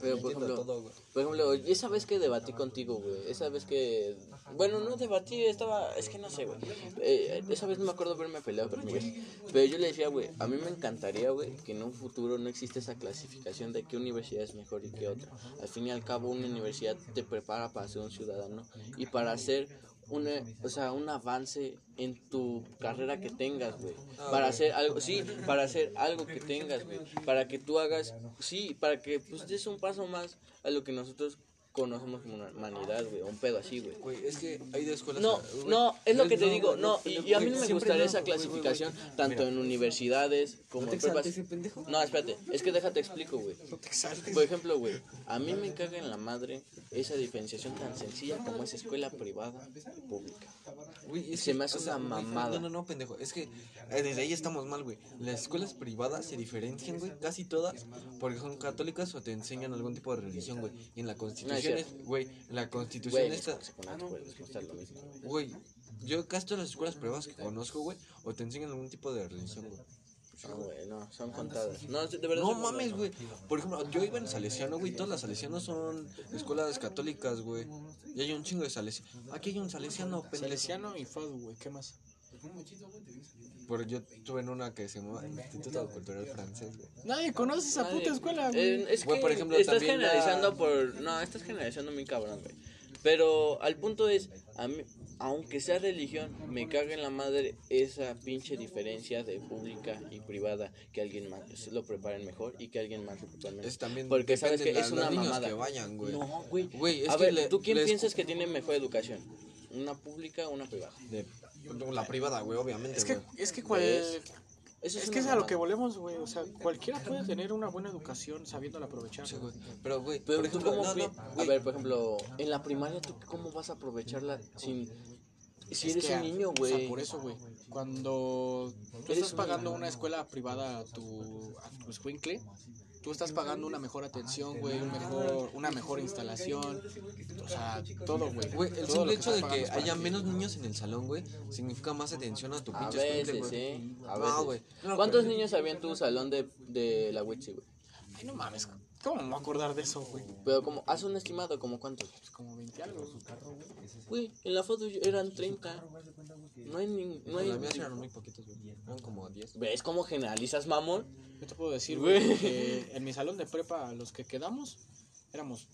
Pero por ejemplo, todo, por ejemplo, esa vez que debatí contigo, güey, esa vez que... Bueno, no debatí, estaba... Es que no sé, güey. Eh, esa vez no me acuerdo haberme peleado con Miguel. Pero yo le decía, güey, a mí me encantaría, güey, que en un futuro no existe esa clasificación de qué universidad es mejor y qué otra. Al fin y al cabo, una universidad te prepara para ser un ciudadano y para hacer una, o sea, un avance en tu carrera que tengas, güey. Para hacer algo, sí, para hacer algo que tengas, güey. Para que tú hagas, sí, para que pues des un paso más a lo que nosotros conocemos como una humanidad, güey. Un pedo así, güey. Güey, es que hay de escuelas. No, güey, no, es lo que te no, digo, no, y, y a mí no me gustaría no, esa güey, güey, güey. clasificación tanto Mira, en universidades como ¿No te en prepas. exaltes, pendejo? No, espérate, es que déjate explico, güey. Por ejemplo, güey, a mí me caga en la madre esa diferenciación tan sencilla como es escuela privada y pública. Güey, es Se que, me hace o sea, una mamada. No, no, no, pendejo. Es que eh, desde ahí estamos mal, güey. Las escuelas privadas se diferencian, güey, casi todas, porque son católicas o te enseñan algún tipo de religión, güey. Y en la constitución, es, güey, en la constitución Güey, esta, se pone a escuela, es no es lo mismo, güey. yo casi todas las escuelas privadas que conozco, güey, o te enseñan algún tipo de religión, güey. No, güey, no, son contadas. No, de verdad. No mames, güey. Por ejemplo, yo iba en Salesiano, güey. Todas las Salesianos son escuelas católicas, güey. Y hay un chingo de Salesianos. Aquí hay un Salesiano, pendejo. Salesiano y FADU, güey, ¿qué más? Pero yo estuve en una que se llama Instituto Cultural Francés, güey. Nadie conoce esa puta escuela, güey. Eh, es que Güey, por ejemplo, estás también la- generalizando por... No, estás generalizando muy cabrón, güey. Pero al punto es, a mí, aunque sea religión, me caga en la madre esa pinche diferencia de pública y privada, que alguien más lo preparen mejor y que alguien más lo prepare menos. Es también Porque sabes que de es la- una mamada. que vayan, güey. No, güey. Güey, es a que ver, le- ¿tú quién les- piensas que tiene mejor educación? ¿Una pública o una privada? De, la privada, güey, obviamente, Es que, güey. es que cual... Eso Es una que es a lo que volvemos, güey. O sea, cualquiera puede tener una buena educación sabiéndola aprovechar. Sí, güey. Pero, güey, Pero por tú ejemplo, cómo no, pi- no, a ver, por ejemplo, en la primaria tú cómo vas a aprovecharla sin si Es eres que, un niño, O güey. sea, por eso, güey. Cuando tú Eres estás pagando una escuela privada a tu, a tu escuincle, tú estás pagando una mejor atención, güey, un mejor, una mejor instalación. O sea, todo, güey. Güey, el simple hecho de que haya menos niños en el salón, güey, significa más atención a tu A pinche veces, güey. ¿eh? A No, veces. güey. No, ¿Cuántos pero- niños había en tu salón de, de la Witsi, güey? Ay, no mames. ¿Cómo me voy a acordar de eso, güey? Pero como, haz un estimado, como cuántos. Pues como 20 algo. Güey, en la foto eran 30. No hay ni, no hay Las mías eran muy poquitos, güey. Eran como 10. ¿Ves cómo generalizas, mamón? Yo te puedo decir, Güey. que en mi salón de prepa, los que quedamos, éramos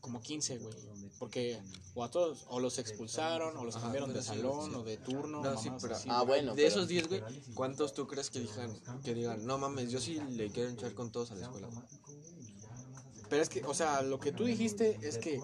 como 15, güey. Porque o a todos, o los expulsaron, o los Ajá, cambiaron de sí, salón, sí. o de turno. No, sí, pero- así, Ah, bueno. De pero- esos 10, güey, ¿cuántos tú crees que digan, que digan, no mames, yo sí le quiero echar con todos a la escuela? Pero es que, o sea, lo que tú dijiste es que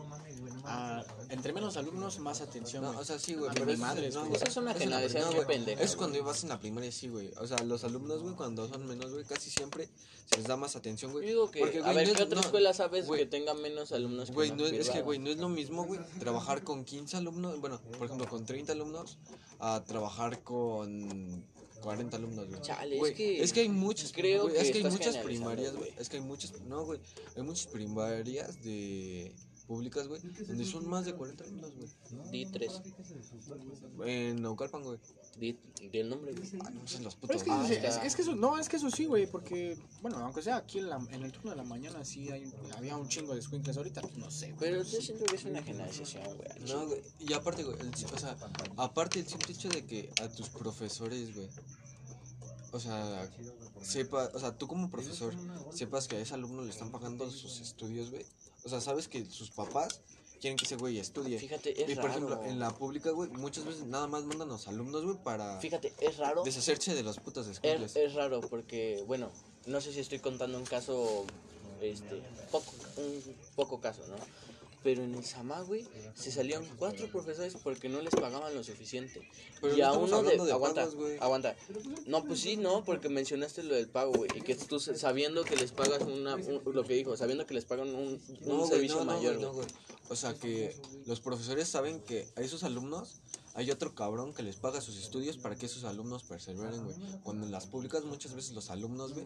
a- entre menos alumnos, más atención. No, güey. o sea, sí, güey, A pero mi es, madre, no, güey. güey. Eso es una güey. pendeja, Es cuando ibas en la primaria, sí, güey. O sea, los alumnos, güey, cuando son menos, güey, casi siempre se les da más atención, Yo güey. digo que, Porque, a güey, ver, no ¿qué es- otra no, escuela sabes que tenga menos alumnos que Güey, no es, que, güey, no es lo mismo, güey, trabajar con 15 alumnos, bueno, por ejemplo, con 30 alumnos, a trabajar con 40 alumnos, güey. Chale, es que es que hay muchas, creo güey, que es que hay muchas primarias, güey, es que hay muchas, no, güey, hay muchas primarias de públicas, güey, donde son más de 40 alumnos, güey. Di tres. En Naucalpan, güey. Di, di el nombre, güey. Ay, no sé los Pero putos. es que, Ah, es, que eso, no, es que eso sí, güey, porque, bueno, aunque sea aquí en, la, en el turno de la mañana, sí hay, había un chingo de squinkles ahorita, pues, no sé, güey. Pero yo siento que es una generalización, güey. No, güey. Y aparte, güey, el- o sea, aparte el simple hecho de que a tus profesores, güey, o sea, sepa, o sea, tú como profesor, sepas que a ese alumno le están pagando sus estudios, güey. O sea, sabes que sus papás quieren que ese güey estudie. Fíjate, es y por raro. ejemplo, en la pública, güey, muchas veces nada más mandan a los alumnos, güey, para Fíjate, es raro. deshacerse de los putos Es, escuelas. es raro porque, bueno, no sé si estoy contando un caso, este, poco, un poco caso, ¿no? Pero en el Samá, güey, se salían cuatro profesores porque no les pagaban lo suficiente. Pero y no a uno de, aguanta, pagos, aguanta. No, pues sí, no, porque mencionaste lo del pago, güey, y que tú sabiendo que les pagas una, un- lo que dijo, sabiendo que les pagan un, un No, servicio no, no, mayor. O sea que los profesores saben que a esos alumnos hay otro cabrón que les paga sus estudios para que esos alumnos perseveren, güey. Cuando en las públicas muchas veces los alumnos, güey,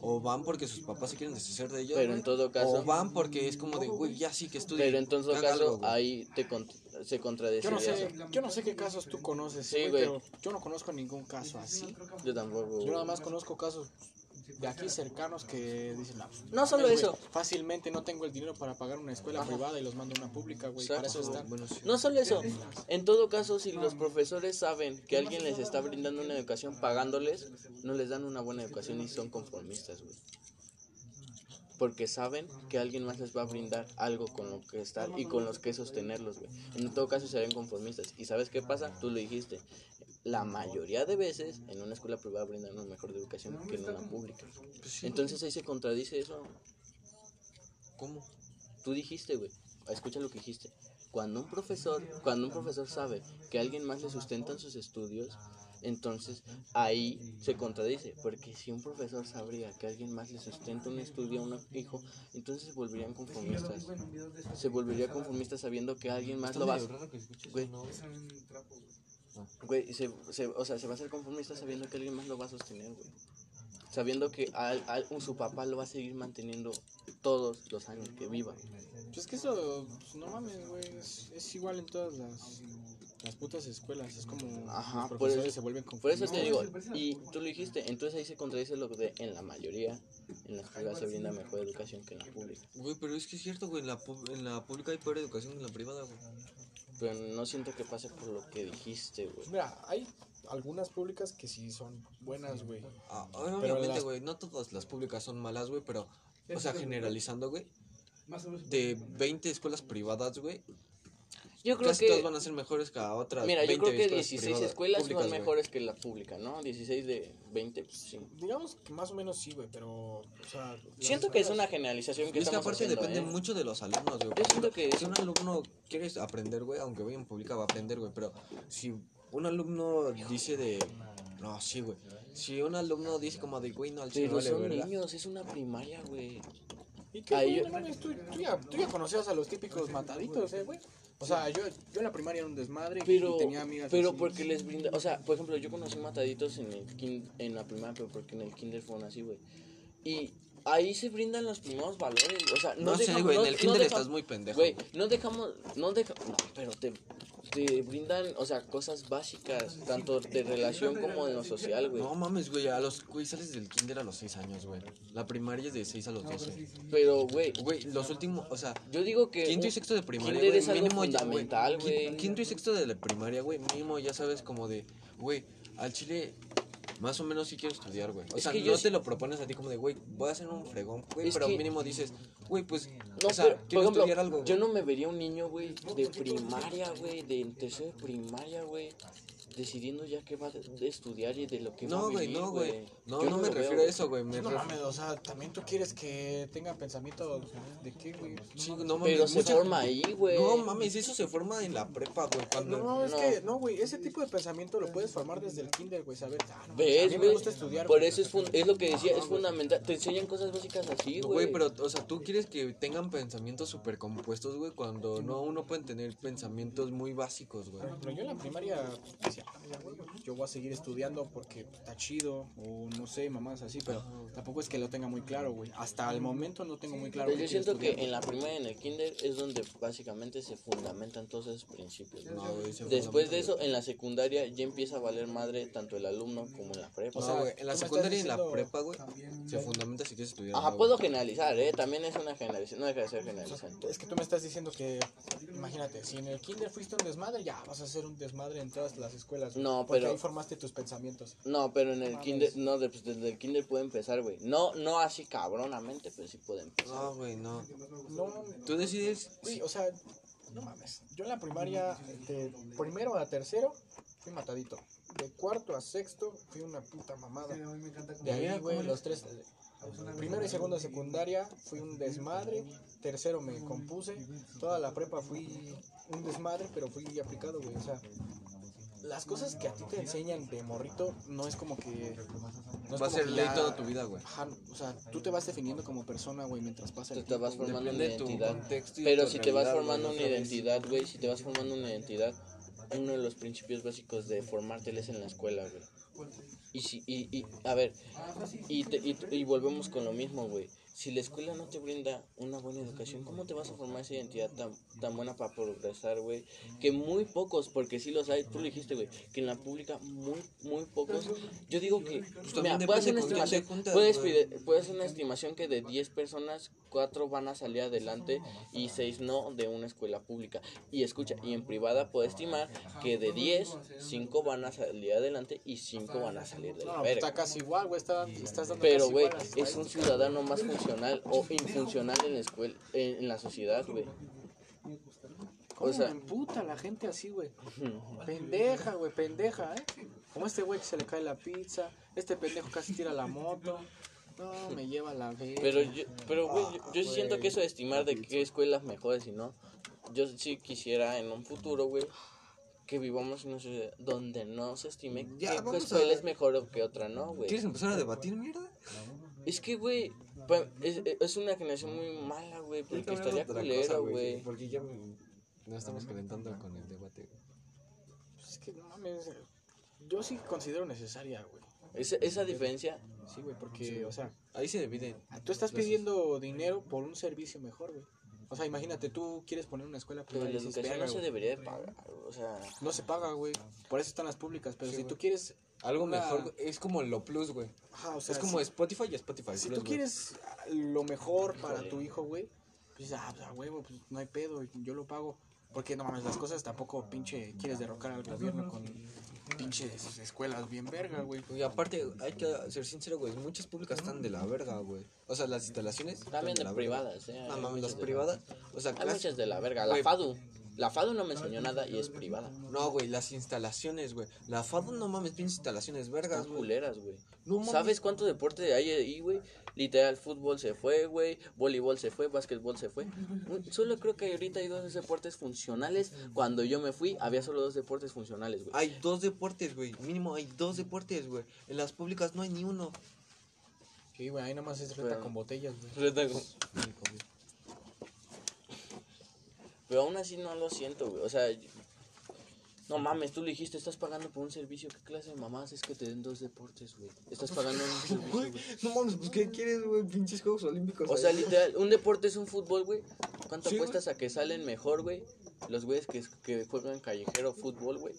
o van porque sus papás se quieren deshacer de ellos, Pero en todo caso- o van porque es como de, güey, ya sí que estudie. Pero en todo caso, algo, ahí te con- se contradice Yo no sé, eso. yo no sé qué casos tú conoces, Sí, güey, güey. pero yo no conozco ningún caso así. Yo tampoco. Yo nada más conozco casos de aquí cercanos que dicen, "No, pues, No solo eso. Fácilmente no tengo el dinero para pagar una escuela privada y los mando a una pública, güey. Para eso están. Bueno, sí. No solo eso, en todo caso, si los profesores saben que alguien les está brindando una educación pagándoles, no les dan una buena educación y son conformistas, güey. Porque saben que alguien más les va a brindar algo con lo que estar y con los que sostenerlos, güey. En todo caso serían conformistas. ¿Y sabes qué pasa? Tú lo dijiste. La mayoría de veces en una escuela privada brindan una mejor educación que en una pública. Entonces ahí se contradice eso. ¿Cómo? Tú dijiste, güey, escucha lo que dijiste. Cuando un profesor, cuando un profesor sabe que alguien más le sustenta en sus estudios, entonces ahí se contradice, porque si un profesor sabría que alguien más le sustenta un estudio a un hijo, entonces se volverían conformistas. Se volvería conformista sabiendo que alguien más lo va a... Güey, güey, se, se- o sea, se va a hacer conformista sabiendo que alguien más lo va a sostener, güey. Sabiendo que al- al- su papá lo va a seguir manteniendo todos los años que viva. Pues es que eso, pues, no mames, güey. Es, es igual en todas las, las putas escuelas. Es como Ajá, los por eso- se vuelven Por eso te digo, y tú lo dijiste, entonces ahí se contradice lo de en la mayoría, en las privadas se brinda mejor educación que en la pública. Güey, pero es que es cierto, güey, en la, en la pública hay peor educación que en la privada, güey. Pero no siento que pase por lo que dijiste, güey. Mira, hay algunas públicas que sí son buenas, güey. Ah, Pero obviamente, las- güey, no todas las públicas son malas, güey, pero, o sea, generalizando, güey, de 20 escuelas privadas, güey, Yo creo casi todas que, van a ser mejores que a otras. mira, yo 20 creo que escuelas 16 privadas- escuelas públicas, son mejores que la pública, ¿no? 16 de 20, pues sí. Digamos que más o menos sí, güey, pero, o sea... Siento que es una generalización que es que estamos aparte haciendo, depende ¿eh? mucho de los alumnos, güey. Yo siento que Si un alumno quiere aprender, güey, aunque vaya en pública va a aprender, güey, pero si un alumno dice de... No, sí, güey. Si un alumno dice como de, güey, no, al chile Pero vale son verga. niños, es una primaria, güey. ¿Y qué, Ahí güey? yo- No mames, tú, tú ya, tú ya conocías a los típicos mataditos, eh, güey. O sea, yo, yo en la primaria era un desmadre Pero, y tenía amigas pero así. porque les brinda, o sea, por ejemplo, yo conocí mataditos en el kin- en la primaria, pero porque en el kinder fueron así, güey. Y ahí se brindan los primeros valores, o sea, no, No, sé, dejamos- güey, en no- el no kinder dejam- estás muy pendejo. Güey, güey. no dejamos, no dejamos, no, pero te, te brindan, o sea, cosas básicas, tanto de relación como de lo social, güey. No mames, güey, a los, güey, sales del kinder a los 6 años, güey. La primaria es de 6 a los 12. Pero, güey, Güey, los últimos, o sea, yo digo que quinto y sexto de primaria, güey, es algo mínimo fundamental, güey. Quinto y sexto de la primaria, güey, mínimo ya sabes como de, güey, al chile más o menos sí quiero estudiar, güey. O Es sea, que no yo te sí- lo propones a ti como de, güey, voy a hacer un fregón, güey, pero que- mínimo dices, güey, pues, No, o sea, pero, quiero ejemplo, estudiar algo. yo no me vería un niño, güey, de primaria, güey, de tercero de primaria, güey, decidiendo ya qué va a estudiar y de lo que va a No, güey, vivir, no, güey. No, Yo no me veo, refiero a eso, güey. Me No mames, o sea, también tú quieres que tenga pensamiento de qué, güey. Sí, no mames, Pero se mucha- forma ahí, güey. No mames, eso se forma en la prepa, güey. Cuando... No, es No. que, no, güey, ese tipo de pensamiento lo puedes formar desde el kinder, güey, saber, ah, no, a ¿Ves, mí me gusta estudiar, Por eso es, fun- es lo que decía, es fundamental. Te enseñan cosas básicas así, No, güey. Güey, pero, o sea, tú quieres que tengan pensamientos súper compuestos, güey, cuando no, uno pueden tener pensamientos muy básicos, güey. Pero yo en la primaria decía, "Ah, ya, güey, yo voy a seguir estudiando porque está chido, o no sé, mamás así, pero tampoco es que lo tenga muy claro, güey. Hasta el momento no tengo muy claro. Pero qué yo siento que en la primaria y en el kinder es donde básicamente se fundamentan todos esos principios. No, güey, Después de eso, en la secundaria ya empieza a valer madre tanto el alumno como en la prepa. O O sea, güey, en la secundaria y en la prepa, güey, se fundamenta si quieres estudiar. Ajá, ¿no, puedo güey? generalizar, ¿eh? También es una generalización, no deja de ser generalizante. Es que tú me estás diciendo que, imagínate, si en el kinder fuiste un desmadre, ya vas a hacer un desmadre en todas las escuelas. Güey, No, porque pero- ahí formaste tus pensamientos. No, pero en el kinder, no, de- pues, desde el kinder puede empezar, güey. No, no así cabronamente, pero sí puede empezar. No, güey, no. No, Tú decides. güey, o sea, no mames. Yo en la primaria, de primero a tercero, fui matadito. De cuarto a sexto, fui una puta mamada. De ahí, güey, los tres. Primero y segundo de secundaria fui un desmadre. Tercero me compuse. Toda la prepa fui un desmadre, pero fui aplicado, güey. O sea, las cosas que a ti te enseñan de morrito no es como que. no es Va a como ser que ley ya- toda tu vida, güey. Ajá, o sea, tú te vas definiendo como persona, güey, mientras pasa el Tú te vas güey. formando una Depende de tu identidad. contexto y Pero tu si te vas realidad, formando güey, una otra vez. identidad, güey, si te vas formando una identidad, uno de los principios básicos de formártela es en la escuela, güey. Y si, y, y, a ver, y, te- y, y volvemos con lo mismo, güey. Si la escuela no te brinda una buena educación, ¿cómo te vas a formar esa identidad tan, tan buena para progresar, güey? Que muy pocos, porque sí los hay, tú lo dijiste, güey, que en la pública muy, muy pocos. Yo digo que, Pues mira, puedes hacer una estimación, juntas, puedes, puedes hacer una estimación que de 10 personas, 4 van a salir adelante y 6 no de una escuela pública. Y escucha, y en privada puedo estimar que de 10, 5 van a salir adelante y 5 van a salir de la no, pues verga. está casi igual, güey. Está, estás dando Pero, güey, es un ciudadano más funcional o infuncional en la escuela, en, en la sociedad, güey. ¿Cómo o sea- me emputa la gente así, güey? Pendeja, güey, pendeja, ¿eh? Como este güey que se le cae la pizza, este pendejo casi tira la moto. No, me lleva la vez. Pero, yo, pero güey, yo, yo sí siento que eso de estimar de qué escuelas mejores y no, yo sí quisiera en un futuro, güey, que vivamos en una sociedad donde no se estime Ya, qué escuela a- es mejor o que otra no, güey. ¿Quieres empezar a debatir, mierda? Es que, güey, pa- es, es una generación muy mala, güey, porque estaría culero, güey. Porque ya me- nos estamos calentando con el debate. güey. Pues es que no mames. Yo sí considero necesaria, güey. Esa, esa diferencia, Sí, güey, porque, o sea, Ahí se dividen. tú estás pidiendo dinero por un servicio mejor, güey. O sea, imagínate, tú quieres poner una escuela pero privada la y dices, educación no "Verga, se güey". debería de pagar, o sea... No se paga, güey. Por eso están las públicas. Pero Sí, si güey. tú quieres. Algo una- mejor, es como lo plus, güey. Ajá, o sea, es como si- Spotify y Spotify. Si plus, tú quieres lo mejor para tu hijo, güey, pues ah, pues, a huevo, pues no hay pedo, yo lo pago. Porque no mames, las cosas tampoco pinche quieres derrocar al gobierno con pinches escuelas bien verga, güey. Y aparte, hay que ser sincero, güey. Muchas públicas están de la verga, güey. O sea, las instalaciones. También de verga. privadas, eh. No hay mames, las muchas de- privadas. O sea, Hay muchas de la verga. La Güey. FADU. La FADU no me enseñó nada y es privada. No, güey, las instalaciones, güey. La FADO no mames, pinches instalaciones vergas, Están güey. culeras, güey. No mames. ¿Sabes cuánto deporte hay ahí, güey? Literal, fútbol se fue, güey. Voleibol se fue, básquetbol se fue. Solo creo que ahorita hay dos deportes funcionales. Cuando yo me fui, había solo dos deportes funcionales, güey. Hay dos deportes, güey. Mínimo hay dos deportes, güey. En las públicas no hay ni uno. Sí, güey, ahí nomás es reta Pero- con botellas, güey. Pero aún así no lo siento, güey. O sea, no mames, tú le dijiste, estás pagando por un servicio. ¿Qué clase de mamás es que te den dos deportes, güey? Estás pagando un (laughs) servicio, Güey, no mames, pues ¿qué quieres, güey? Pinches Juegos Olímpicos. O sea, literal, un deporte es un fútbol, güey. ¿Cuánto Sí, apuestas a que salen mejor, güey? Los güeyes que, que juegan callejero fútbol, güey.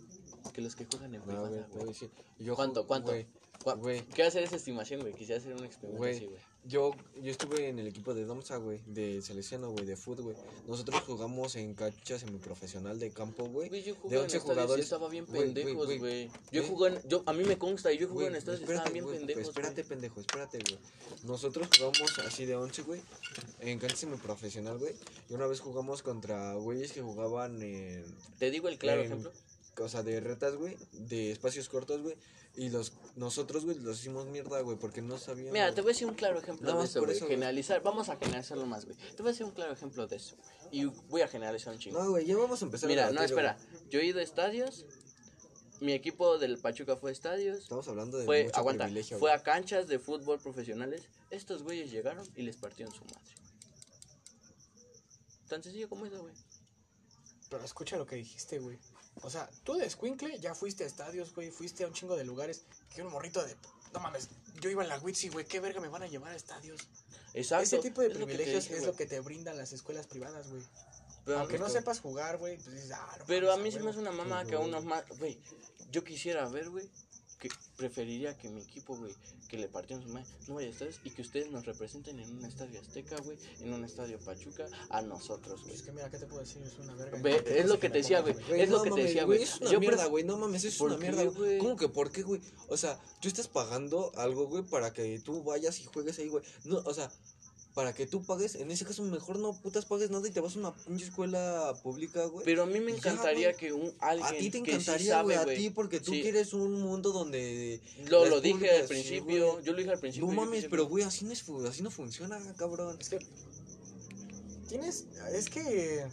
Que los que juegan en No, privada, güey. Yo ¿Cuánto, cuánto? güey, ¿Cuá- güey. ¿Qué hacer esa estimación, güey? Quisiera hacer un experimento así, güey. Yo, yo estuve en el equipo de Domsa, güey, de Salesiano, güey, de fútbol, güey. Nosotros jugamos en cancha semiprofesional de campo, güey. Yo De jugué en 11 estadios y jugadores. estaba bien pendejos, güey. Yo jugué en, yo, a mí me consta, y yo jugué en Güey, estadios estaban bien güey, pendejos, Espérate, güey. pendejo, espérate, güey. Nosotros jugamos así de 11, güey, en cancha semiprofesional, güey. Y una vez jugamos contra güeyes que jugaban en... Te digo el claro en- ejemplo. o sea, de retas, güey, de espacios cortos, güey. Y los, nosotros, güey, los hicimos mierda, güey, porque no sabíamos. Mira, te voy a decir un claro ejemplo Nada de eso, por eso, güey. Generalizar, vamos a generalizarlo más, güey. Te voy a decir un claro ejemplo de eso. Y voy a generalizar un chingo. No, güey, ya vamos a empezar Mira, a no, güey. espera. Yo he ido a estadios. Mi equipo del Pachuca fue a estadios. Estamos hablando de Fue, mucho aguanta, privilegio, fue güey. a canchas de fútbol profesionales. Estos güeyes llegaron y les partieron su madre. Tan sencillo como eso, güey. Pero escucha lo que dijiste, güey. O sea, tú de Squinkle ya fuiste a estadios, güey. Fuiste a un chingo de lugares. Que un morrito de. No mames, yo iba en la Witsi, güey. ¿Qué verga me van a llevar a estadios? Exacto. Ese tipo de es lo privilegios dije, es güey. lo que te brindan las escuelas privadas, güey. Pero, Aunque no sepas jugar, güey, pues dices, ah, no Pero a mí se me hace una mamá que a unos más. Güey, yo quisiera ver, güey. Que preferiría que mi equipo, güey, que le partieron su madre, no vaya a estadios y que ustedes nos representen en un estadio Azteca, güey, en un estadio Pachuca, a nosotros, güey. Pues que mira, ¿qué te puedo decir? Es una verga. Ve, es lo cosa que te decía, güey. Es lo no que te mames, decía, güey. Es una Yo mierda, pref- güey. No mames, es ¿Por una qué, mierda, güey. ¿Cómo que por qué, güey? O sea, tú estás pagando algo, güey, para que tú vayas y juegues ahí, güey. No, o sea, para que tú pagues, en ese caso mejor no putas pagues nada y te vas a una pinche escuela pública, güey. Pero a mí me Ya, encantaría güey. que un alguien A ti te que sí encantaría, sabe, güey, a ti porque tú sí. quieres un mundo donde Lo, lo dije al principio, güey. yo lo dije al principio. No mames, pero güey, así no es así no funciona, cabrón. Es que. Tienes. Es que.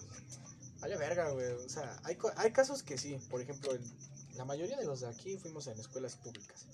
Vale verga, güey. O sea, hay, co- hay casos que sí. Por ejemplo, el- la mayoría de los de aquí fuimos en escuelas públicas.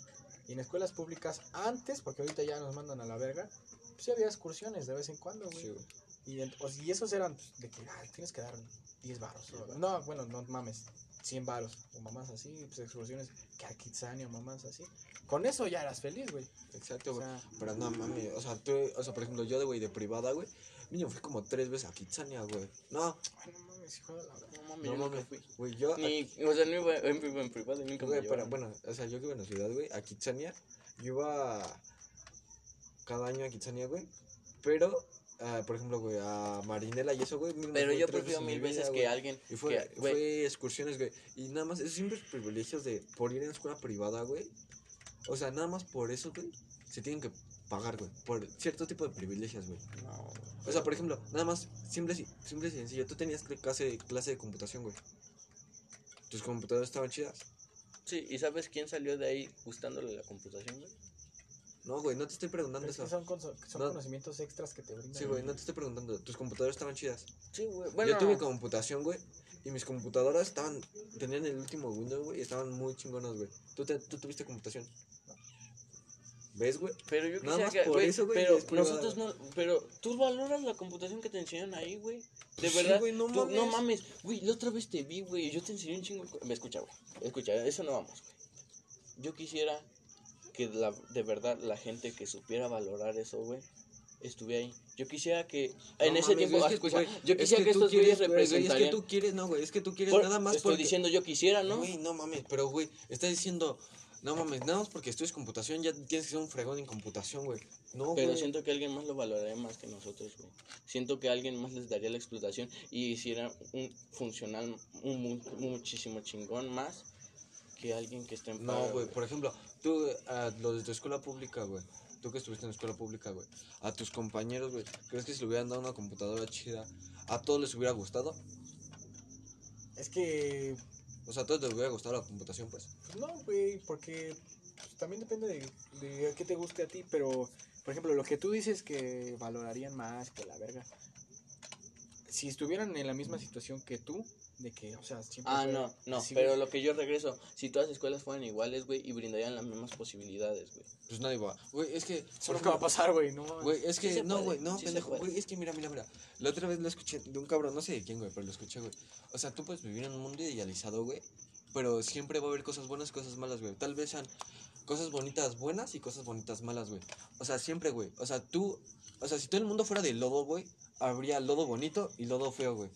Y en escuelas públicas antes, porque ahorita ya nos mandan a la verga, sí había excursiones de vez en cuando, güey. Sí, güey. Y, ent- o- y esos eran pues, de que ah, tienes que dar 10 varos. o- No, bueno, no mames, 100 varos. O mamás así, pues excursiones que a Kitsania o mamás así. Con eso ya eras feliz, güey. Exacto, O güey. sea, Pero no mames, o sea, tú, o sea, por ejemplo, yo de güey de privada, güey, niño fui como tres veces a Kitsania, güey. No, ay, no mames, hijo de la. No mames, no yo mames, fui. güey, yo Ni, o sea, no iba en, en privado y nunca Güey, pero bueno, o sea, yo que iba en la ciudad, güey, a Kitsania, yo iba cada año a Kitsania, güey, pero, ah, por ejemplo, güey, a Marinela y eso, güey, Pero yo prefiero mil mi veces vida, que güey. alguien. Y fue, que- güey, fue excursiones, güey, y nada más, esos siempre privilegios de, por ir en escuela privada, güey, o sea, nada más por eso, güey, se tienen que pagar, güey, por cierto tipo de privilegios, güey. no, O sea, por ejemplo, nada más, simple, y- simple y sencillo, tú tenías cl- clase, clase de computación, güey. Tus computadoras estaban chidas. Sí, ¿y sabes quién salió de ahí gustándole la computación, güey? No, güey, no te estoy preguntando Pero es que eso. son, conso- son No. conocimientos extras que te brindan. Sí, güey, no te estoy preguntando. Tus computadoras estaban chidas. Sí, güey. Bueno, Yo tuve computación, güey. Y mis computadoras estaban. Tenían el último Windows, güey. Y estaban muy chingonas, güey. ¿Tú, te- tú tuviste computación. ¿Ves, güey? pero yo nada más que, por eso, güey, pero nosotros no, pero tú valoras la computación que te enseñan ahí, güey. De Pues sí, verdad, güey, no tú- no mames. mames, güey, la otra vez te vi, güey, y yo te enseñé un chingo. Me escucha, güey, escucha, eso no vamos, güey. Yo quisiera que la, de verdad la gente que supiera valorar eso, güey, estuviera ahí. Yo quisiera que en No ese mames, tiempo, es que, escucha, güey, yo es quisiera que, tú estos güeyes güey, Es que tú quieres, no, güey. Es que tú quieres Por- nada más estoy porque. diciendo yo quisiera, ¿no? Güey, no mames, pero, güey, estás diciendo. No mames, nada más porque estudias computación ya tienes que ser un fregón en computación, güey. No, Pero güey. siento que alguien más lo valoraría más que nosotros, güey. Siento que alguien más les daría la explotación y hiciera un funcional un, mu- muchísimo chingón más que alguien que esté en No, güey, por ejemplo, tú, a los de tu escuela pública, güey. Tú que estuviste en escuela pública, güey. A tus compañeros, güey. ¿Crees que si le hubieran dado una computadora chida, a todos les hubiera gustado? Es que. O sea, a todos les hubiera gustado la computación, pues. pues, no, güey, porque pues, también depende de, de qué te guste a ti. Pero, por ejemplo, lo que tú dices que valorarían más que la verga. Si estuvieran en la misma situación que tú, de que, o sea, siempre. Ah, fuera- no, no, sí, pero güey, lo que yo regreso, si todas las escuelas fueran iguales, güey, y brindarían las mismas posibilidades, güey. Pues nadie va. Güey, es que. Eso nunca va a pasar, güey, no mames. Güey, es que, Sí no, güey, no, sí pendejo, güey, es que mira, mira, mira. La otra vez lo escuché de un cabrón, no sé de quién, güey, pero lo escuché, güey. O sea, tú puedes vivir en un mundo idealizado, güey, pero siempre va a haber cosas buenas, cosas malas, güey. Tal vez sean cosas bonitas buenas y cosas bonitas malas, güey. O sea, siempre, güey. O sea, tú, o sea, si todo el mundo fuera de lodo, güey, habría lodo bonito y lodo feo, güey.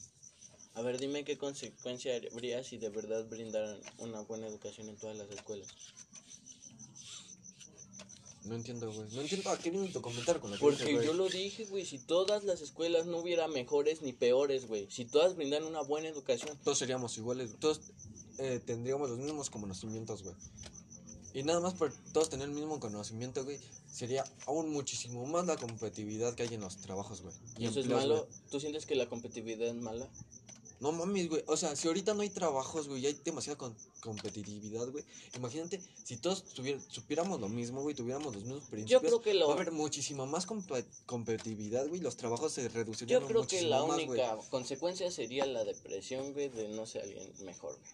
A ver, dime qué consecuencia habría si de verdad brindaran una buena educación en todas las escuelas. No entiendo, güey. No entiendo a qué viene tu comentario con que Porque yo lo dije, güey, si todas las escuelas no hubiera mejores ni peores, güey, si todas brindan una buena educación, Todos seríamos iguales, todos eh, tendríamos los mismos conocimientos, güey. Y nada más por todos tener el mismo conocimiento, güey, sería aún muchísimo más la competitividad que hay en los trabajos, güey. y eso es malo, güey. ¿tú sientes que la competitividad es mala? No mames, güey. O sea, si ahorita no hay trabajos, güey, y hay demasiada con- competitividad, güey. Imagínate, si todos supiéramos lo mismo, güey, tuviéramos los mismos principios. creo que lo- Va a haber muchísima más compe- competitividad, güey. Los trabajos se reducirían Yo creo que la más, única consecuencia sería la depresión, güey, de no ser alguien mejor, güey.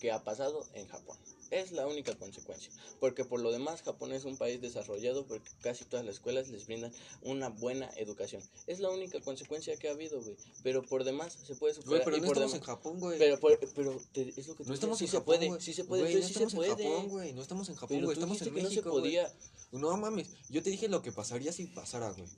Que ha pasado en Japón. Es la única consecuencia. Porque por lo demás, Japón es un país desarrollado porque casi todas las escuelas les brindan una buena educación. Es la única consecuencia que ha habido, güey. Pero por demás se puede superar. Güey, pero y no por estamos en Japón, güey. Pero, por- pero te- es lo que tú No estamos sí en se Japón, puede, sí se puede, entonces no sí estamos se en puede. Japón, güey. No estamos en Japón, güey. Estamos en que México, no se podía. No mames, yo te dije lo que pasaría si pasara, güey.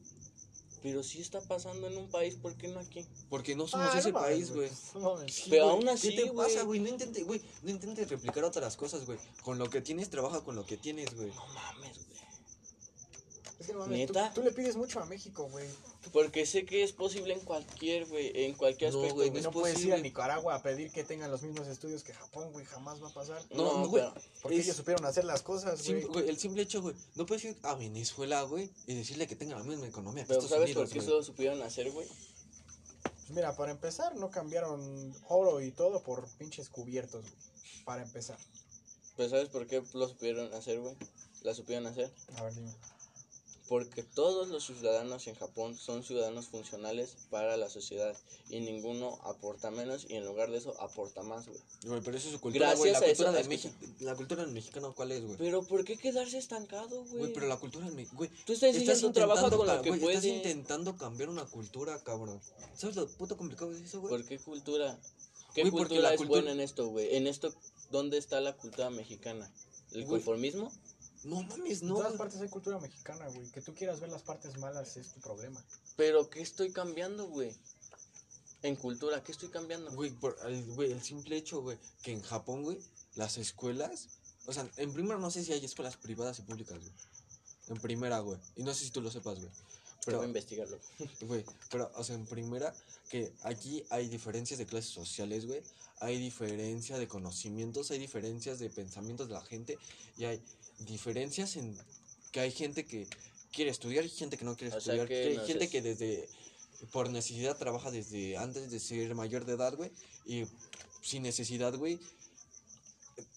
Pero sí está pasando en un país, ¿por qué no aquí? Porque no somos Ah, ese no país, güey. No Pero aún así, ¿Qué te güey. pasa, güey? No intentes, güey, no intentes replicar otras cosas, güey. Con lo que tienes, trabaja con lo que tienes, güey. No mames, güey. Que no mames, tú, ¿Neta? tú le pides mucho a México, güey. Porque sé que es posible en cualquier, güey, en cualquier No, aspecto, güey, güey. No es puedes ir posible. a Nicaragua a pedir que tengan los mismos estudios que Japón, güey. Jamás va a pasar. No, No, güey. pero- Porque Es- ellos supieron hacer las cosas, güey. El simple hecho, güey. No puedes ir a Venezuela, güey, y decirle que tenga la misma economía que Pero Estados ¿sabes Unidos, por qué eso lo supieron hacer, güey? Pues mira, para empezar, no cambiaron oro y todo por pinches cubiertos, güey. Para empezar. Pero ¿sabes por qué lo supieron hacer, güey? La supieron hacer. A ver, dime. Porque todos los ciudadanos en Japón son ciudadanos funcionales para la sociedad. Y ninguno aporta menos y en lugar de eso aporta más, güey. Güey, pero eso es su cultura, Gracias güey. La a eso, cultura de escucha. México. La cultura del mexicano, ¿cuál es, güey? Pero ¿por qué quedarse estancado, güey? Güey, pero la cultura del mexicano. Güey, Tú estás intentando con lo ca- que güey. Estás intentando cambiar una cultura, cabrón. ¿Sabes lo puto complicado que es eso, güey? ¿Por qué cultura? ¿Qué Güey, cultura la es buena en esto, güey? En esto, ¿dónde está la cultura mexicana? ¿El Güey. conformismo? No mames, En no. todas partes hay cultura mexicana, güey. Que tú quieras ver las partes malas es tu problema. Pero ¿qué estoy cambiando, güey? En cultura, ¿qué estoy cambiando? Güey, por el, güey, el simple hecho, güey, que en Japón, güey, las escuelas, o sea, en primera no sé si hay escuelas privadas y públicas, güey. En primera, güey. Y no sé si tú lo sepas, güey. Pero Pero, voy a investigarlo. (laughs) güey, pero, o sea, en primera, que aquí hay diferencias de clases sociales, güey. Hay diferencia de conocimientos, hay diferencias de pensamientos de la gente. Y hay diferencias en que hay gente que quiere estudiar y gente que no quiere O sea, estudiar. que que hay no gente que desde, por necesidad trabaja desde antes de ser mayor de edad, güey. Y sin necesidad, güey,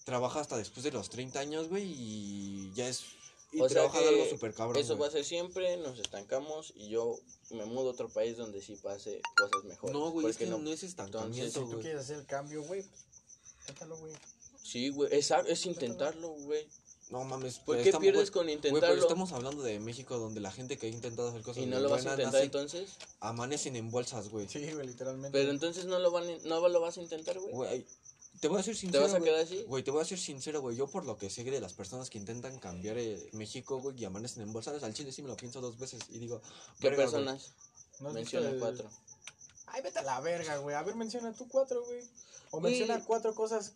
trabaja hasta después de los 30 años, güey. Y ya es... Y O sea trabaja de que algo súper cabrón, Eso va a ser siempre, nos estancamos y yo me mudo a otro país donde sí pase cosas mejores. No, güey, es Porque que no- no, es estancamiento, Entonces, Si tú güey. quieres hacer el cambio, güey, pues, güey. Sí, güey, es, es intentarlo, güey. No mames, ¿Por pero qué estamos- pierdes con Güey, pero intentarlo? estamos hablando de México donde la gente que ha intentado hacer cosas y no lo vas a intentar nace- entonces. amanecen en bolsas, güey. Sí, güey, literalmente. Pero entonces no lo, van, no lo vas a intentar, güey. Te voy a ser ¿Te sincero, vas a quedar así? Güey, te voy a ser sincero, güey. Yo por lo que sé de las personas que intentan cambiar eh, México, güey, y amanecen en bolsas, al chile sí me lo pienso dos veces y digo... ¿Qué verga, personas? ¿No has visto Menciona el- cuatro. Ay, vete a la verga, güey. A ver, menciona tú cuatro, güey. O menciona cuatro cosas.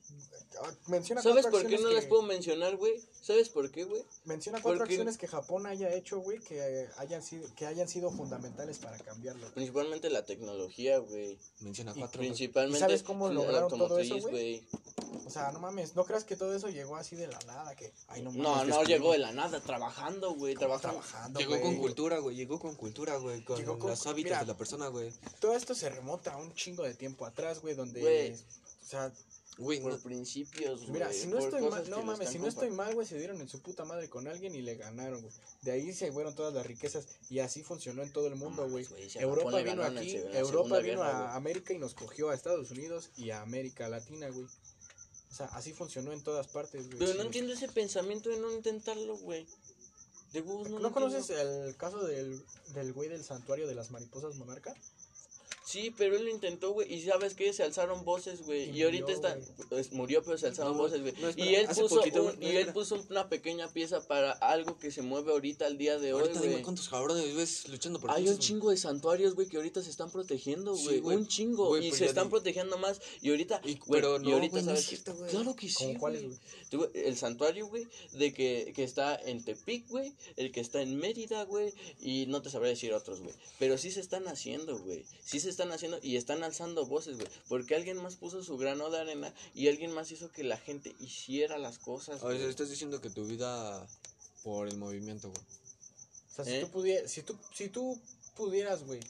Menciona ¿Sabes cuatro por qué no que, las puedo mencionar, güey? ¿Sabes por qué, güey? Menciona cuatro Porque- acciones que Japón haya hecho, güey, que hayan sido que hayan sido fundamentales para cambiarlo. Principalmente la tecnología, güey. Menciona Y cuatro, güey. Principalmente ¿Y sabes cómo lograron todo eso, güey? O sea, no mames, no creas que todo eso llegó así de la nada, que ay no mames, No, llegó de la nada, trabajando, güey, trabajando. trabajando, Llegó con cultura, güey. Llegó con cultura, güey. Con, Llegó con- los hábitos mira. de la persona, güey. Todo esto se remonta a un chingo de tiempo atrás, güey, donde Güey. O sea, Güey, Por no- principios, güey. mira, si no estoy mal, no mames, si no estoy mal, güey, se dieron en su puta madre con alguien y le ganaron, güey. De ahí se fueron todas las riquezas y así funcionó en todo el mundo, güey. Europa vino aquí, Europa vino Guerra, a güey. América y nos cogió a Estados Unidos y a América Latina, güey. O sea, así funcionó en todas partes, güey. Pero no entiendo ese pensamiento de no intentarlo, güey. De no ¿No, conoces el caso del, del güey del santuario de las mariposas monarca? Sí, pero él lo intentó, güey. Y sabes qué? Se alzaron voces, güey. Y Y, ahorita murió, está. pues, murió, pero se alzaron No, voces, güey. no, y él hace puso poquito, un- güey, no, y él puso una pequeña pieza para algo que se mueve ahorita al día de hoy, Ahorita dime güey. cuántos cabrones ves luchando por Hay un chingo de santuarios, güey, que ahorita se están protegiendo, güey. un chingo. Y pero se están protegiendo más. Y ahorita. Y- güey, pero y no, ahorita no sabes que- güey. Claro que sí. ¿Cómo cuáles, güey. El santuario, güey, de que, que está en Tepic, güey. El que está en Mérida, güey. Y no te sabré decir otros, güey. Pero sí se están haciendo, güey. Sí se están haciendo y están alzando voces, güey. Porque alguien más puso su grano de arena y alguien más hizo que la gente hiciera las cosas. Güey. estás diciendo que tu vida por el movimiento, güey. O sea, si ¿Eh? tú pudieras, si tú, si tú pudieras, güey,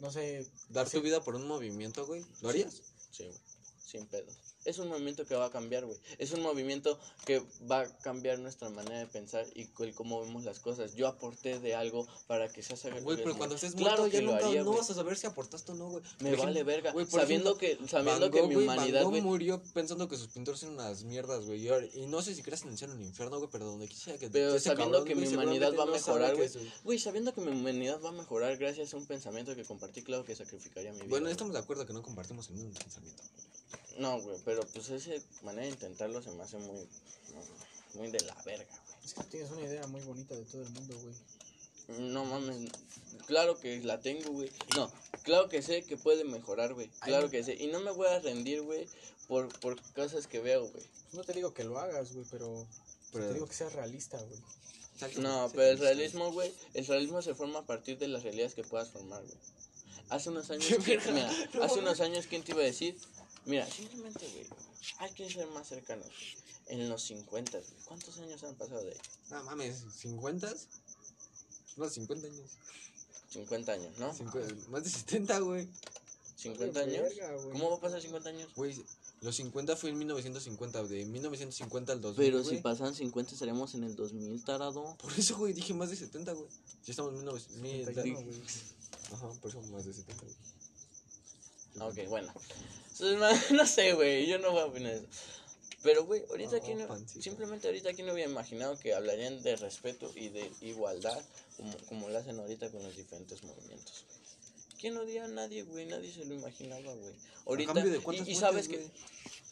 no sé, Dar Sí. tu vida por un movimiento, güey. ¿Lo harías? Sí, güey. Sin pedos. Es un movimiento que va a cambiar, güey. Es un movimiento que va a cambiar nuestra manera de pensar y el cómo vemos las cosas. Yo aporté de algo para que se haga Güey, pero cuando estés Claro muerto ya nunca haría, no güey. vas a saber si aportaste o no, güey. Me Por vale ejemplo, verga. por sabiendo ejemplo, que, sabiendo Van que Gogh, mi Van humanidad, Gogh güey. murió pensando que sus pintores eran unas mierdas, güey. Y, no sé si creas en el cielo o en el infierno, güey, pero donde quisiera que Pero ese sabiendo cabrón, que mi humanidad va a mejorar, güey. Güey, sabiendo que mi humanidad va a mejorar gracias a un pensamiento que compartí, claro que sacrificaría mi vida. Bueno, estamos de acuerdo que no compartimos el mismo pensamiento. No, güey, pero pues esa manera de intentarlo se me hace muy, no, muy de la verga, güey. Es que tienes una idea muy bonita de todo el mundo, güey. No mames, claro que la tengo, güey. No, claro que sé que puede mejorar, güey. Claro que sé. Y no me voy a rendir, güey, por, por cosas que veo, güey. Pues no te digo que lo hagas, güey, pero, Pero- te digo que seas realista, güey. No, pero el realismo, güey, el realismo se forma a partir de las realidades que puedas formar, güey. Hace unos años, (laughs) Qué ¿quién- verga. mira, hace unos años, ¿quién te iba a decir? Mira, simplemente, güey, hay que ser más cercanos. En los 50, güey. ¿Cuántos años han pasado de ahí? No mames, ¿50? No, 50 años. 50 años, ¿no? Cincu- más de 70, güey. 50 Vale, años. verga. ¿Cómo va a pasar 50 años? Güey, los 50 fue en 1950, de 1950 al 2000, Pero si güey. pasan 50 estaremos en el 2000, tarado. Por eso, güey, dije más de 70, güey. Ya estamos en 1900. 71, güey. Ajá, por eso más de 70, güey. Ok, bueno. Entonces, (laughs) No sé, güey, yo no voy a opinar eso. Pero, güey, ahorita aquí no, simplemente ahorita aquí no había imaginado que hablarían de respeto y de igualdad, como, como lo hacen ahorita con los diferentes movimientos. ¿Quién odia a nadie, güey? Nadie se lo imaginaba, güey. Ahorita, de y- y, muertes, sabes que,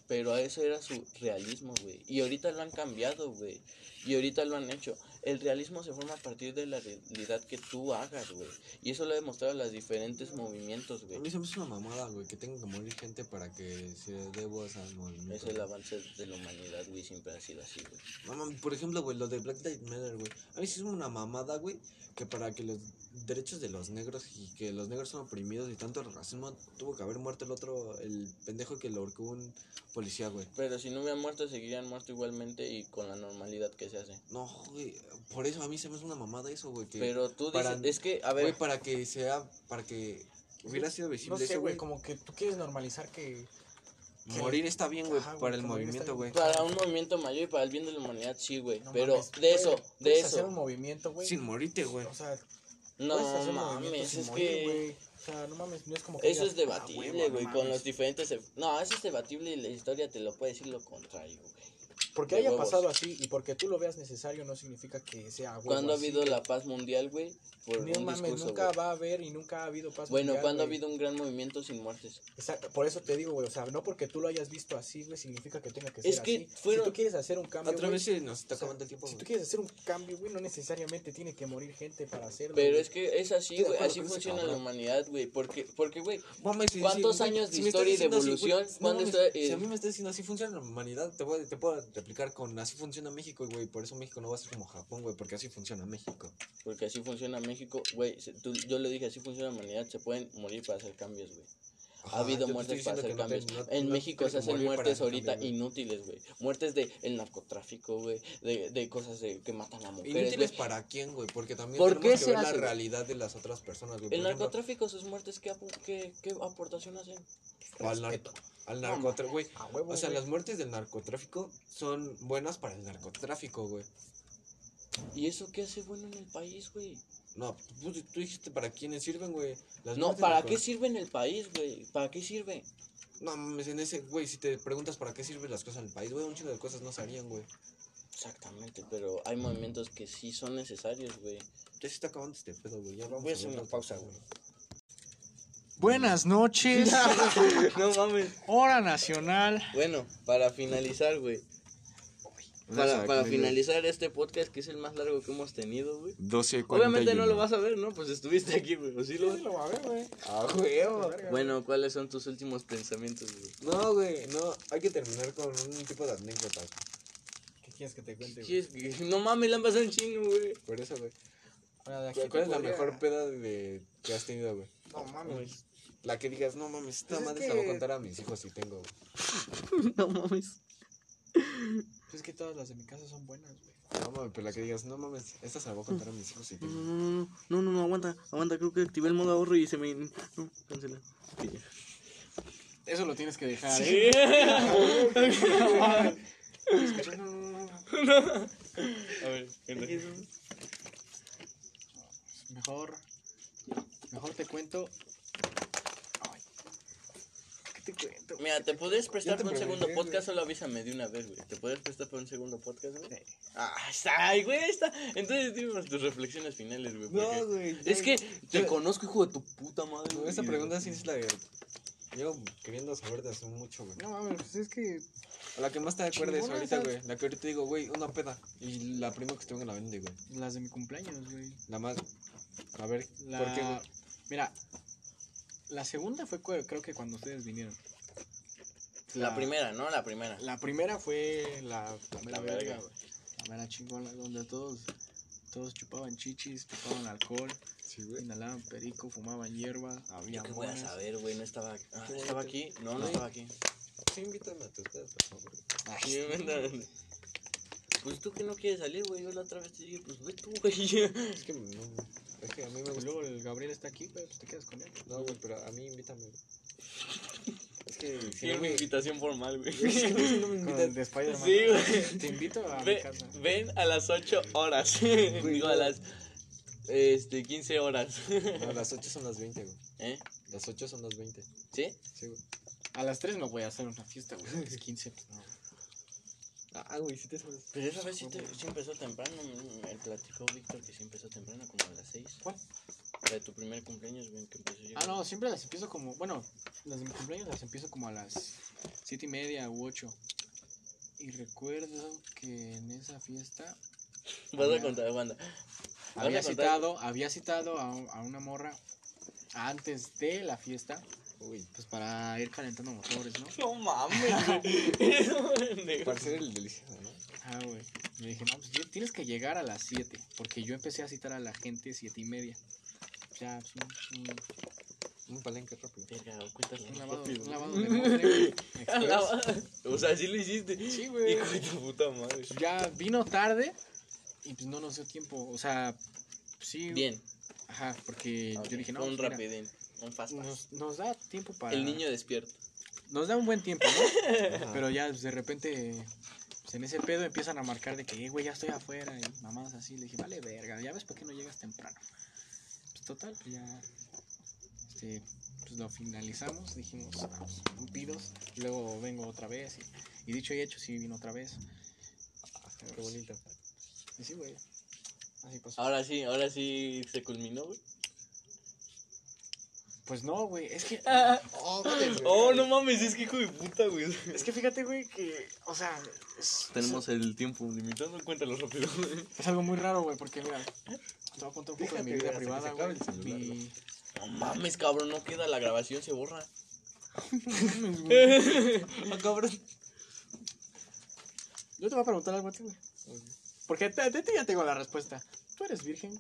pero a eso era su realismo, güey. Y ahorita lo han cambiado, güey. Y ahorita lo han hecho. El realismo se forma a partir de la realidad que tú hagas, güey. Y eso lo ha demostrado los diferentes movimientos, A güey. mí se me hace una mamada, güey, que tenga que morir gente para que se dé voz al movimiento. Es el avance de la humanidad, güey. Siempre ha sido así, güey. Mames, por ejemplo, güey, lo de Black Lives Matter, güey. A mí sí es una mamada, güey, que para que los derechos de los negros y que los negros son oprimidos y tanto racismo, tuvo que haber muerto el otro, el pendejo que lo ahorcó un policía, güey. Pero si no hubieran muerto, seguirían muerto igualmente y con la normalidad que se hace. No, güey, por eso a mí se me hace una mamada eso, güey. Que, Pero tú para- dices, es que, a ver, Güey, para que sea, para que hubiera sido visible No sé, eso, güey, como que tú quieres normalizar que... que- Morir está bien, güey, Ajá, para el movimiento, güey. para un movimiento mayor y para el bien de la humanidad, sí, güey. no pero mames, de eso, de puedes hacer un eso. movimiento, güey. Sin morirte, güey. O sea, No mames, es morir, que... güey. O sea, no mames, no es como que Eso digas, es debatible, "Ah, huevo, güey, no con mames". los diferentes... No, eso es debatible y la historia te lo puede decir lo contrario, güey. Porque haya huevos. pasado así y porque tú lo veas necesario no significa que sea huevo ¿Cuándo ha así, habido güey. la paz mundial, güey? Por No un mames, discurso, nunca güey. va a haber y nunca ha habido paz Bueno, mundial, ¿cuándo ha güey. habido un gran movimiento sin muertes? Exacto, por eso te digo, güey, o sea, no porque tú lo hayas visto así, güey, significa que tenga que ser Es que así. fueron- Si tú quieres hacer un cambio, Otra vez se nos está acabando el tiempo, si güey. tú quieres hacer un cambio, güey, no necesariamente tiene que morir gente para hacerlo. Pero güey. es que es así, güey, así funciona la humanidad, güey. Porque, porque, güey, ¿Cuántos años de historia y estás de evolución? ¿Cuándo eh? Si a mí me estás diciendo así funciona la humanidad, te puedo replicar con así funciona México, güey. Por eso México no va a ser como Japón, güey, porque así funciona México. porque así funciona México, güey. Yo le dije, así funciona la humanidad, se pueden morir para hacer cambios, güey. Ajá, Ha habido muertes para hacer cambios. no te- no- en no México se hacen muertes ahorita inútiles, güey. Muertes de el narcotráfico, güey. De, de cosas de, que matan a mujeres, ¿Inútiles para quién, güey? Porque también ¿Por tenemos qué que se ver hace, la realidad de las otras personas, güey. El narcotráfico, sus muertes, ¿qué, apu- qué, qué aportación hacen? al, nar- al narcotráfico, güey. O sea, las muertes del narcotráfico son buenas para el narcotráfico, güey. ¿Y eso qué hace bueno en el país, güey? No, tú, tú dijiste para quiénes sirven, güey. Las No, ¿para qué sirve en el país, güey? ¿Para qué sirve? No mames, en ese, güey, si te preguntas para qué sirven las cosas en el país, güey, un chingo de cosas no se harían, güey. Exactamente, pero hay movimientos que sí son necesarios, güey. Ya se está acabando este pedo, güey. Ya vamos Voy a hacer una pausa, güey. Buenas noches, (laughs) no mames. hora nacional. Bueno, para finalizar, güey. Para, para finalizar este podcast, que es el más largo que hemos tenido, güey. 12, Obviamente no lo vas a ver, ¿no? Pues estuviste aquí, güey. ¿O sí lo Sí lo va a ver, güey. Ah, huevo. Bueno, ¿cuáles son tus últimos pensamientos, güey? No, güey, no. Hay que terminar con un tipo de anécdotas. ¿Qué quieres que te cuente, güey? ¿Quieres que- (laughs) No mames, le han pasado un chingo, güey. Por eso, güey. ¿Cuál, es la mejor peda de, que has tenido, güey? No mames. La que digas, no mames, esta Pues es madre se la voy a contar a mis hijos si tengo, güey. (laughs) No mames. Pues es que todas las de mi casa son buenas, güey. No mames, pero la que digas, no mames, esta se la voy a contar a mis hijos si No, no, no, no, no, no, aguanta, aguanta, creo que activé el modo ahorro y se me... No, cancela. Eso lo tienes que dejar, Sí. ¿eh? Escuchando, no, no, no. A ver. Mejor. Mejor te cuento. Mira, ¿te puedes prestar para un segundo podcast? Solo avísame de una vez, güey. ¿Te puedes prestar para un segundo podcast, güey? Sí. Ah, está, ay, güey, está. Entonces dime tus reflexiones finales, güey. No, güey. Es que te yo- conozco, hijo de tu puta madre. No, güey. esa pregunta sí es la que llevo queriendo saber de hace mucho, güey. No mames, pues es que. A la que más te acuerdes ahorita, güey. La que ahorita digo, güey, una peda. Y la prima que estuvo en la vende, güey. Las de mi cumpleaños, güey. La más. A ver, La... ¿por qué, güey? Mira, la segunda fue creo que cuando ustedes vinieron. La primera, ¿no? La primera. La primera fue la, la mera La verga, verga. güey. La mera chingona, donde todos, todos chupaban chichis, chupaban alcohol, Sí, güey. inhalaban perico, fumaban hierba, había Yo qué voy a saber, güey. No estaba. ah, ¿Estaba aquí? No, no No. estaba aquí. Sí, invítame a tus pedas, por favor. (laughs) Pues tú que no quieres salir, güey. Yo la otra vez te dije, pues ve tú, güey. Es que no. Es que a mí me gusta. luego el Gabriel está aquí, güey, pues te quedas con él. No, güey, pero a mí invítame. güey. Es que si Quiero no mi me. invitación formal, güey. si no me invitas. de Spider-Man. Sí, güey. Te invito a mi Ve- casa. ven a las 8 horas. (laughs) Digo, a las este, 15 horas. No, las 8 son las 20, güey. ¿Eh? Las 8 son las 20. ¿Sí? Sí, güey. A las 3 no voy a hacer una fiesta, güey. Es 15, pues no. Ah, güey, sí te sabes. Pero esa vez sí, te- sí empezó temprano. Me platicó Víctor que sí empezó temprano, como a las 6. ¿Cuál? La de tu primer cumpleaños, ven que empezó yo. Ah, no, siempre las empiezo como. Bueno, las de mi cumpleaños las empiezo como a las 7 y media u 8. Y recuerdo que en esa fiesta Vas a había- contar, banda. Vas había citado, había citado a, a una morra antes de la fiesta, Uy, pues para ir calentando motores, ¿no? No mames, (laughs) güey. Para ser el delicioso, ¿no? Ah, güey. Le dije, no, pues tienes que llegar a las 7, porque yo empecé a citar a la gente 7 y media. Ya, pues, un, un- Un palenque rápido. Verga, cuéntalo un lavado, rápido. un lavado de. Lavado. (laughs) O sea, sí lo hiciste. Sí, güey. Hijo de tu puta madre. Ya vino tarde y pues no nos dio tiempo. O sea, sí. Bien. Ajá, porque Ok, yo dije, no, un pues, mira, rapidín. Un fast pass. nos, nos da tiempo para. El niño despierto. Nos da un buen tiempo, ¿no? Pero ya pues, de repente, pues, en ese pedo empiezan a marcar de que, "Eh, güey, ya estoy afuera. Y mamadas así. Le dije, vale, verga, ya ves por qué no llegas temprano. Pues total, pues ya. Este, pues lo finalizamos. Dijimos, "Vamos, un pidos. Luego vengo otra vez. Y, y dicho y hecho, sí vino otra vez. Qué bonito. Y sí, güey. Así pasó. Ahora sí, ahora sí se culminó, güey. Pues no, güey. Es que. Oh, no mames, es que hijo de puta, güey. Es que fíjate, güey, que. O sea. Es, Tenemos el tiempo limitado, cuéntalo rápido. es algo muy raro, güey, porque mira. Te voy a contar un poco de mi vida privada, güey. Mi. No mames, cabrón, no queda la grabación, se borra. (laughs) Ah, cabrón. Yo te voy a preguntar algo a ti, güey. Porque de de ti ya tengo la respuesta. ¿Tú eres virgen?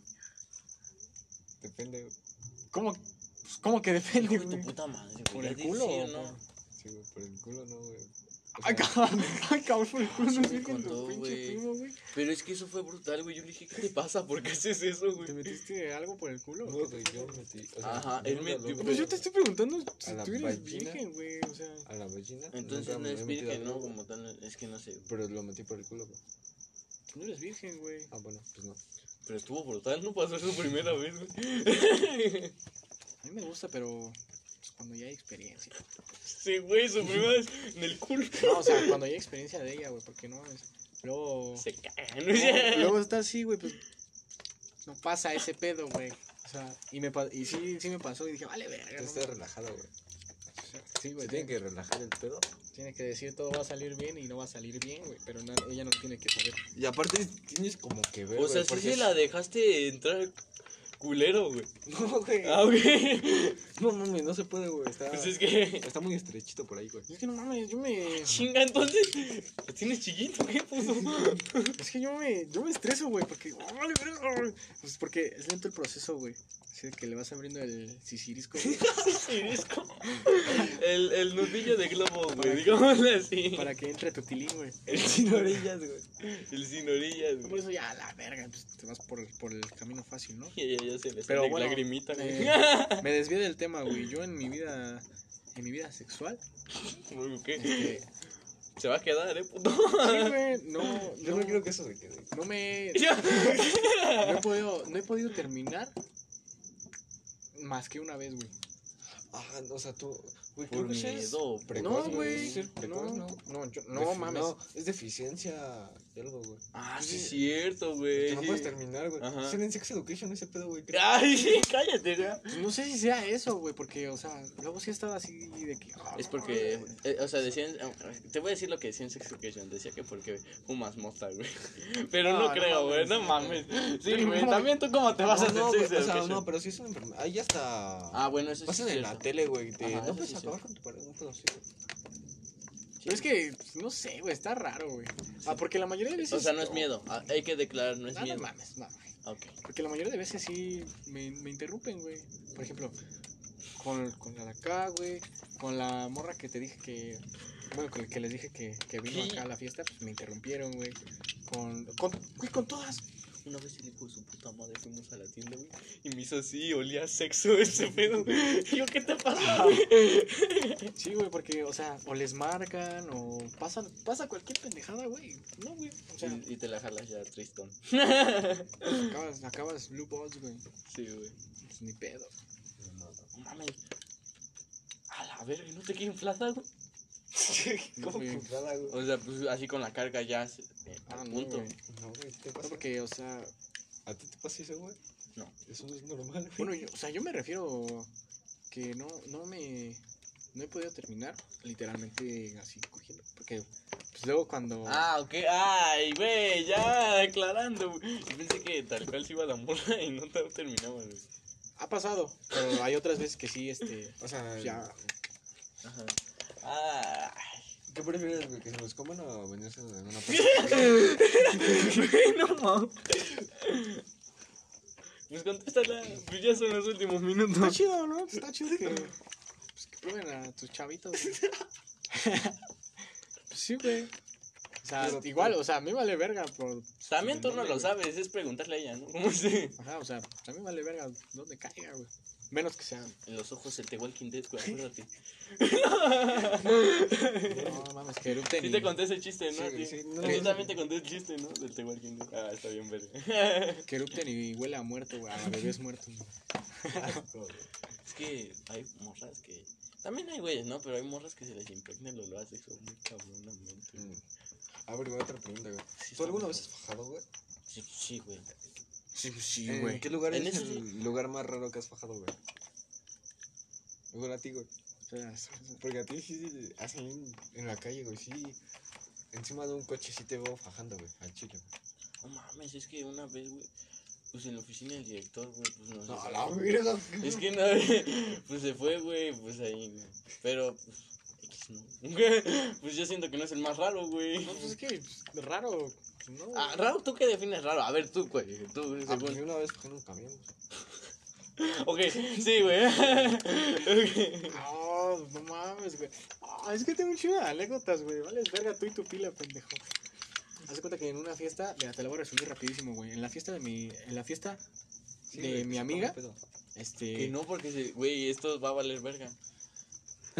Depende. güey. ¿Cómo, ¿cómo que depende, Hijo de güey? tu puta madre, ¿Por güey. el ya di culo sí o no. por- Sí, güey, por el culo no, güey. O Ay, cabrón, (laughs) ay, cabrón, por el culo Sí no es me virgen contó, tu pinche güey. primo, güey. Pero es que eso fue brutal, güey. Yo le dije, ¿qué te pasa? ¿Por qué haces eso, güey? ¿Te metiste algo por el culo? No, güey, yo metí. O sea, Ajá, él nunca metió- lo- Pues yo te estoy preguntando si ¿A la tú eres vagina? virgen, güey. O sea, A la vagina. Entonces nunca no me es he metido virgen, ¿no? Como tal, es que no sé. Pero lo metí por el culo, güey. no eres virgen, güey. Ah, bueno, pues no. Pero estuvo brutal, no pasó eso primera vez, güey. (laughs) Mí me gusta, pero pues, cuando ya hay experiencia. Sí, güey, su primera vez en el culo. No, o sea, cuando hay experiencia de ella, güey, porque no es. Luego. Se cae, Luego, ¿no? luego está así, güey, pues. No pasa ese pedo, güey. O sea, y, me, pa- y sí, sí me pasó y dije, vale, verga. Yo no mames. relajado, güey. Sí, güey. Se tiene que relajar el pedo. tiene que decir todo va a salir bien y no va a salir bien, güey. Pero na- ella no tiene que saber. Y aparte tienes como que ver, O sea, sí porque se la dejaste entrar culero, güey. No, güey. Ah, ok. (laughs) No mames, no se puede, güey. Está, Pues es que. está muy estrechito por ahí, güey. Es que no mames, yo me. Chinga, entonces. ¿Lo tienes chiquito? ¿Qué puso? (laughs) Es que yo me, yo me estreso, güey, porque. oh, verga. Pues porque es lento el proceso, güey. Así de que le vas abriendo el sisirisco, güey, (laughs) Cirisco. El, el nudillo de globo, güey. Digámosle así. para que entre tu tilín, güey. El sin orillas, güey. El sin orillas, Por güey. eso ya, la verga, pues te vas por, por el camino fácil, ¿no? Ya, ya se le Pero sale bueno, lagrimita, güey. eh, (laughs) me desvié del tema, güey. Yo en mi vida, en mi vida sexual. ¿Qué? Este, Se va a quedar, eh, puto. sí, (laughs) güey, no, Yo no, no quiero que eso se quede. no me, (laughs) no he podido, no he podido terminar más que una vez, güey. Ah, o sea, tú. Güey, Por miedo. precoz, No, güey. No, ¿no? no, yo- no mames. No, es deficiencia algo, güey. Ah, sí, es cierto, güey. No puedes terminar, güey. Ajá. Ser en Sex Education ese pedo, güey. Ay, (laughs) sí, cállate, ya. Pues no sé si sea eso, güey, porque, o sea, luego sí estaba así de que. ah, Es porque, eh, o sea, decían, te voy a decir lo que decía en Sex Education, decía que porque fumas mota, güey. (laughs) Pero no, No, no creo, güey, no mames. Sí, güey, también tú cómo te vas a hacer no, Sex güey, o sea, Education. no, pero sí es una enfermedad. Ahí ya está. Ah, bueno, eso sí Pasan es en la tele, güey. No puedes acabar con tu pareja, no puedo así, güey. Pero es que, pues, no sé, güey, está raro, güey. Ah, porque la mayoría de veces. O sea, no es miedo, ah, hay que declarar, no es No, no miedo. mames, no, güey. Ok. Porque la mayoría de veces sí me, me interrumpen, güey. Por ejemplo, con, con la de acá, güey. Con la morra que te dije que. Bueno, con el que les dije que, que vino acá a la fiesta, pues me interrumpieron, güey. Con, con, güey, con todas. Una vez el hijo de su puta madre fuimos a la tienda, güey, y me hizo así, olía a sexo ese pedo. Y (laughs) yo, ¿qué te pasa, güey? Sí, güey, porque, o sea, o les marcan, o pasa, pasa cualquier pendejada, güey. No, güey. O sea, Y, y te la jalas ya, Tristón. acabas, acabas Blue Balls, güey. Sí, güey. Pues ni pedo. No mames. A la verga, ¿no te queda inflada, güey? ¿Cómo güey. O sea, pues así con la carga ya, se- eh, Ah, al no, punto. güey. No, güey, ¿qué te No, pasa? porque, o sea, ¿A ti te pasa eso, güey? No. Eso no es normal, güey. bueno, yo, o sea, yo me refiero que no, no me, no he podido terminar literalmente así cogiendo, porque, pues luego cuando, Ah, ok. Ay, güey, ya aclarando, güey. Yo pensé que tal cual se iba la morra (laughs) y no te terminaba, güey. ha pasado, pero hay otras veces que sí, este, O sea, ya, Ajá. Ah, ¿qué prefieres, güey? ¿Que se los coman o venirse en una güey, (laughs) no mames. Pues contéstala, pues ya son los últimos está minutos. chido, ¿no? Está chido que, pues, que prueben a tus chavitos, güey. Pues (laughs) sí, güey. O sea, Pero- igual, o sea, a mí vale verga por... También tú no ¿dónde, lo sabes, es preguntarle a ella, ¿no? ¿Cómo se? Ajá, o sea, a mí vale verga donde caiga, güey. Menos que sea... En los ojos el The Walking Dead, güey, acuérdate. (laughs) No, mames, que erupten Sí y- te conté ese chiste, ¿no? Sí, Sí, sí, no, Yo no. también te conté el chiste, ¿no? Del The Walking Dead. Ah, está bien verga. (laughs) Que erupten y huele a muerto, güey. A (laughs) bebés muertos. Es que hay morras que. También hay güeyes, ¿no? Pero hay morras que se les impregna el olor a sexo muy cabronamente. güey. Mm. A ver, güey, otra pregunta, güey. Sí, ¿Tú alguna vez has fajado, güey? Sí, sí, güey. Sí, sí, ¿En qué lugar En es ese el lugar más raro que has fajado, güey? Igual a ti, güey. Porque a ti sí, así en, en la calle, güey, sí. Encima de un coche sí te veo fajando, güey, al chile, güey. No mames, es que una vez, güey. Pues en la oficina del director, güey, pues no sé. No, la verga. Es que no, (laughs) pues se fue, güey, pues ahí, güey. Pero, pues, no. (laughs) Pues yo siento que no es el más raro, güey. No, pues es que pues, raro. No, Ah, raro, ¿tú qué defines raro? A ver, tú, güey. Tú, Ah, pues según. una vez un camión, güey. (laughs) Ok, sí, güey. (laughs) Ok. No, no mames, güey. Ah, es que tengo un chido de anécdotas, güey. Vale, verga tú y tu pila, pendejo. Haz de cuenta que en una fiesta, mira, te la voy a resumir rapidísimo, güey. En la fiesta de mi, en la fiesta Sí, de güey, mi amiga, este, Que no, porque, güey, esto va a valer verga.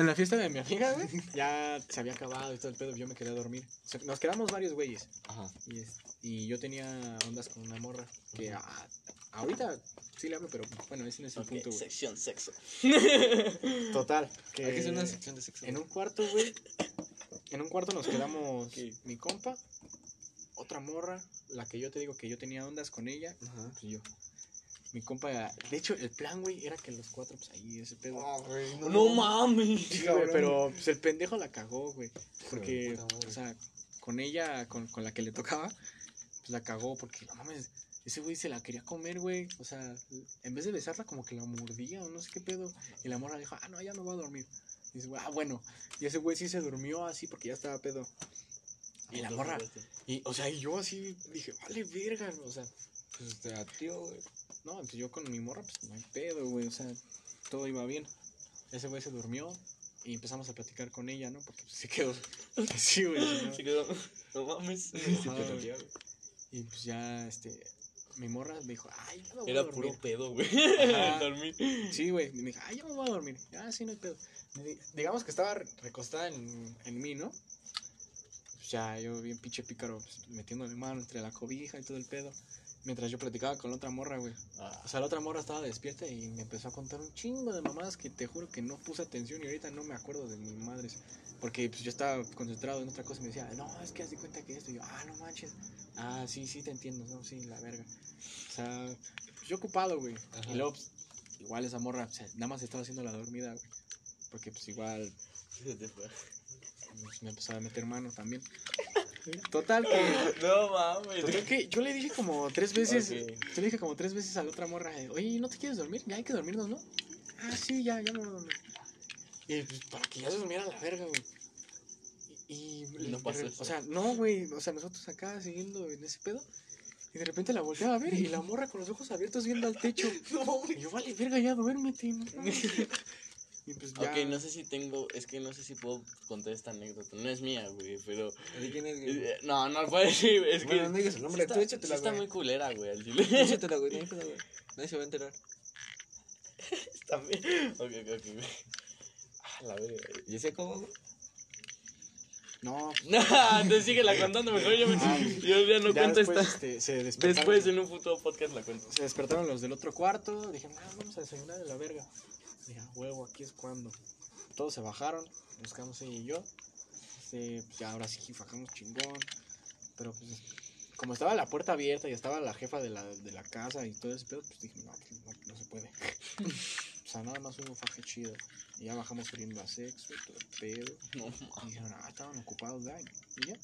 En la fiesta de mi amiga, güey, ya se había acabado y todo el pedo, yo me quedé a dormir. Nos quedamos varios güeyes. Ajá. Y, es- y yo tenía ondas con una morra que ah, ahorita sí le hablo, pero bueno, ese no es el Ok, punto, güey. sección sexo. (laughs) Total. Que Hay que hacer una sección de sexo. En un cuarto, güey. En un cuarto nos quedamos mi compa, otra morra, la que yo te digo que yo tenía ondas con ella, Ajá. pues yo. Mi compa, de hecho, el plan, güey, era que los cuatro, pues ahí, ese pedo. Ah, güey, No mames. Sí, güey, pero pues, el pendejo la cagó, güey. Porque, puta o sea, con ella, con, con la que le tocaba, pues la cagó porque, no mames, ese güey se la quería comer, güey. O sea, en vez de besarla, como que la mordía o no sé qué pedo. Y la morra dijo, ah, no, ya me voy a dormir. Y dice, ah, bueno. Y ese güey sí se durmió así porque ya estaba pedo. Y la morra, y, o sea, y yo así dije, vale, verga, o sea, Pues te atió, güey. No, pues yo con mi morra, pues no hay pedo, güey, o sea, todo iba bien. Ese güey se durmió y empezamos a platicar con ella, ¿no? Porque pues, se quedó (laughs) así, güey. no- Se quedó. No mames. Ajá. Y pues ya, este, mi morra me dijo, ay, ya me voy a Era dormir. puro pedo, güey. (laughs) Dormir. Sí, güey. Y me dijo, ay, ya me voy a dormir. Ah, sí, no hay pedo. Di- Digamos que estaba recostada en, en mí, ¿no? Pues ya, yo bien pinche pícaro, pues, metiendo mi mano entre la cobija y todo el pedo. Mientras yo platicaba con la otra morra, güey. Ah, O sea, la otra morra estaba despierta y me empezó a contar un chingo de mamadas que te juro que no puse atención y ahorita no me acuerdo de mis madres. Porque pues yo estaba concentrado en otra cosa y me decía, no, es que haz de cuenta que esto. Y yo, ah, no manches. Ah, sí, sí te entiendo, no, sí, la verga. O sea, pues, yo ocupado, güey. Ajá. Y luego, pues, igual esa morra, o sea, nada más estaba haciendo la dormida, güey. Porque pues igual me empezó a meter mano también. Total que... (laughs) No mames. Total que yo le dije como tres veces, yo le dije como tres veces a la otra morra, oye, ¿no te quieres dormir? Ya hay que dormirnos, ¿no? Ah, sí, ya, ya me voy a dormir. Y pues para que ya se durmiera la verga, güey. Y, no pasó eso. O sea, no, güey, o sea, nosotros acá siguiendo en ese pedo. Y de repente la volteaba a ver y la morra con los ojos abiertos viendo al techo. (laughs) Y yo, vale, verga, ya duérmete. ¿no? (laughs) Ya. Ok, no sé si tengo, es que no sé si puedo contar esta anécdota. No es mía, güey, pero... ¿De quién es, güey? eh, No, no lo puedo decir, es que... Bueno, no digas el nombre, sí tú échatela, sí está güey. muy culera, güey, al chile. Échatela, güey, no pedo, güey. Nadie se va a enterar. (laughs) Está bien. Ok, ok, ok. Ah, la verga. ¿Y ese cómo, güey? No, (laughs) No, te sigue la contando mejor. Yo, me- yo ya no ya cuento después, esta. este, se despertaron. Después en un futuro podcast la cuento. Se despertaron los del otro cuarto. Dije, "Ah, vamos a desayunar de la verga. Dije, "A huevo, aquí es cuando. Todos se bajaron. Quedamos ella y yo. Este, pues ya ahora sí fajamos chingón. Pero pues, como estaba la puerta abierta y estaba la jefa de la, de la casa y todo ese pedo, pues dije, no, pues, no, no se puede. (laughs) o sea, nada más hubo faje chido. Y ya bajamos oliendo a sexo y todo el pedo. No, Y dijeron, ah, estaban ocupados de ahí. Y ya,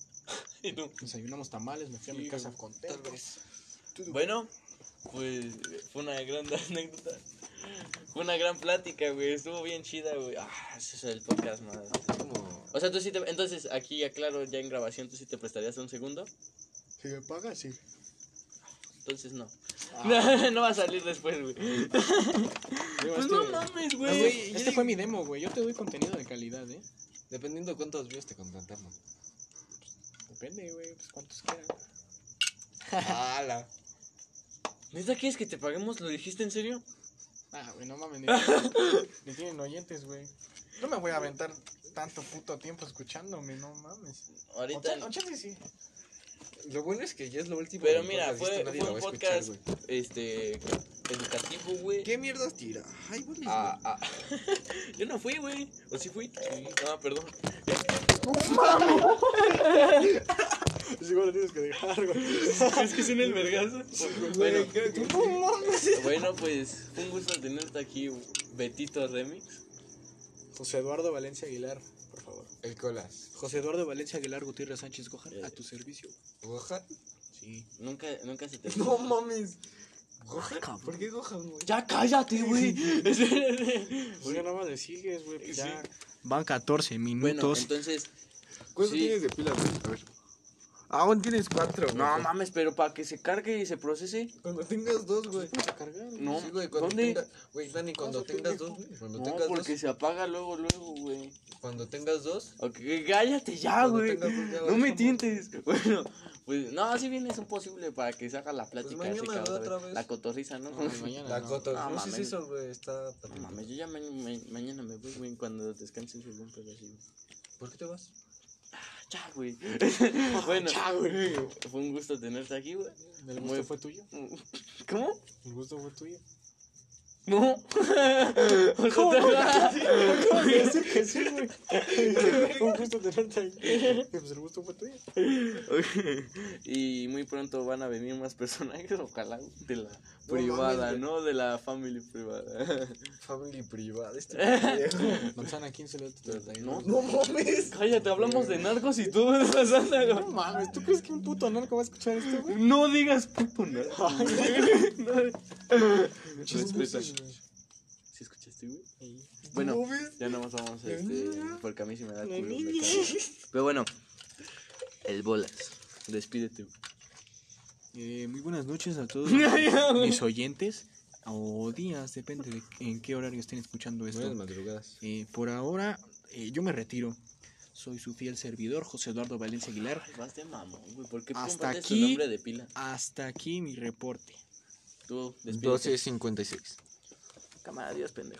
(laughs) y tú. desayunamos tamales, me fui a mi Sí, casa contento. Tal vez. Bueno, pues fue una gran (laughs) anécdota. Fue una gran plática, güey. Estuvo bien chida, güey. Ah, ese es el podcast. Como... O sea, tú sí te. Entonces, aquí aclaro ya en grabación, tú sí te prestarías un segundo. Si me pagas, sí. Entonces, no. Ah. (laughs) no va a salir después, güey. Pues no mames, Ah, güey. güey, este fue mi demo, güey. Yo te doy contenido de calidad, ¿eh? Dependiendo de cuántos views te contratamos. Depende, güey, pues cuántos quieran. (laughs) ¡Hala! ¿Neta quieres que te paguemos? ¿Lo dijiste en serio? Ah, güey, no mames, ni, (laughs) ni tienen oyentes, güey. No me voy a aventar tanto puto tiempo escuchándome, no mames. Ahorita. Ocha- Ochenta sí. Lo bueno es que ya es lo último. Pero mira, fue, fue un escuchar, podcast güey. este educativo, güey. ¿Qué mierdas tira? Ay, buenísimo. Ah, ah. (laughs) Yo no fui, güey. ¿O sí fui? Ah, perdón. Sí, igual lo tienes que dejar, güey. (laughs) ¿Es que son el vergazo? bueno, bueno, pues fue un gusto tenerte aquí, Betito Remix. José Eduardo Valencia Aguilar, por favor. El colas. José Eduardo Valencia Aguilar Gutiérrez Sánchez Gojan, Eh. a tu servicio. ¿Gohan? Sí. Nunca, nunca se te No mames. ¿Gohan? cabrón. ¿Por qué Gohan, güey? Ya cállate, güey. (laughs) Oye, nada más le sigues, güey. pues ya van 14 bueno, minutos. entonces. ¿Cuánto Sí. tienes de pila, güey? A ver. Aún tienes cuatro, güey. No mames, pero para que se cargue y se procese. Cuando tengas dos, güey. Cargar, güey. No, Sí, güey, cuando ¿dónde? tenga- Güey, Dani, cuando tengas dos, güey. Cuando No, tengas porque dos. se apaga luego, luego, güey. Cuando tengas dos. Ok, cállate ya, Cuando güey. tengas dos, ya, No güey, me tientes. (laughs) Bueno, pues no, si bien es un posible para que se haga la plática Pues mañana, así, otra otra vez. vez. La cotorriza, ¿no? No, mañana (laughs) La no. coto. No, No, sí es mames. eso, güey. Está No mames, yo ya ma- ma- mañana me voy, güey, cuando descanse su así. güey. ¿Por qué te vas? Ya, güey. (laughs) (laughs) bueno, Ya, güey. fue un gusto tenerte aquí, güey. ¿El Muy- gusto fue tuyo? (laughs) ¿Cómo? ¿El gusto fue tuyo? No. ¿Cómo (laughs) de decir que sí, güey? (laughs) Un gusto tenerte ahí. Pues el gusto fue tuyo. y muy pronto van a venir más personajes, ojalá, de la No privada. ¿no? De la family privada. Family privada. Este. (laughs) Manzana 15, letra 31. No, No mames. Cállate, hablamos de narcos y tú de esa santa, No mames, ¿tú crees que un puto narco va a escuchar esto, güey? No digas puto narco. Respeta. Sí, ¿Sí escuchaste, güey? Bueno, ya nada más vamos a este. Porque a mí sí me da culo. me. Pero bueno, el bolas. Despídete. güey. Eh, muy buenas noches a todos (laughs) mis oyentes o días, depende de en qué horario estén escuchando esto. Buenas madrugadas. Eh, por ahora, eh, yo me retiro. Soy su fiel servidor, José Eduardo Valencia Aguilar. Ay, vas de mamón, güey. ¿Por qué Hasta compartes tu aquí- nombre de pila? Hasta aquí mi reporte. Tú, despídete. 12.56. Cámara, adiós, pendejo.